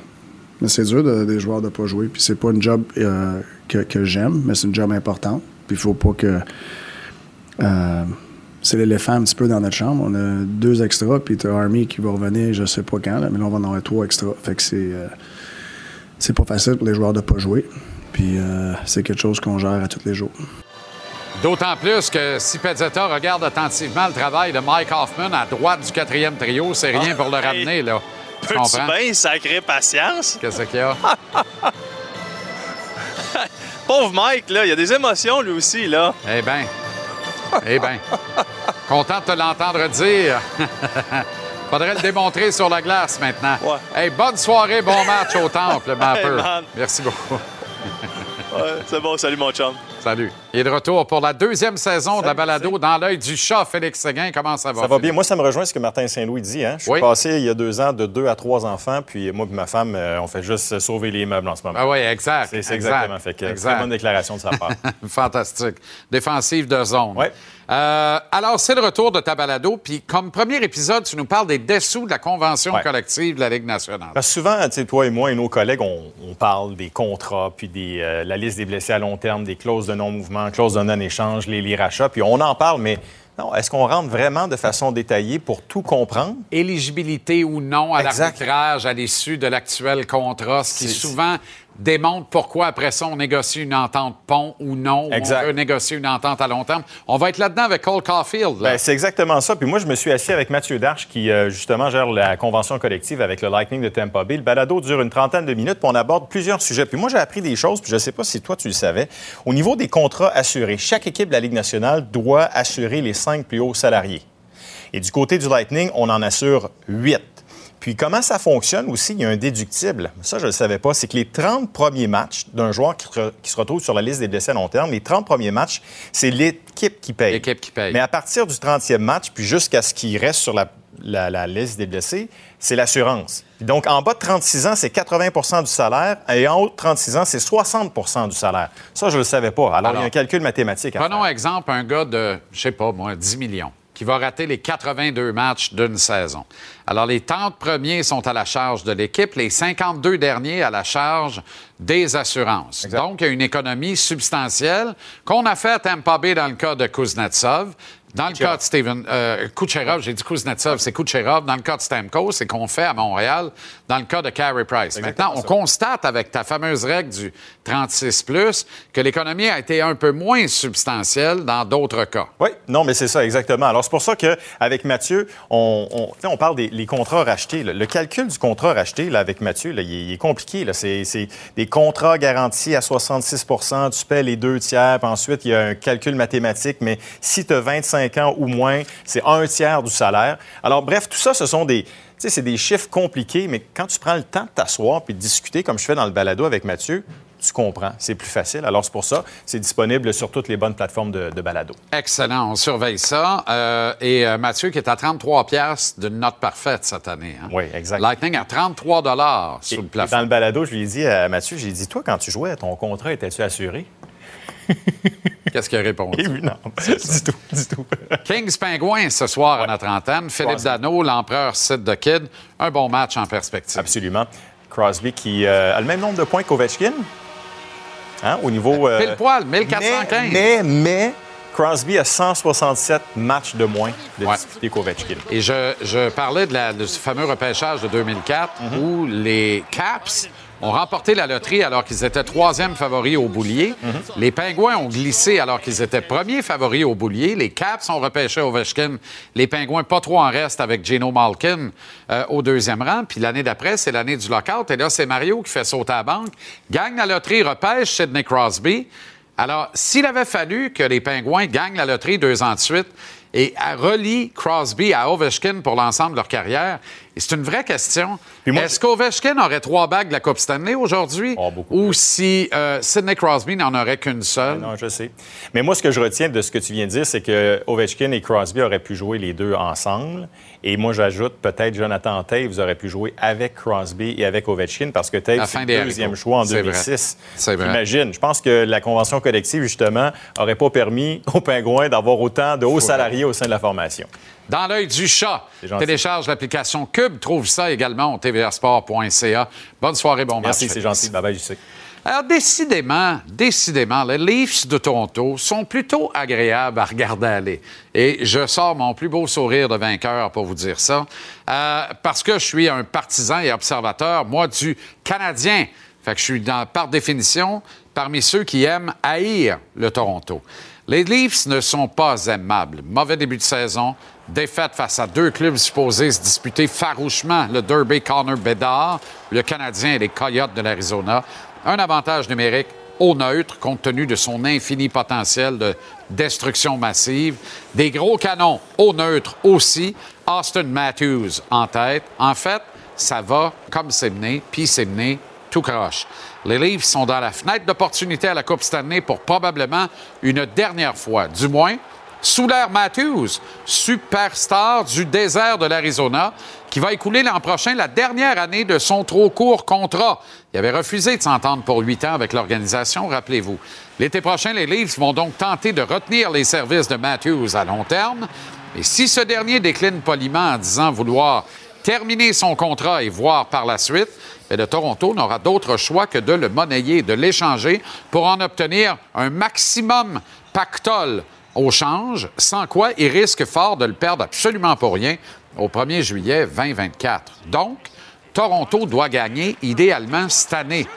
mais c'est dur des joueurs de ne pas jouer, puis c'est pas une job que, j'aime, mais c'est une job importante. Puis il faut pas que c'est l'éléphant un petit peu dans notre chambre. On a deux extras, puis tu as Army qui va revenir, je sais pas quand, mais là, on va en avoir trois extras. Fait que c'est, c'est pas facile pour les joueurs de pas jouer. Puis euh, c'est quelque chose qu'on gère à tous les jours. D'autant plus que si Pezzetta regarde attentivement le travail de Mike Hoffman à droite du quatrième trio, c'est rien pour le ah, ramener, là. Tu comprends? bien sacré patience? Qu'est-ce qu'il y a? Pauvre Mike, là, il y a des émotions, lui aussi, là. Eh bien. Eh bien. Content de te l'entendre dire. Faudrait le démontrer sur la glace maintenant. Ouais. Hey, bonne soirée, bon match au Temple, Mapper. Merci beaucoup c'est bon, salut mon chum. Salut. Il est de retour pour la deuxième saison de la balado dans l'œil du chat. Félix Seguin, comment ça va? Ça va bien. Moi, ça me rejoint ce que Martin Saint-Louis dit. Hein? Je suis passé il y a deux ans de deux à trois enfants, puis moi et ma femme, euh, on fait juste sauver les meubles en ce moment. Ah oui, exact. C'est exactement. Fait que très bonne déclaration de sa part. Fantastique. Défensive de zone. Oui. Euh, alors, c'est le retour de ta balado. Puis, comme premier épisode, tu nous parles des dessous de la convention collective de la Ligue nationale. Parce que souvent, toi et moi et nos collègues, on, parle des contrats, puis des, euh, la liste des blessés à long terme, des clauses de non-mouvement, clauses de non-échange, les, les rachats, puis on en parle, mais non, est-ce qu'on rentre vraiment de façon détaillée pour tout comprendre? Éligibilité ou non à l'arbitrage à l'issue de l'actuel contrat, ce qui souvent démontre pourquoi après ça on négocie une entente pont ou non, exact. on veut négocier une entente à long terme. On va être là-dedans avec Cole Caulfield. Ben, c'est exactement ça. Puis moi, je me suis assis avec Mathieu Darche qui, euh, justement, gère la convention collective avec le Lightning de Tampa Bay. Le balado dure une trentaine de minutes, puis on aborde plusieurs sujets. Puis moi, j'ai appris des choses, puis je ne sais pas si toi, tu le savais. Au niveau des contrats assurés, chaque équipe de la Ligue nationale doit assurer les cinq plus hauts salariés. Et du côté du Lightning, on en assure huit. Puis comment ça fonctionne aussi, il y a un déductible. Ça, je ne le savais pas. C'est que les 30 premiers matchs d'un joueur qui, se retrouve sur la liste des blessés à long terme, les 30 premiers matchs, c'est l'équipe qui paye. L'équipe qui paye. Mais à partir du 30e match, puis jusqu'à ce qu'il reste sur la, liste des blessés, c'est l'assurance. Donc, en bas de 36 ans, c'est 80% du salaire et en haut de 36 ans, c'est 60% du salaire. Ça, je ne le savais pas. Alors, il y a un calcul mathématique à Prenons exemple un gars de, je sais pas, moi, 10 millions qui va rater les 82 matchs d'une saison. Alors, les 30 premiers sont à la charge de l'équipe, les 52 derniers à la charge des assurances. Donc, il y a une économie substantielle qu'on a fait à Tampa Bay dans le cas de Kuznetsov. Dans le cas de Steven euh, Kucherov, j'ai dit Kuznetsov, c'est Kucherov. Dans le cas de Stamkos, c'est qu'on fait à Montréal. Dans le cas de Carey Price. Maintenant, on constate avec ta fameuse règle du 36 que l'économie a été un peu moins substantielle dans d'autres cas. Oui, non, mais c'est ça exactement. Alors c'est pour ça qu'avec Mathieu, on, on, parle des les contrats rachetés. Le calcul du contrat racheté là, avec Mathieu, là, il, est, compliqué. C'est des contrats garantis à 66% tu paies les deux tiers, puis ensuite il y a un calcul mathématique, mais si tu as 25 ans ou moins, c'est un tiers du salaire. Alors, bref, tout ça, ce sont des, c'est des chiffres compliqués, mais quand tu prends le temps de t'asseoir puis de discuter, comme je fais dans le balado avec Mathieu, tu comprends. C'est plus facile. Alors, c'est pour ça, c'est disponible sur toutes les bonnes plateformes de, balado. Excellent. On surveille ça. Euh, et euh, Mathieu, qui est à 33 pièces d'une note parfaite cette année. Hein? Oui, exact. Lightning à 33 sur le plafond. dans le balado, je lui ai dit à Mathieu, j'ai dit, toi, quand tu jouais, ton contrat était-tu assuré? Qu'est-ce qu'il a répondu? non, du tout, du tout. Kings Pingouins ce soir à notre antenne. Philippe Dano, l'empereur Sid de Kid. Un bon match en perspective. Absolument. Crosby qui euh, a le même nombre de points qu'Ovechkin. Hein, au niveau. Euh, Pile poil, 1415. Mais, mais, Crosby a 167 matchs de moins de ouais. qu'Ovechkin. Et je, je parlais de, la, de, ce fameux repêchage de 2004 mm-hmm. où les Caps ont remporté la loterie alors qu'ils étaient troisième favoris au boulier. Mhm. Les Pingouins ont glissé alors qu'ils étaient premiers favoris au boulier. Les Caps ont repêché Ovechkin. Les Pingouins, pas trop en reste avec Geno Malkin euh, au deuxième rang. Puis l'année d'après, c'est l'année du lockout. Et là, c'est Mario qui fait sauter à la banque, gagne la loterie, repêche Sidney Crosby. Alors, s'il avait fallu que les Pingouins gagnent la loterie deux ans de suite, et relie Crosby à Ovechkin pour l'ensemble de leur carrière. Et c'est une vraie question. Est-ce qu'Ovechkin aurait trois bagues de la Coupe Stanley aujourd'hui? Oh, ou si euh, Sidney Crosby n'en aurait qu'une seule? non, je sais. Mais moi, ce que je retiens de ce que tu viens de dire, c'est que Ovechkin et Crosby auraient pu jouer les deux ensemble. Et moi, j'ajoute peut-être Jonathan Taves aurait pu jouer avec Crosby et avec Ovechkin parce que Taves, c'est le deuxième choix en 2006. C'est vrai. Imagine. Je pense que la convention collective, justement, n'aurait pas permis aux Pingouins d'avoir autant de hauts salariés au sein de la formation. Dans l'œil du chat, télécharge l'application Cube. Trouve ça également au tvsport.ca. Bonne soirée, bon match. Merci, c'est gentil. Bye bye, je sais. Alors, décidément, décidément, les Leafs de Toronto sont plutôt agréables à regarder aller. Et je sors mon plus beau sourire de vainqueur pour vous dire ça, euh, parce que je suis un partisan et observateur, moi, du Canadien. Fait que je suis, dans, par définition, parmi ceux qui aiment haïr le Toronto. Les Leafs ne sont pas aimables. Mauvais début de saison, défaite face à deux clubs supposés se disputer farouchement le Derby Connor Bedard, le Canadien et les Coyotes de l'Arizona. Un avantage numérique au neutre compte tenu de son infini potentiel de destruction massive. Des gros canons au neutre aussi. Austin Matthews en tête. En fait, ça va comme c'est mené, puis c'est mené tout croche. Les Leafs sont dans la fenêtre d'opportunité à la Coupe Stanley pour probablement une dernière fois, du moins sous l'air Matthews, superstar du désert de l'Arizona, qui va écouler l'an prochain la dernière année de son trop court contrat. Il avait refusé de s'entendre pour huit ans avec l'organisation, rappelez-vous. L'été prochain, les Leafs vont donc tenter de retenir les services de Matthews à long terme. Et si ce dernier décline poliment en disant vouloir terminer son contrat et voir par la suite, le Toronto n'aura d'autre choix que de le monnayer, de l'échanger pour en obtenir un maximum pactole au change, sans quoi il risque fort de le perdre absolument pour rien au 1er juillet 2024. Donc, Toronto doit gagner idéalement cette année.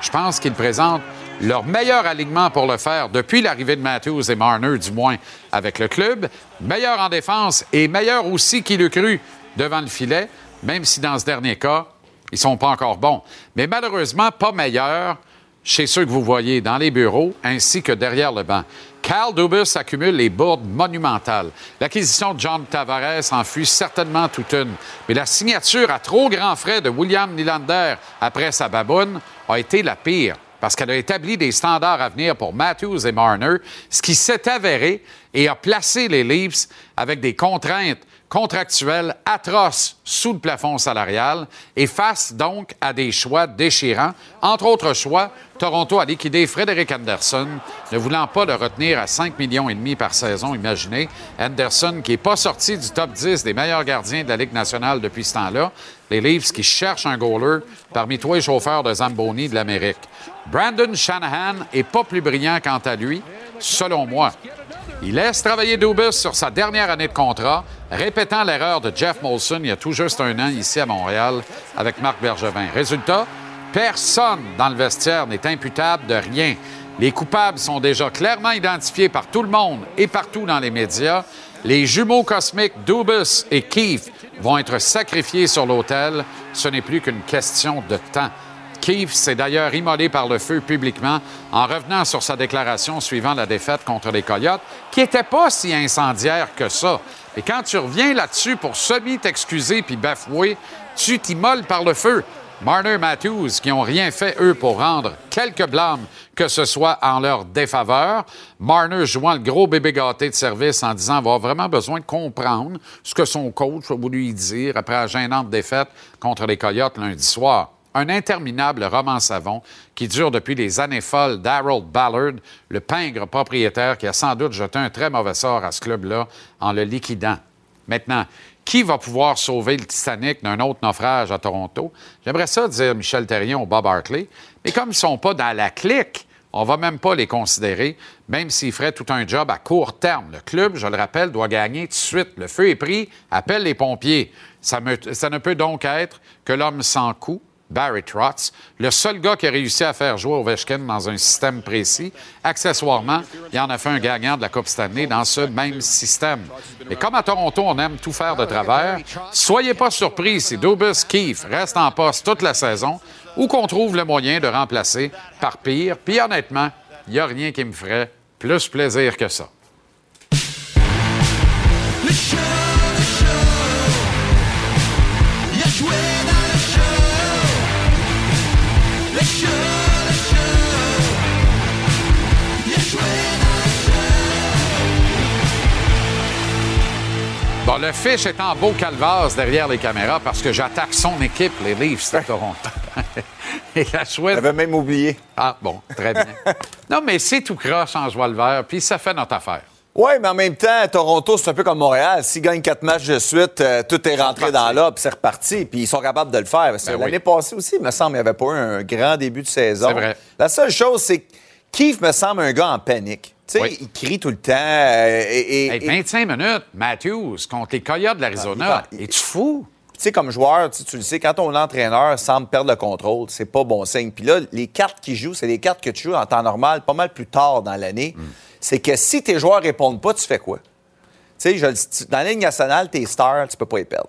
Je pense qu'ils présentent leur meilleur alignement pour le faire depuis l'arrivée de Matthews et Marner, du moins avec le club. Meilleur en défense et meilleur aussi qu'il eût cru devant le filet, même si dans ce dernier cas, ils sont pas encore bons. Mais malheureusement, pas meilleurs chez ceux que vous voyez dans les bureaux ainsi que derrière le banc. Carl Dubus accumule les bourdes monumentales. L'acquisition de John Tavares en fut certainement toute une, mais la signature à trop grands frais de William Nylander après sa baboune a été la pire parce qu'elle a établi des standards à venir pour Matthews et Marner, ce qui s'est avéré et a placé les Leafs avec des contraintes contractuels atroces sous le plafond salarial et face donc à des choix déchirants. Entre autres choix, Toronto a liquidé Frédéric Anderson, ne voulant pas le retenir à 5 millions et demi par saison, imaginez. Anderson qui n'est pas sorti du top 10 des meilleurs gardiens de la Ligue nationale depuis ce temps-là. Les Leafs qui cherchent un goaler parmi tous les chauffeurs de Zamboni de l'Amérique. Brandon Shanahan est pas plus brillant quant à lui, selon moi. Il laisse travailler Dubus sur sa dernière année de contrat, répétant l'erreur de Jeff Molson il y a tout juste un an ici à Montréal avec Marc Bergevin. Résultat, personne dans le vestiaire n'est imputable de rien. Les coupables sont déjà clairement identifiés par tout le monde et partout dans les médias. Les jumeaux cosmiques Dubus et Keith vont être sacrifiés sur l'autel. Ce n'est plus qu'une question de temps. Keefe s'est d'ailleurs immolé par le feu publiquement en revenant sur sa déclaration suivant la défaite contre les Coyotes, qui n'était pas si incendiaire que ça. Et quand tu reviens là-dessus pour semi t'excuser puis bafouer, tu t'immoles par le feu. Marner Matthews, qui n'ont rien fait, eux, pour rendre quelques blâmes que ce soit en leur défaveur. Marner jouant le gros bébé gâté de service en disant avoir vraiment besoin de comprendre ce que son coach a voulu dire après la gênante défaite contre les Coyotes lundi soir. Un interminable roman savon qui dure depuis les années folles d'Harold Ballard, le pingre propriétaire qui a sans doute jeté un très mauvais sort à ce club-là en le liquidant. Maintenant, qui va pouvoir sauver le Titanic d'un autre naufrage à Toronto? J'aimerais ça dire Michel Terrien ou Bob Hartley, mais comme ils ne sont pas dans la clique, on ne va même pas les considérer, même s'ils feraient tout un job à court terme. Le club, je le rappelle, doit gagner tout de suite. Le feu est pris, appelle les pompiers. Ça, ça ne peut donc être que l'homme sans coup, Barry Trotz, le seul gars qui a réussi à faire jouer Ovechkin dans un système précis. Accessoirement, il en a fait un gagnant de la Coupe Stanley dans ce même système. Mais comme à Toronto, on aime tout faire de travers, soyez pas surpris si Dubus Keefe reste en poste toute la saison ou qu'on trouve le moyen de remplacer par pire. Puis honnêtement, il n'y a rien qui me ferait plus plaisir que ça. Bon, le fiche est en beau calvase derrière les caméras parce que j'attaque son équipe, les Leafs de Toronto. Et la chouette. J'avais même oublié. Ah, bon, très bien. non, mais c'est tout croche en joie le vert, puis ça fait notre affaire. Oui, mais en même temps, Toronto, c'est un peu comme Montréal. S'ils gagnent quatre matchs de suite, euh, tout est rentré dans là, puis c'est reparti, puis ils sont capables de le faire. Ben l'année passée aussi, il me semble, il n'y avait pas eu un grand début de saison. C'est vrai. La seule chose, c'est que Keith me semble un gars en panique. Il crie tout le temps. euh, et, et- 25 minutes, Matthews, contre les Coyotes de l'Arizona. Ah, il- Es-tu fou? tu sais, comme joueur, tu, le sais, quand ton entraîneur semble perdre le contrôle, c'est pas bon signe. Puis là, les cartes qu'il joue, c'est les cartes que tu joues en temps normal, pas mal plus tard dans l'année. C'est que si tes joueurs répondent pas, tu fais quoi? Tu sais, dans la Ligue nationale, tes stars, tu peux pas les perdre.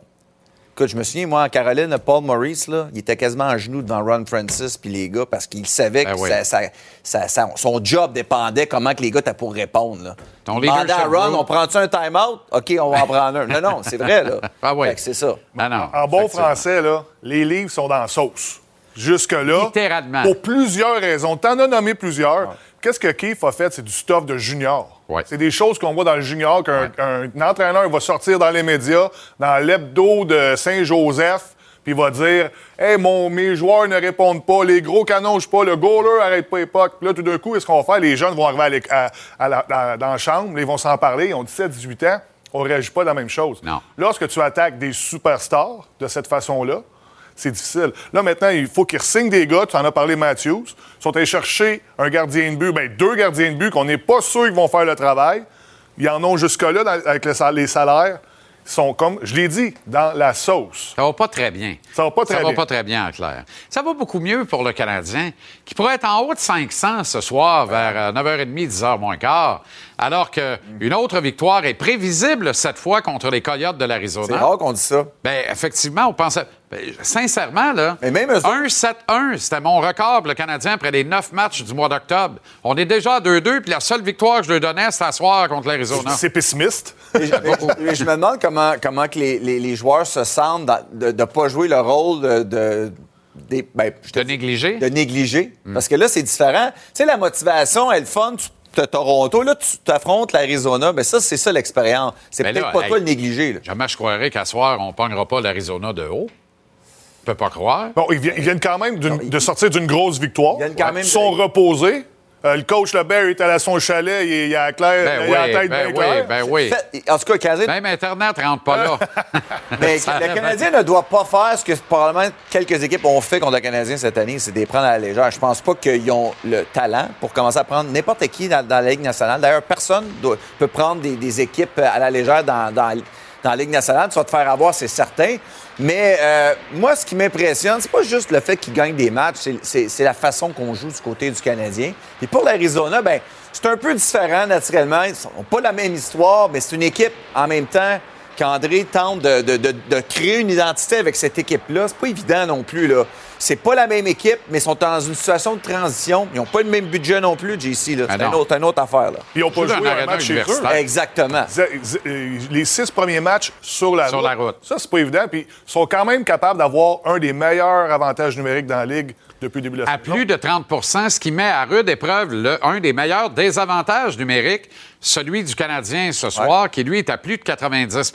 Écoute, je me souviens, moi, en Caroline, Paul Maurice, là, il était quasiment à genoux devant Ron Francis puis les gars parce qu'il savait Ben que oui. ça- ça- ça- ça- son job dépendait comment que les gars étaient pour répondre. Là. Ton à Ron, on prend-tu un time-out? OK, on va en prendre un. Non, non, c'est vrai, là. Ah oui. Fait que c'est ça. Ben non. En bon français, là, les livres sont dans la sauce. Jusque-là. Littéralement. Pour plusieurs raisons. T'en as nommé plusieurs. Qu'est-ce que Keith a fait? C'est du stuff de junior. Ouais. C'est des choses qu'on voit dans le junior, qu'un un entraîneur va sortir dans les médias, dans l'hebdo de Saint-Joseph, puis il va dire Hey, mon, mes joueurs ne répondent pas, les gros canons jouent pas, le goaler arrête pas les pucks. Puis là, tout d'un coup, qu'est-ce qu'on va faire? Les jeunes vont arriver à l'éc- à- à la- dans, la chambre, ils vont s'en parler, ils ont 17-18 ans, on réagit pas de la même chose. Non. Lorsque tu attaques des superstars de cette façon-là, c'est difficile. Là, maintenant, il faut qu'ils signent des gars. Tu en as parlé, Matthews. Ils sont allés chercher un gardien de but, ben, deux gardiens de but qu'on n'est pas sûr qu'ils vont faire le travail. Ils en ont jusque-là dans- avec le les salaires. Ils sont comme, je l'ai dit, dans la sauce. Ça va pas très bien. Ça va pas très Ça va bien. pas très bien, en clair. Ça va beaucoup mieux pour le Canadien, qui pourrait être en haut de 500 ce soir vers euh, 9h30, 10h moins quart, alors qu'une autre victoire est prévisible cette fois contre les Coyotes de C'est l'Arizona. rare qu'on dise ça. Ben, effectivement, on pensait. ben, sincèrement, là. Mais même eux autres- 1-7-1, c'était mon record, le Canadien, après les neuf matchs du mois d'octobre. On est déjà à 2-2, puis la seule victoire que je lui donnais, c'était à soir contre l'Arizona. C'est pessimiste. Mais je, me demande comment, comment que les, les- les joueurs se sentent dans- de ne pas jouer le rôle de. de des- ben, je te De négliger? De négliger. Parce que là, c'est différent. Tu sais, la motivation, elle est le fun. Tu Toronto, là, tu t'affrontes l'Arizona. Ben ça, c'est ça l'expérience. C'est Mais peut-être pas hey, toi le négliger. là. Jamais je croirais qu'à soir, on ne pognera pas l'Arizona de haut. Je peux pas croire. Bon, ils viennent, quand même de sortir d'une grosse victoire. Ils viennent quand même- Ils sont reposés. Euh, le coach Lebert est allé à son chalet, il, il a, clair, Ben il a oui, la tête ben bien oui, ben oui. Fait- en tout cas, le Canadien, Même Internet ne rentre pas là. mais le. Canadien ne doit pas faire ce que probablement quelques équipes ont fait contre le Canadien cette année, c'est de les prendre à la légère. Je pense pas qu'ils ont le talent pour commencer à prendre n'importe qui dans, dans la Ligue nationale. D'ailleurs, personne doit- peut prendre des, des équipes à la légère dans, dans, dans la Ligue nationale. Tu vas te faire avoir, c'est certain. Mais euh, moi, ce qui m'impressionne, c'est pas juste le fait qu'ils gagnent des matchs, c'est- la façon qu'on joue du côté du Canadien. Puis pour l'Arizona, ben c'est un peu différent naturellement. Ils n'ont pas la même histoire, mais c'est une équipe en même temps qu'André tente de- de créer une identité avec cette équipe-là. C'est pas évident non plus, là. C'est pas la même équipe, mais ils sont dans une situation de transition. Ils n'ont pas le même budget non plus, JC. là. Ah C'est un non. autre, une autre affaire. Là. Ils n'ont pas joué un un match chez eux. universitaire. Exactement. Euh, Les six premiers matchs sur la Sur route. la route. Ça, c'est pas évident. Puis ils sont quand même capables d'avoir un des meilleurs avantages numériques dans la Ligue depuis le début de la À saison. plus de 30% ce qui met à rude épreuve le- un des meilleurs désavantages numériques, celui du Canadien ce soir, qui lui est à plus de 90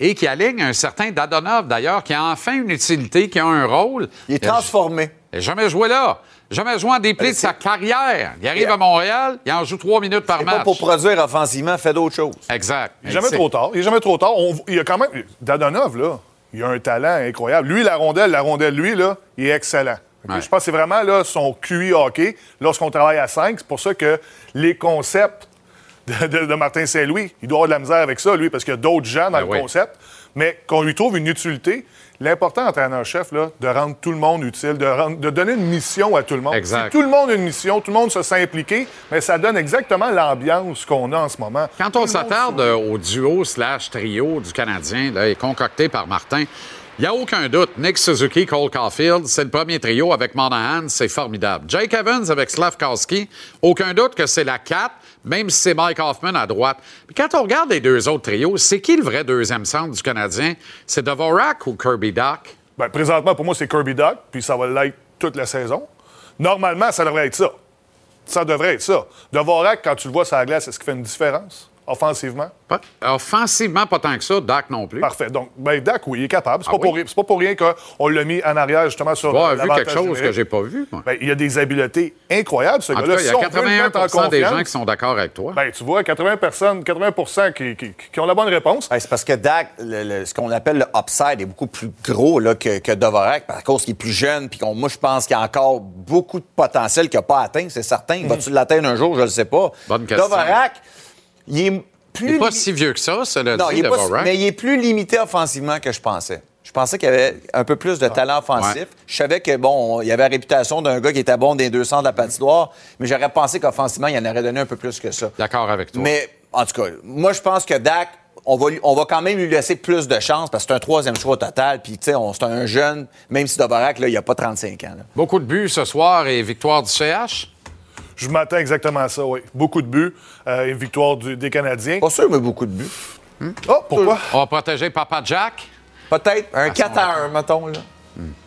et qui aligne un certain Dadonov, d'ailleurs, qui a enfin une utilité, qui a un rôle. Il est transformé. Il n'a jamais joué là. Jamais joué en dépli de sa carrière. Il arrive à Montréal, il en joue trois minutes par match. pas pour produire offensivement, fait d'autres choses. Exact. Il n'est jamais trop tard. Il est jamais trop tard. On- il y a quand même. Dadonov, là, il a un talent incroyable. Lui, la rondelle, la rondelle, lui, là, il est excellent. Ouais. Je pense que c'est vraiment là, son QI hockey lorsqu'on travaille à 5. C'est pour ça que les concepts de, de- de Martin Saint-Louis, il doit avoir de la misère avec ça, lui, parce qu'il y a d'autres gens dans Ben le oui. concept. Mais qu'on lui trouve une utilité, l'important, entraîneur-chef, là, de rendre tout le monde utile, de, rendre- de donner une mission à tout le monde. Exact. Si tout le monde a une mission, tout le monde se sent impliqué, mais ça donne exactement l'ambiance qu'on a en ce moment. Quand Tout on s'attarde euh, au duo slash trio du Canadien, là, concocté par Martin, il n'y a aucun doute. Nick Suzuki, Cole Caulfield, c'est le premier trio avec Monahan, c'est formidable. Jake Evans avec Slavkowski, aucun doute que c'est la 4, même si c'est Mike Hoffman à droite. Puis quand on regarde les deux autres trios, c'est qui le vrai deuxième centre du Canadien? C'est Dvorak ou Kirby Doc? Ben, présentement, pour moi, c'est Kirby Duck, puis ça va l'être toute la saison. Normalement, ça devrait être ça. Ça devrait être ça. Dvorak, quand tu le vois sur la glace, est-ce qu'il fait une différence? Offensivement? Pas- Offensivement, pas tant que ça. Doc non plus. Parfait. Donc, ben, Dak, oui, il est capable. C'est Ah pas, oui? pas pour rien qu'on l'a mis en arrière, justement, sur euh, vu l'avantage quelque chose numérique. que j'ai pas vu, moi. Ben, il a des habiletés incroyables, ce gars-là. il y a on veut le mettre en 81 des gens qui sont d'accord avec toi. Ben, tu vois, 80 personnes, 80 qui, qui- qui ont la bonne réponse. Ouais, c'est parce que Dak, le- le- ce qu'on appelle le upside est beaucoup plus gros là, que, que Dvorak, à cause qu'il est plus jeune, puis qu'on- moi, je pense qu'il y a encore beaucoup de potentiel qu'il n'a pas atteint, c'est certain. Va-tu l'atteindre un jour? Je ne le sais pas. Bonne question. Dvorak, il est plus... Il n'est pas si vieux que ça, cela Non, dit, il est pas- Dvorak. mais il est plus limité offensivement que je pensais. Je pensais qu'il y avait un peu plus de talent offensif. Ouais. Je savais que, bon, il y avait la réputation d'un gars qui était bon des deux centres de la patinoire, mais j'aurais pensé qu'offensivement, il en aurait donné un peu plus que ça. D'accord avec toi. Mais, en tout cas, moi, je pense que Dak, on va, on va quand même lui laisser plus de chance parce que c'est un troisième choix au total. Puis, tu sais, c'est un jeune, même si Dvorak, là, il a pas 35 ans. là. Beaucoup de buts ce soir et victoire du CH. Je m'attends exactement à ça, oui. Beaucoup de buts, euh, une victoire du- des Canadiens. Pas sûr, mais beaucoup de buts. Oh, pourquoi? On va protéger Papa Jack. Peut-être un 4 à 1, mettons. Là.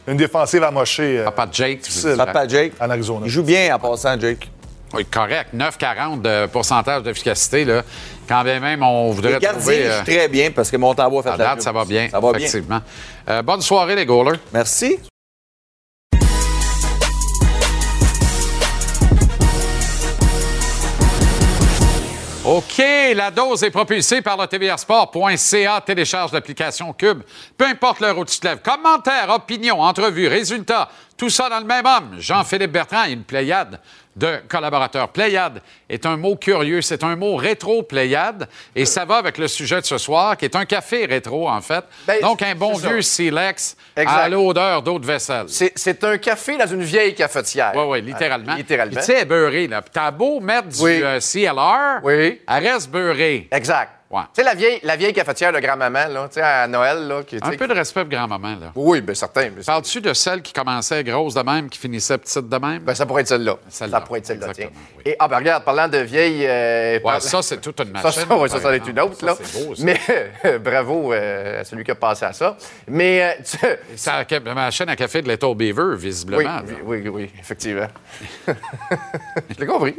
Une défensive amochée euh, Papa Jake. Papa Jake. en Arizona. Il joue bien en passant, Jake. Oui, correct. 9,40 de pourcentage d'efficacité. Là. Quand bien même, on voudrait Les gardiens trouver... euh, très bien parce que Montembourg a fait à la date, ça va bien. Ça va bien. effectivement. Euh, bonne soirée, les goalers. Merci. OK, la dose est propulsée par le tvrsport.ca. Télécharge l'application Cube. Peu importe l'heure où tu te lèves. Commentaires, opinions, entrevues, résultats, tout ça dans le même homme. Jean-Philippe Bertrand et une pléiade de collaborateurs. Pléiade est un mot curieux. C'est un mot rétro-pléiade. Et ça va avec le sujet de ce soir, qui est un café rétro, en fait. Ben, Donc, un bon vieux Silex à l'odeur d'eau de vaisselle. C'est un café dans une vieille cafetière. Oui, oui, littéralement. Euh, littéralement. Puis, Tu sais, beurrée, là. T'as beau mettre du Oui. euh, CLR, Oui. elle reste beurrée. Exact. Ouais. Tu sais, la vieille, la vieille cafetière de grand-maman, là, tu sais, à Noël, là, qui, Un peu de respect pour grand-maman, là. Oui, bien certain. mais- Parles-tu de celle qui commençait grosse de même, qui finissait petite de même? Ben, ça pourrait être celle-là. Ça pourrait être celle-là, tiens. Oui. Et, ah, ben, regarde, parlant de vieille. euh, Ouais, ça, c'est toute une Ça, machine. ça, ouais, ça, par ça est exemple. une autre, Ça, là. c'est beau, ça. Mais euh, bravo euh, à celui qui a passé à ça. Mais, euh, tu- C'est la machine à café de Little Beaver, oui, visiblement. là. oui, oui, oui, effectivement. Je l'ai compris.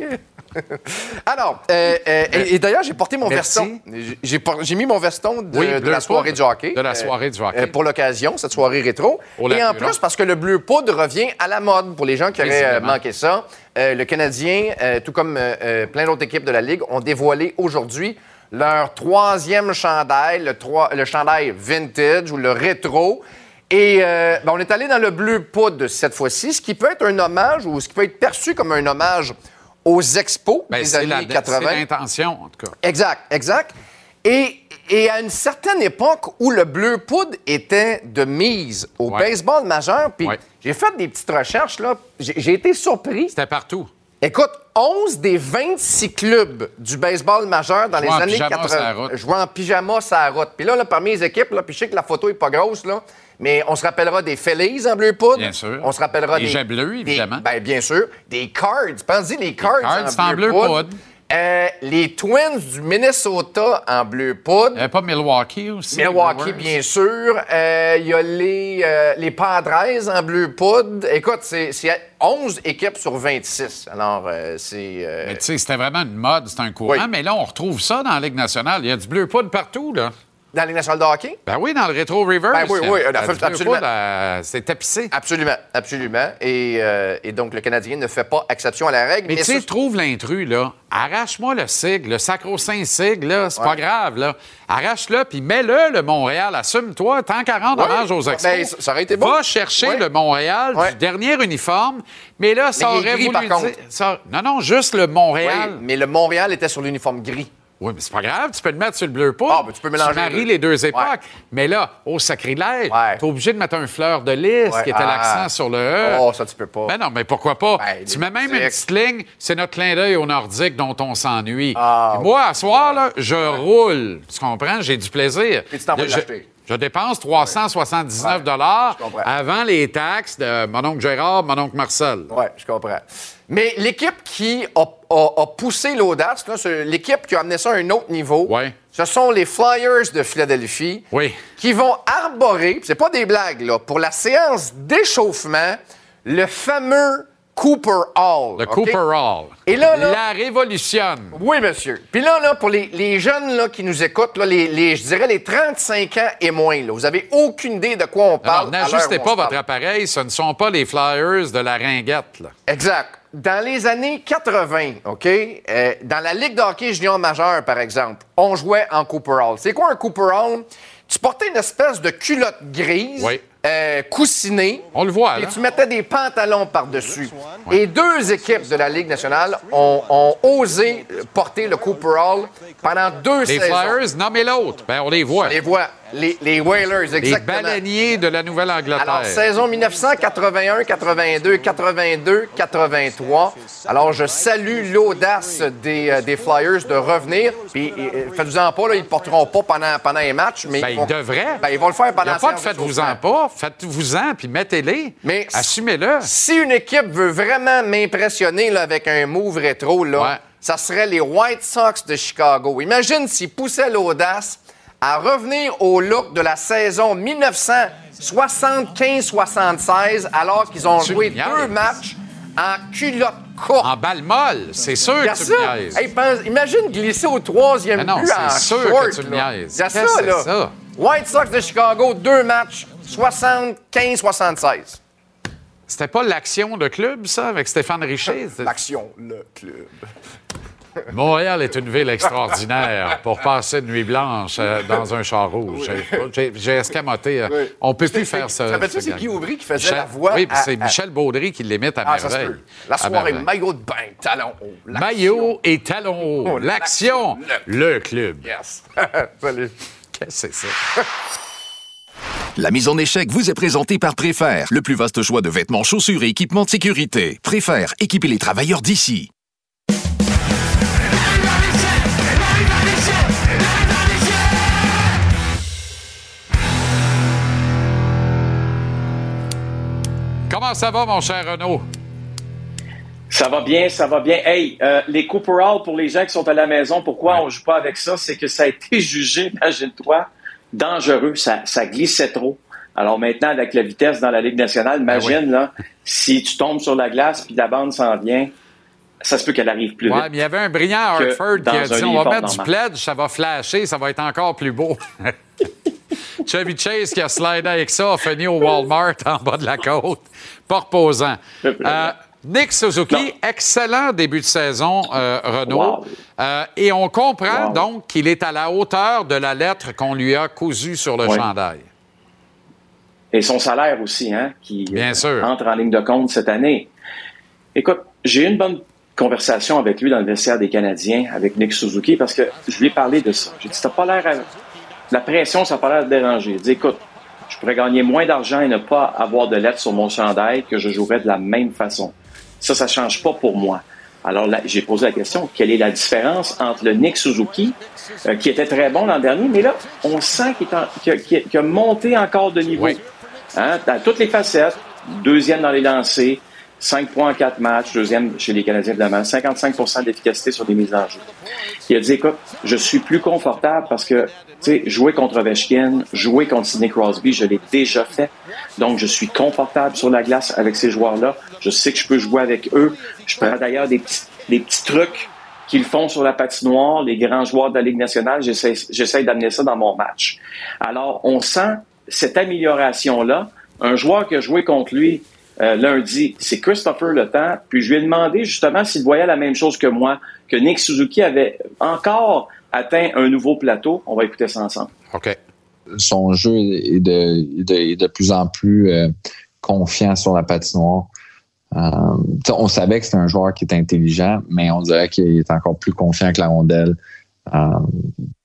Alors, euh, euh, et, et d'ailleurs, j'ai porté mon Merci. veston. J'ai- J'ai por- j'ai mis mon veston de, Oui, de bleu la soirée poudre. du hockey. De la soirée du hockey. euh, pour l'occasion, cette soirée rétro. Et en plus, parce que le bleu poudre revient à la mode pour les gens qui auraient euh, manqué ça. Euh, le Canadien, euh, tout comme euh, euh, plein d'autres équipes de la Ligue, ont dévoilé aujourd'hui leur troisième chandail, le, le chandail vintage ou le rétro. Et euh, ben, on est allé dans le bleu poudre cette fois-ci, ce qui peut être un hommage ou ce qui peut être perçu comme un hommage aux expos Ben, des c'est la- années c'est 80. l'intention, en tout cas. Exact, exact. Et, et à une certaine époque où le bleu poudre était de mise au Ouais. baseball majeur, puis Ouais. j'ai fait des petites recherches, là, j'ai été surpris. C'était partout. Écoute, 11 des 26 clubs du baseball majeur dans les Jouant années pyjama 80 sur la route. jouaient en pyjama sur la route. Puis là, là, parmi les équipes, là, puis je sais que la photo est pas grosse, là, mais on se rappellera des Phillies en bleu poudre. Bien sûr. On se rappellera Les des... jets bleus, des- évidemment. ben, bien sûr. Des Cards. Pensez les Cards, Cards, c'est en bleu poudre. Euh, les Twins du Minnesota en bleu poudre. Avait pas Milwaukee aussi? Milwaukee, bien sûr. Euh, Il y a les, euh, les Padres en bleu poudre. Écoute, c'est c'est 11 équipes sur 26. Alors, euh, c'est... euh, Mais tu sais, c'était vraiment une mode, c'était un courant. Oui. Mais là, on retrouve ça dans la Ligue nationale. Il y a du bleu poudre partout, là. Dans les nationales de hockey? Ben oui, dans le rétro reverse. Ben oui, oui, absolument. euh, c'est tapissé. Absolument, absolument. Et, euh, et donc, le Canadien ne fait pas exception à la règle. Mais tu sais, trouve l'intrus, là. Arrache-moi le sigle, le sacro-saint sigle, là. C'est pas grave, là. Arrache-le, puis mets-le, le Montréal. Assume-toi, tant qu'à rendre Ouais. hommage aux Ben, expos. ça- ça aurait été bon. Va chercher Ouais. le Montréal du dernier uniforme. Mais là, ça Mais aurait gris, voulu par dire- contre. ça- Non, non, juste le Montréal. mais le Montréal était sur l'uniforme gris. Oui, mais c'est pas grave, tu peux le mettre sur le bleu poudre. Ah, ben, tu peux mélanger maries les deux. les deux époques. Ouais. Mais là, au sacrilège, Ouais. t'es obligé de mettre un fleur de lys Ouais. qui était Ah. l'accent sur le E. Oh, ça, tu peux pas. Ben non, mais pourquoi pas? Ben, tu mets même une petite ligne, c'est notre clin d'œil au Nordique dont on s'ennuie. Ah, Moi, à soir, là, je roule. Tu comprends? J'ai du plaisir. Puis tu t'en vas l'acheter. Je dépense 379 dollars avant les taxes de mon oncle Gérard, mon oncle Marcel. Oui, je comprends. Mais l'équipe qui a, a- a poussé l'audace, l'équipe qui a amené ça à un autre niveau, Ouais. ce sont les Flyers de Philadelphie Oui. qui vont arborer, c'est pas des blagues, là, pour la séance d'échauffement, le fameux Cooper Hall. Le? Cooper Hall. Et là, là- La révolutionne. Oui, monsieur. Puis là, là, pour les, les jeunes là, qui nous écoutent, là, les, les- je dirais les 35 ans et moins, là, vous avez aucune idée de quoi on parle. N'ajustez pas votre appareil, ce ne sont pas les Flyers de la ringuette. Là. Exact. Dans les années 80, OK, euh, dans la Ligue de hockey junior majeur, par exemple, on jouait en Cooper Hall. C'est quoi un Cooper Hall? Tu portais une espèce de culotte grise, Oui. Euh. On le voit, Et tu mettais des pantalons par-dessus. Et deux équipes de la Ligue nationale ont, ont osé porter le Cooper Hall pendant deux Les saisons. Flyers, nommez l'autre. Ben, on les voit. Les voix. Les, les Whalers, Les exactement. baleiniers de la Nouvelle-Angleterre. Alors, saison 1981, 82, 82, 83. Alors, je salue l'audace des, euh, des Flyers de revenir. Puis, euh, faites-vous-en pas, là, ils ne porteront pas pendant, pendant les matchs. Mais Ben, ils, devraient. Ben, ils vont le faire pendant de séance faites-vous-en pas. Faites-vous-en, puis mettez-les. Mais Assumez-le. Si une équipe veut vraiment m'impressionner avec un move rétro, là, Ouais. ça serait les White Sox de Chicago. Imagine s'ils poussaient l'audace à revenir au look de la saison 1975-76 alors qu'ils ont Tu joué deux matchs en culotte courte. En balle molle, c'est sûr que tu ça. me niaises. Hey, pense- imagine glisser au troisième non, but en c'est sûr que tu me ça, c'est là. ça? White Sox de Chicago, deux matchs, 75-76. C'était pas l'action de club, ça, avec Stéphane Richer? L'action, le club. Montréal est une ville extraordinaire pour passer une nuit blanche euh, dans un char rouge. J'ai- J'ai escamoté. euh, Oui. On peut C'est- plus faire ça. ce c'est. Guy Aubry qui faisait Michel- la voix Oui, c'est Michel Baudry qui l'imite à Ah, ça se merveille. peut. La soirée, maillot de bain, talon haut. l'action. Maillot et talons hauts. Oh, L'action, le club. Yes. Salut. Qu'est-ce que c'est ça? La mise en échec vous est présentée par Préfère, le plus vaste choix de vêtements, chaussures et équipements de sécurité. Préfère, équipez les travailleurs d'ici. Comment ça va, mon cher Renaud? Ça va bien, ça va bien. Hey, euh, les Cooper Hall, pour les gens qui sont à la maison, pourquoi on joue pas avec ça? C'est que ça a été jugé, imagine-toi, dangereux. Ça, ça glissait trop. Alors maintenant, avec la vitesse dans la Ligue nationale, imagine, là, si tu tombes sur la glace puis la bande s'en vient, ça se peut qu'elle arrive plus Ouais, vite. mais il y avait un brillant Hartford qui a dit on va mettre du pledge, ça va flasher, ça va être encore plus beau. Chevy Chase qui a slidé avec ça a fini au Walmart en bas de la côte. Pas reposant. Euh, Nick Suzuki, excellent début de saison, euh, Renault. Wow. Euh, et on comprend Wow. donc qu'il est à la hauteur de la lettre qu'on lui a cousue sur le Oui. chandail. Et son salaire aussi, hein, qui Bien sûr. entre en ligne de compte cette année. Écoute, j'ai eu une bonne conversation avec lui dans le vestiaire des Canadiens, avec Nick Suzuki, parce que je lui ai parlé de ça. J'ai dit, t'as pas l'air à- La pression, ça de déranger. Il dit, écoute, je pourrais gagner moins d'argent et ne pas avoir de lettres sur mon chandail que je jouerais de la même façon. Ça, ça change pas pour moi. Alors là, j'ai posé la question, quelle est la différence entre le Nick Suzuki, euh, qui était très bon l'an dernier, mais là, on sent qu'il a, monté encore de niveau. Hein, dans toutes les facettes, deuxième dans les lancers, 5 points en 4 matchs, deuxième chez les Canadiens évidemment, 55 d'efficacité sur des mises en jeu. Il a dit, écoute, je suis plus confortable parce que, tu sais, jouer contre Ovechkin, jouer contre Sidney Crosby, je l'ai déjà fait. Donc, je suis confortable sur la glace avec ces joueurs-là. Je sais que je peux jouer avec eux. Je prends d'ailleurs des petits, trucs qu'ils font sur la patinoire, les grands joueurs de la Ligue nationale. J'essaie d'amener ça dans mon match. Alors, on sent cette amélioration-là. Un joueur qui a joué contre lui euh, lundi, c'est Christopher Le Temps. Puis je lui ai demandé justement s'il voyait la même chose que moi, que Nick Suzuki avait encore atteint un nouveau plateau. On va écouter ça ensemble. OK. Son jeu est de, de, plus en plus euh, confiant sur la patinoire. Euh, on savait que c'était un joueur qui était intelligent, mais on dirait qu'il est encore plus confiant que la rondelle.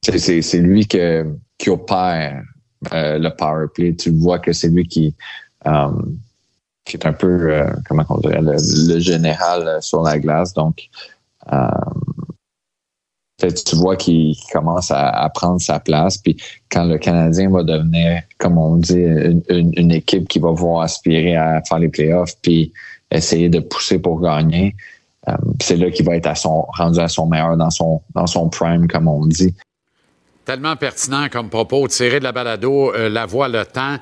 c'est lui qui opère le power play. Tu vois que c'est lui qui, qui est un peu, euh, comment on dirait, le, général euh, sur la glace. Donc, euh, tu vois qu'il commence à, prendre sa place. Puis quand le Canadien va devenir, comme on dit, une, équipe qui va pouvoir aspirer à faire les playoffs puis essayer de pousser pour gagner, c'est là qu'il va être rendu à son meilleur dans son, dans son prime, comme on dit. Tellement pertinent comme propos, tirer de la balado, la voix, le temps.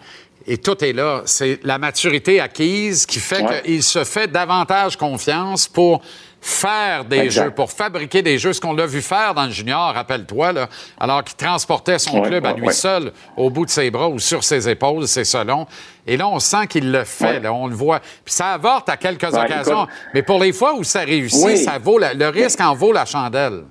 Et tout est là. C'est la maturité acquise qui fait qu'il se fait davantage confiance pour faire des jeux, pour fabriquer des jeux. Ce qu'on l'a vu faire dans le junior, rappelle-toi, là, alors qu'il transportait son club à lui seul au bout de ses bras ou sur ses épaules, c'est selon. Et là, on sent qu'il le fait, là, on le voit. Puis ça avorte à quelques occasions. Mais pour les fois où ça réussit, ça vaut le risque en vaut la chandelle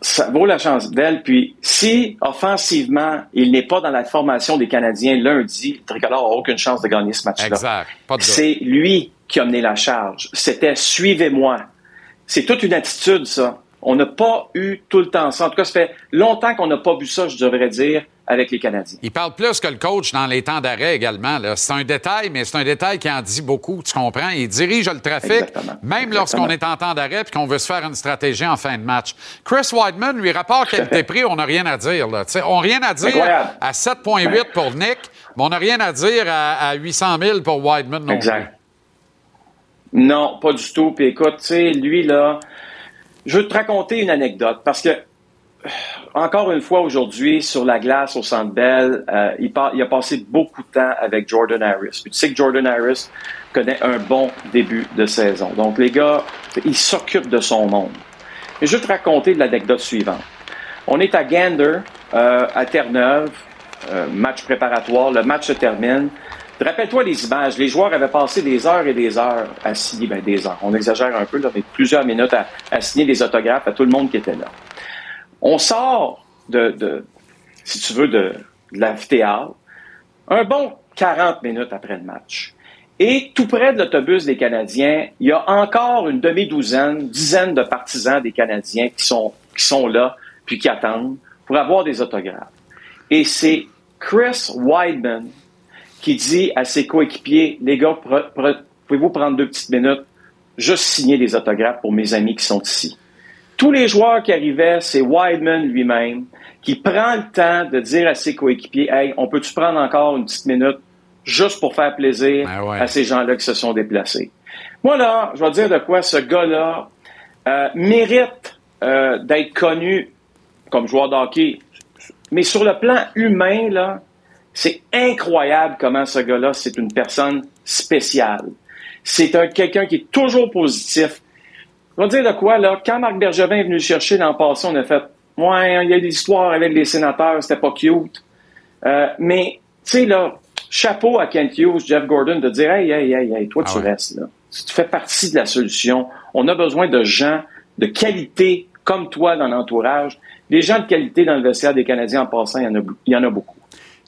ça vaut la chance d'elle. Puis, si offensivement, il n'est pas dans la formation des Canadiens lundi, le tricolore n'a aucune chance de gagner ce match-là. Exact. C'est lui qui a mené la charge. C'était suivez-moi. C'est toute une attitude, ça. On n'a pas eu tout le temps ça. En tout cas, ça fait longtemps qu'on n'a pas vu ça, je devrais dire avec les Canadiens. Il parle plus que le coach dans les temps d'arrêt également. C'est un détail, mais c'est un détail qui en dit beaucoup, tu comprends? Il dirige le trafic, même lorsqu'on est en temps d'arrêt et qu'on veut se faire une stratégie en fin de match. Chris Weidman, lui, rapport qualité prix, on n'a rien à dire. Là. on n'a rien à dire à 7,8 pour Nick, mais on n'a rien à dire à, 800 000 pour Weidman non exact. Non, pas du tout. Puis écoute, tu sais, lui, là, je veux te raconter une anecdote parce que encore une fois aujourd'hui, sur la glace au Centre Bell, euh, il, a passé beaucoup de temps avec Jordan Harris. tu sais que Jordan Harris connaît un bon début de saison. Donc, les gars, il s'occupe de son monde. Je vais te raconter l'anecdote suivante. On est à Gander, euh, à Terre-Neuve, euh, match préparatoire. Le match se termine. Rappelle-toi les images. Les joueurs avaient passé des heures et des heures à signer, ben des heures, on exagère un peu, mais plusieurs minutes à signer des autographes à tout le monde qui était là. On sort de, si tu veux, de, de un bon 40 minutes après le match. Et tout près de l'autobus des Canadiens, il y a encore une demi-douzaine, dizaine de partisans des Canadiens qui sont, qui sont là, puis qui attendent pour avoir des autographes. Et c'est Chris Weidman qui dit à ses coéquipiers, les gars, pouvez-vous prendre deux petites minutes, juste signer des autographes pour mes amis qui sont ici tous les joueurs qui arrivaient, c'est Wideman lui-même qui prend le temps de dire à ses coéquipiers Hey, on peut-tu prendre encore une petite minute juste pour faire plaisir ben à ces gens-là qui se sont déplacés? Moi, là, je vais dire de quoi ce gars-là euh, mérite euh, d'être connu comme joueur d'hockey. Mais sur le plan humain, là, c'est incroyable comment ce gars-là, c'est une personne spéciale. C'est un quelqu'un qui est toujours positif, je vais dire de quoi, là, quand Marc Bergevin est venu le chercher l'an passé, on a fait Ouais, il y a des histoires avec les sénateurs, c'était pas cute. Euh, mais, tu sais, là, chapeau à Kent Hughes, Jeff Gordon, de dire Hey, hey, hey, hey, toi, tu ah restes là. Tu fais partie de la solution. On a besoin de gens de qualité comme toi dans l'entourage. Des gens de qualité dans le vestiaire des Canadiens en passant, il y en a, il y en a beaucoup.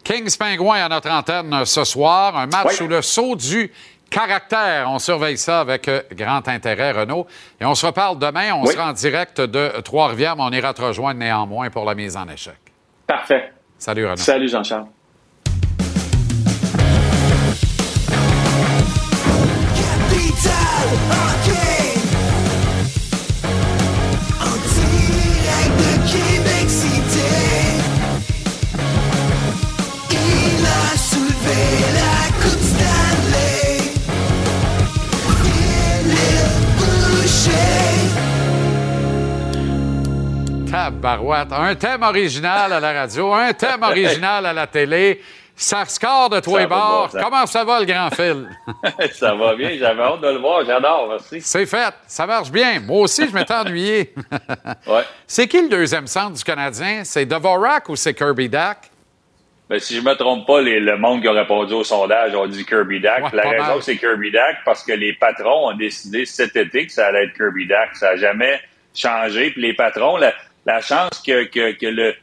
Kings Pingouin à notre antenne ce soir. Un match sous le saut du caractère. On surveille ça avec euh, grand intérêt, Renaud. Et on se reparle demain. On sera en direct de Trois-Rivières, mais on ira te rejoindre néanmoins pour la mise en échec. Parfait. Salut, Renaud. Salut, Jean-Charles. Tabarouette. Un thème original à la radio, un thème original à la télé. Ça score de toi et bord. Comment ça va, le grand fil? ça va bien. J'avais hâte de le voir. J'adore. Merci. C'est fait. Ça marche bien. Moi aussi, je m'étais ennuyé. ouais. C'est qui le deuxième centre du Canadien? C'est Dvorak ou c'est Kirby Dack? Ben, si je me trompe pas, le monde qui a répondu au sondage ont dit Kirby Dack. la raison, c'est Kirby Dack parce que les patrons ont décidé cet été que ça allait être Kirby Dack. Ça n'a jamais changé. Puis les patrons, la, chance que, que, que le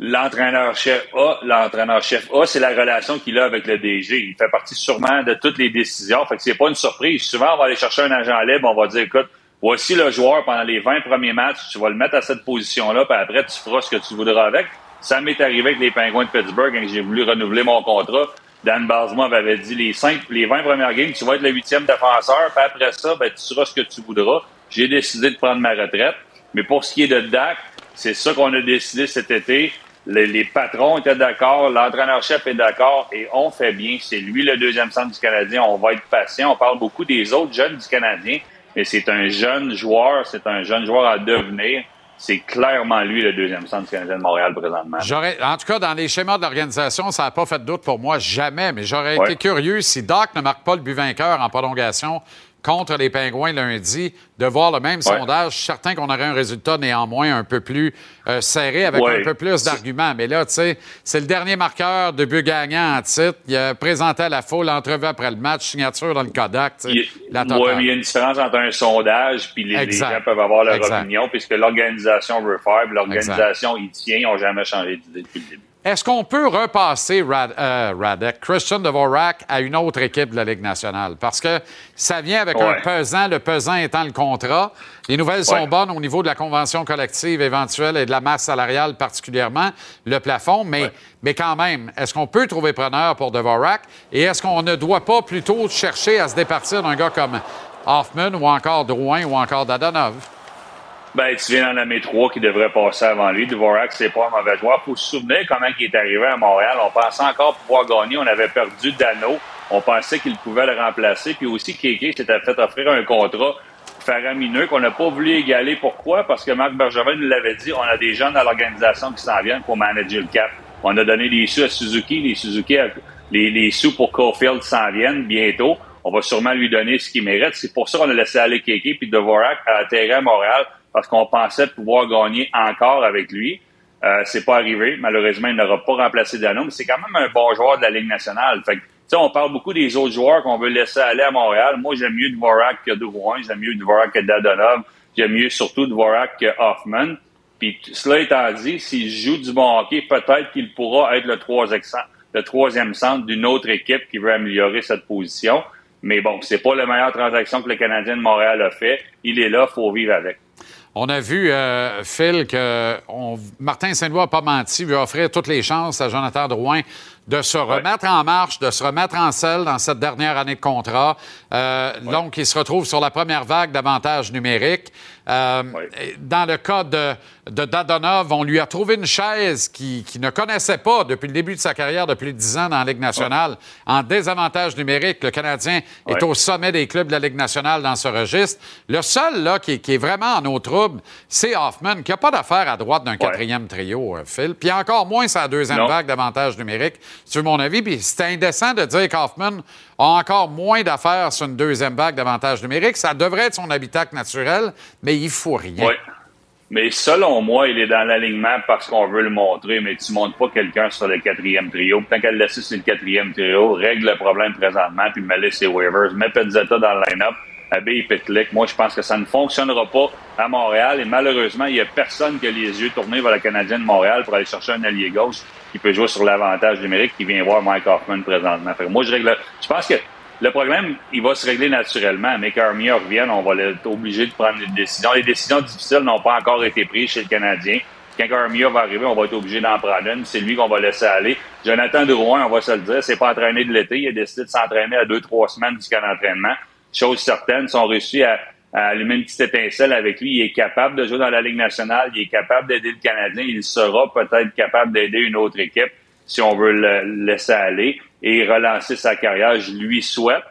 l'entraîneur-chef A, l'entraîneur-chef A, c'est la relation qu'il a avec le DG. Il fait partie sûrement de toutes les décisions. Fait que c'est pas une surprise. Souvent, on va aller chercher un agent libre, on va dire, écoute, voici le joueur pendant les 20 premiers matchs, tu vas le mettre à cette position-là, puis après, tu feras ce que tu voudras avec. Ça m'est arrivé avec les Pingouins de Pittsburgh quand j'ai voulu renouveler mon contrat. Dan Barsma m'avait dit les cinq, les 20 premières games, tu vas être le huitième défenseur, puis après ça, ben, tu seras ce que tu voudras. J'ai décidé de prendre ma retraite. Mais pour ce qui est de Dak, c'est ça qu'on a décidé cet été les, patrons étaient d'accord, l'entraîneur-chef est d'accord et on fait bien. C'est lui le deuxième centre du Canadien. On va être patient. On parle beaucoup des autres jeunes du Canadien, mais c'est un jeune joueur, c'est un jeune joueur à devenir. C'est clairement lui le deuxième centre du Canadien de Montréal présentement. J'aurais, en tout cas, dans les schémas de l'organisation, ça n'a pas fait de doute pour moi, jamais, mais j'aurais été curieux si Doc ne marque pas le but vainqueur en prolongation contre les Pingouins lundi, de voir le même sondage. Je suis certain qu'on aurait un résultat néanmoins un peu plus euh, serré, avec un peu plus d'arguments. Mais là, tu sais, c'est le dernier marqueur de but gagnant en titre. Il a présenté à la foule l'entrevue après le match, signature dans le Kodak. Il, il y a une différence entre un sondage puis les, gens peuvent avoir leur opinion, puisque l'organisation veut faire, l'organisation y tient, ils n'ont jamais changé d'idée depuis le début. Est-ce qu'on peut repasser euh, Radek, Christian Dvorak à une autre équipe de la Ligue nationale? Parce que ça vient avec un pesant, le pesant étant le contrat. Les nouvelles sont bonnes au niveau de la convention collective éventuelle et de la masse salariale particulièrement, le plafond, mais, mais quand même, est-ce qu'on peut trouver preneur pour Dvorak? Et est-ce qu'on ne doit pas plutôt chercher à se départir d'un gars comme Hoffman ou encore Drouin ou encore Dadonov? Ben, tu viens dans la trois qui devrait passer avant lui. Dvorak, c'est pas un mauvais joueur. Faut se souvenir comment il est arrivé à Montréal. On pensait encore pouvoir gagner. On avait perdu Dano. On pensait qu'il pouvait le remplacer. Puis aussi, Kéké s'était fait offrir un contrat faramineux qu'on n'a pas voulu égaler. Pourquoi? Parce que Marc Bergevin nous l'avait dit, on a des jeunes dans l'organisation qui s'en viennent pour manager le cap. On a donné des sous à Suzuki. Les Suzuki, les, les sous pour Caulfield s'en viennent bientôt. On va sûrement lui donner ce qu'il mérite. C'est pour ça qu'on a laissé aller Kéké. Puis Dvorak a atterri à Montréal parce qu'on pensait pouvoir gagner encore avec lui. Euh, c'est pas arrivé. Malheureusement, il n'aura pas remplacé Dano, mais c'est quand même un bon joueur de la Ligue nationale. Fait que, on parle beaucoup des autres joueurs qu'on veut laisser aller à Montréal. Moi, j'aime mieux Dvorak que Drouin, j'aime mieux Dvorak que Dadonov, j'aime mieux surtout Dvorak que Hoffman. Puis cela étant dit, s'il joue du bon hockey, peut-être qu'il pourra être le troisième, centre d'une autre équipe qui veut améliorer cette position. Mais bon, c'est pas la meilleure transaction que le Canadien de Montréal a fait. Il est là, faut vivre avec. On a vu, euh, Phil, que Martin Saint-Louis n'a pas menti, veut offrir toutes les chances à Jonathan Drouin de se remettre en marche, de se remettre en selle dans cette dernière année de contrat. Euh, donc, il se retrouve sur la première vague d'avantages numériques. Euh, dans le cas de, de, Dadonov, on lui a trouvé une chaise qui, qui, ne connaissait pas depuis le début de sa carrière de plus de 10 ans dans la Ligue nationale. En désavantage numérique, le Canadien est au sommet des clubs de la Ligue nationale dans ce registre. Le seul là, qui, qui est vraiment en eau trouble, c'est Hoffman, qui n'a pas d'affaire à droite d'un quatrième trio, euh, Phil. Puis encore moins sa deuxième vague d'avantages numériques, c'est mon avis. Puis c'est indécent de dire qu'Hoffman a encore moins d'affaires sur une deuxième vague d'avantages numériques. Ça devrait être son habitacle naturel, mais il faut rien. Oui. Mais selon moi, il est dans l'alignement parce qu'on veut le montrer, mais tu montes pas quelqu'un sur le quatrième trio. Tant qu'elle laisse sur le quatrième trio, règle le problème présentement, puis me laisse ses waivers. Mets Pezzetta dans le line-up, habille Pitlick. Moi, je pense que ça ne fonctionnera pas à Montréal. Et malheureusement, il n'y a personne qui a les yeux tournés vers la Canadienne de Montréal pour aller chercher un allié gauche qui peut jouer sur l'avantage numérique qui vient voir Mike Hoffman présentement. moi, je règle. Je pense que le problème, il va se régler naturellement. Mais qu'Armia revienne, on va être obligé de prendre des décisions. Les décisions difficiles n'ont pas encore été prises chez le Canadien. Quand Armia va arriver, on va être obligé d'en prendre une. C'est lui qu'on va laisser aller. Jonathan Drouin, on va se le dire, c'est pas entraîné de l'été. Il a décidé de s'entraîner à deux, trois semaines du camp d'entraînement. Chose certaine, sont réussi à, à allumer une petite étincelle avec lui. Il est capable de jouer dans la Ligue nationale. Il est capable d'aider le Canadien. Il sera peut-être capable d'aider une autre équipe si on veut le laisser aller et relancer sa carrière. Je lui souhaite.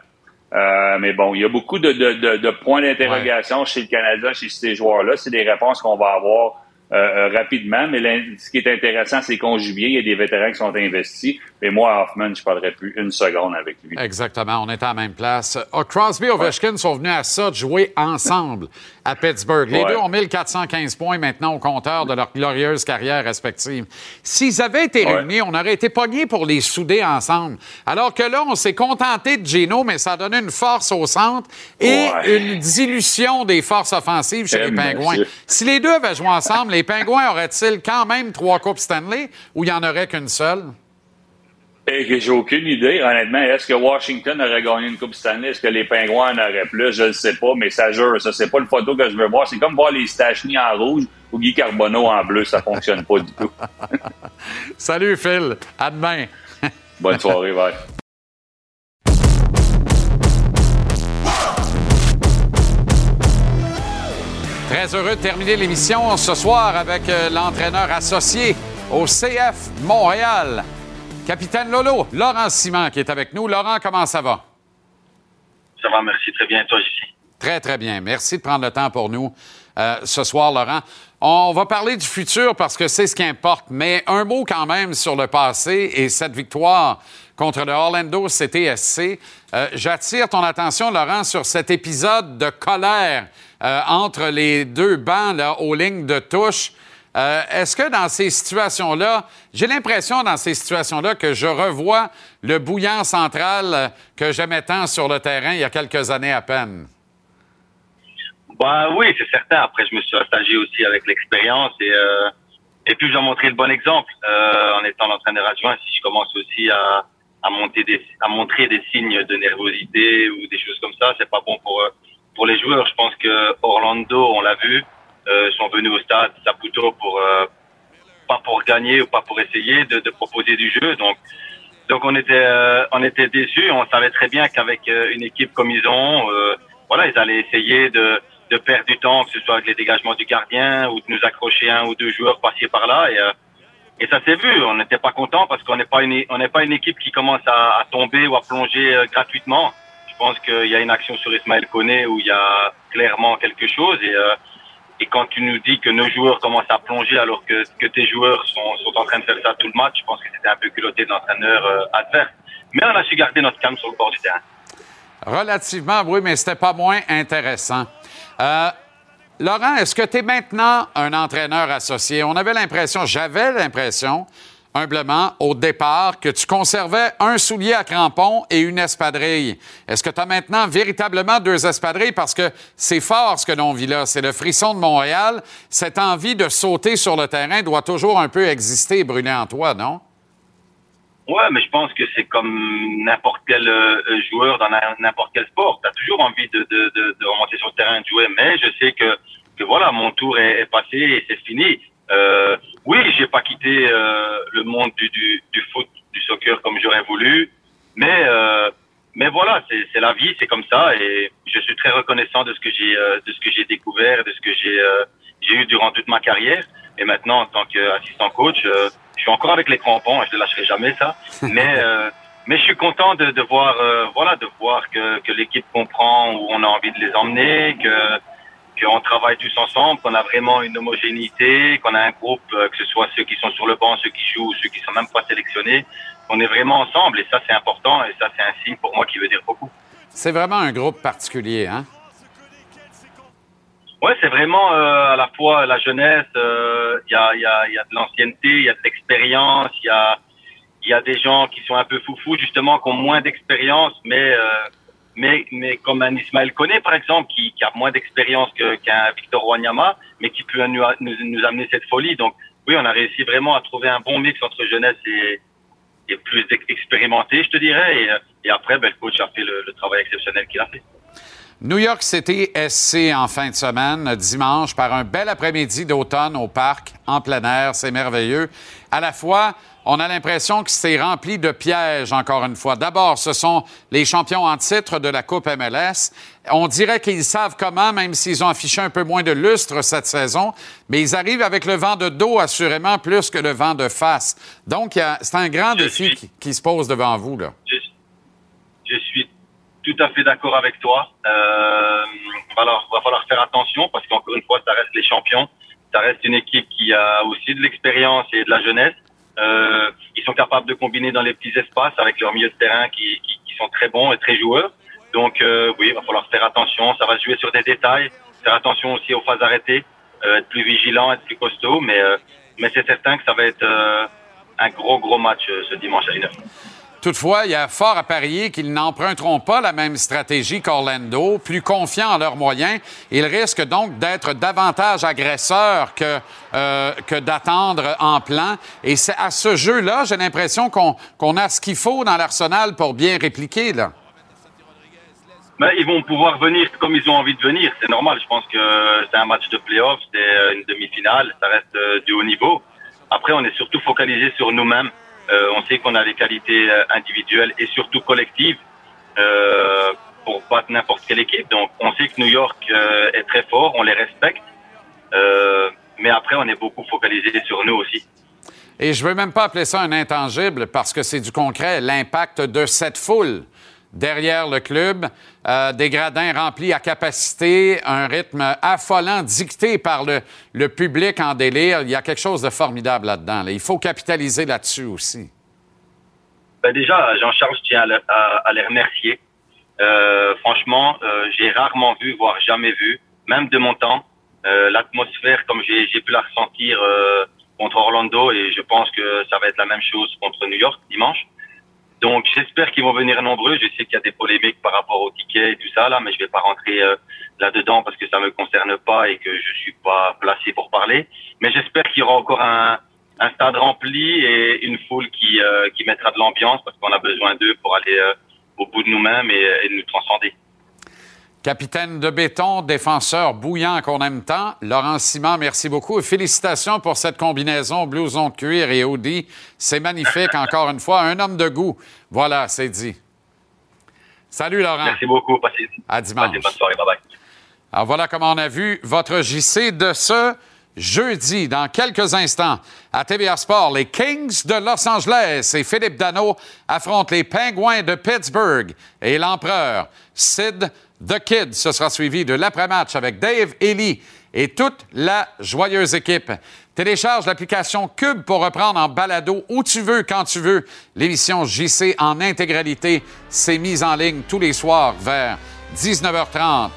Euh, mais bon, il y a beaucoup de, de, de, points d'interrogation chez le Canada, chez ces joueurs-là. C'est des réponses qu'on va avoir euh, rapidement. Mais ce qui est intéressant, c'est bien. Il y a des vétérans qui sont investis. Mais moi, Hoffman, je ne parlerai plus une seconde avec lui. Exactement. On est à la même place. Oh, Crosby et Ovechkin sont venus à ça de jouer ensemble à Pittsburgh. Les deux ont 1415 points maintenant au compteur de leur glorieuse carrière respective. S'ils avaient été réunis, on aurait été pognés pour les souder ensemble. Alors que là, on s'est contenté de Gino, mais ça a donné une force au centre et une dilution des forces offensives chez les Pingouins. Si les deux avaient joué ensemble, les Pingouins auraient-ils quand même trois Coupes Stanley ou il n'y en aurait qu'une seule? J'ai aucune idée, honnêtement. Est-ce que Washington aurait gagné une Coupe Stanley? Est-ce que les Pingouins en auraient plus? Je ne sais pas, mais ça jure. Ça, c'est pas une photo que je veux voir. C'est comme voir les Stachny en rouge ou Guy Carbonneau en bleu. Ça fonctionne pas du tout. Salut, Phil. À demain. Bonne soirée, bye. Très heureux de terminer l'émission ce soir avec euh, l'entraîneur associé au CF Montréal, capitaine Lolo, Laurent Simon, qui est avec nous. Laurent, comment ça va? Ça va, merci. Très bien. Toi, ici. Très, très bien. Merci de prendre le temps pour nous euh, ce soir, Laurent. On va parler du futur parce que c'est ce qui importe, mais un mot quand même sur le passé et cette victoire contre le Orlando CTSC. Euh, j'attire ton attention, Laurent, sur cet épisode de colère euh, entre les deux bancs là, aux lignes de touche. Euh, est-ce que dans ces situations-là, j'ai l'impression dans ces situations-là que je revois le bouillant central que j'aimais tant sur le terrain il y a quelques années à peine? Bah oui, c'est certain. Après, je me suis partagé aussi avec l'expérience et, et puis je dois montrer le bon exemple en étant l'entraîneur adjoint. Si je commence aussi à montrer des signes de nervosité ou des choses comme ça, c'est pas bon pour euh, pour les joueurs. Je pense que Orlando, on l'a vu, euh, sont venus au stade Saputo pour euh, pas pour gagner ou pas pour essayer de, de proposer du jeu. Donc donc on était euh, on était déçus. On savait très bien qu'avec une équipe comme ils ont, voilà, ils allaient essayer de de perdre du temps, que ce soit avec les dégagements du gardien ou de nous accrocher un ou deux joueurs par-ci par-là. Et et ça s'est vu. On n'était pas content parce qu'on n'est pas une, on n'est pas une équipe qui commence à, tomber ou à plonger euh, gratuitement. Je pense qu'il y a une action sur Ismaël Koné où il y a clairement quelque chose. Et, euh, et quand tu nous dis que nos joueurs commencent à plonger alors que, tes joueurs sont, sont en train de faire ça tout le match, je pense que c'était un peu culotté de l'entraîneur euh, adverse. Mais on a su garder notre calme sur le bord du terrain. Relativement, oui, mais c'était pas moins intéressant. Euh, Laurent, est-ce que tu es maintenant un entraîneur associé? On avait l'impression, j'avais l'impression, humblement, au départ, que tu conservais un soulier à crampons et une espadrille. Est-ce que tu as maintenant véritablement deux espadrilles? Parce que c'est fort ce que l'on vit là. C'est le frisson de Montréal. Cette envie de sauter sur le terrain doit toujours un peu exister et brûler en toi, non? Ouais, mais je pense que c'est comme n'importe quel euh, joueur dans n'importe quel sport. Tu as toujours envie de, de, remonter sur le terrain, de jouer, mais je sais que, voilà, mon tour est passé et c'est fini. Euh, oui, j'ai pas quitté euh, le monde du, du, du, foot, du soccer comme j'aurais voulu, mais euh, mais voilà, c'est la vie, c'est comme ça, et je suis très reconnaissant de ce que j'ai euh, de ce que j'ai découvert, de ce que j'ai j'ai eu durant toute ma carrière. Et maintenant, en tant qu'assistant coach, je suis encore avec les crampons, je ne lâcherai jamais ça. Mais euh, mais je suis content de, de voir euh, voilà de voir que, que l'équipe comprend où on a envie de les emmener, que qu'on travaille tous ensemble, qu'on a vraiment une homogénéité, qu'on a un groupe, euh, que ce soit ceux qui sont sur le banc, ceux qui jouent, ceux qui sont même pas sélectionnés, on est vraiment ensemble et ça c'est important et ça c'est un signe pour moi qui veut dire beaucoup. C'est vraiment un groupe particulier, hein? Ouais, c'est vraiment euh, à la fois la jeunesse, il euh, y, a, y, a, y a de l'ancienneté, il y a de l'expérience, il y a, y a des gens qui sont un peu foufous, justement, qui ont moins d'expérience, mais, euh, mais, mais comme un Ismaël Koné, par exemple, qui, qui a moins d'expérience qu'un Victor Wanyama, mais qui peut nous, amener cette folie. Donc, oui, on a réussi vraiment à trouver un bon mix entre jeunesse et, et plus expérimenté, je te dirais. Et, et après, ben, le coach a fait le, le travail exceptionnel qu'il a fait. New York City SC en fin de semaine, dimanche, par un bel après-midi d'automne au parc, en plein air. C'est merveilleux. À la fois, on a l'impression que c'est rempli de pièges, encore une fois. D'abord, ce sont les champions en titre de la Coupe MLS. On dirait qu'ils savent comment, même s'ils ont affiché un peu moins de lustre cette saison, mais ils arrivent avec le vent de dos, assurément, plus que le vent de face. Donc, c'est un grand défi qui, qui, se pose devant vous. Là. Je, je suis tout à fait d'accord avec toi. Euh, alors, va falloir faire attention parce qu'encore une fois, ça reste les champions. Ça reste une équipe qui a aussi de l'expérience et de la jeunesse. Euh, ils sont capables de combiner dans les petits espaces avec leur milieu de terrain qui, qui, qui sont très bons et très joueurs. Donc euh, oui, il va falloir faire attention. Ça va jouer sur des détails. Faire attention aussi aux phases arrêtées. Euh, être plus vigilant, être plus costaud. Mais, euh, mais c'est certain que ça va être euh, un gros, gros match euh, ce dimanche à 1h. Toutefois, il y a fort à parier qu'ils n'emprunteront pas la même stratégie qu'Orlando. Plus confiants en leurs moyens, ils risquent donc d'être davantage agresseurs que, euh, d'attendre en plan. Et c'est à ce jeu-là, j'ai l'impression qu'on a ce qu'il faut dans l'arsenal pour bien répliquer. Là. Mais ils vont pouvoir venir comme ils ont envie de venir. C'est normal. Je pense que c'est un match de playoff, c'est euh, une demi-finale, ça reste euh, du haut niveau. Après, on est surtout focalisé sur nous-mêmes. Euh, on sait qu'on a des qualités euh, individuelles et surtout collectives euh, pour battre n'importe quelle équipe. Donc, on sait que New York est très fort, on les respecte. Mais après, on est beaucoup focalisé sur nous aussi. Et je veux même pas appeler ça un intangible parce que c'est du concret, l'impact de cette foule derrière le club, euh, des gradins remplis à capacité, un rythme affolant dicté par le, le public en délire. Il y a quelque chose de formidable là-dedans. là. Il faut capitaliser là-dessus aussi. Ben déjà, Jean-Charles, je tiens à, le- à- à les remercier. Euh, franchement, euh, j'ai rarement vu, voire jamais vu, même de mon temps, euh, l'atmosphère comme j'ai j'ai pu la ressentir euh, contre Orlando et je pense que ça va être la même chose contre New York dimanche. Donc j'espère qu'ils vont venir nombreux. Je sais qu'il y a des polémiques par rapport aux tickets et tout ça là, mais je vais pas rentrer euh, là-dedans parce que ça me concerne pas et que je suis pas placé pour parler. Mais j'espère qu'il y aura encore un, stade rempli et une foule qui, euh, qui mettra de l'ambiance parce qu'on a besoin d'eux pour aller euh, au bout de nous-mêmes et, et nous transcender. Capitaine de béton, défenseur bouillant qu'on aime tant, Laurent Simon, merci beaucoup et félicitations pour cette combinaison blouson de cuir et Audi. C'est magnifique, encore une fois, un homme de goût. Voilà, c'est dit. Salut Laurent. Merci beaucoup. Passez, À dimanche. passez une bonne soirée. Bye bye. Alors voilà comment on a vu votre JC de ce jeudi, dans quelques instants, à TVA Sport. Les Kings de Los Angeles et Philippe Dano affrontent les Penguins de Pittsburgh et l'empereur Sid The Kid. Ce sera suivi de l'après-match avec Dave Ely et toute la joyeuse équipe. Télécharge l'application Cube pour reprendre en balado où tu veux, quand tu veux. L'émission JC en intégralité s'est mise en ligne tous les soirs vers 19h30.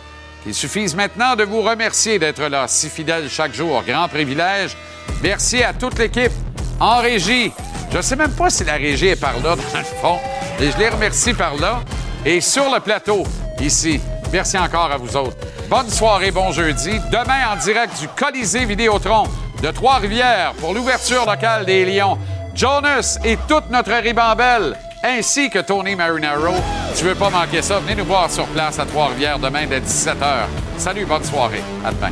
Il suffise maintenant de vous remercier d'être là, si fidèle chaque jour. Grand privilège. Merci à toute l'équipe en régie. Je ne sais même pas si la régie est par là, dans le fond. Et je les remercie par là. Et sur le plateau, ici, merci encore à vous autres. Bonne soirée, bon jeudi. Demain, en direct du Colisée Vidéotron de Trois-Rivières pour l'ouverture locale des Lions. Jonas et toute notre ribambelle, ainsi que Tony Marinaro. Tu veux pas manquer ça? Venez nous voir sur place à Trois-Rivières demain dès 17h. Salut, bonne soirée. À demain.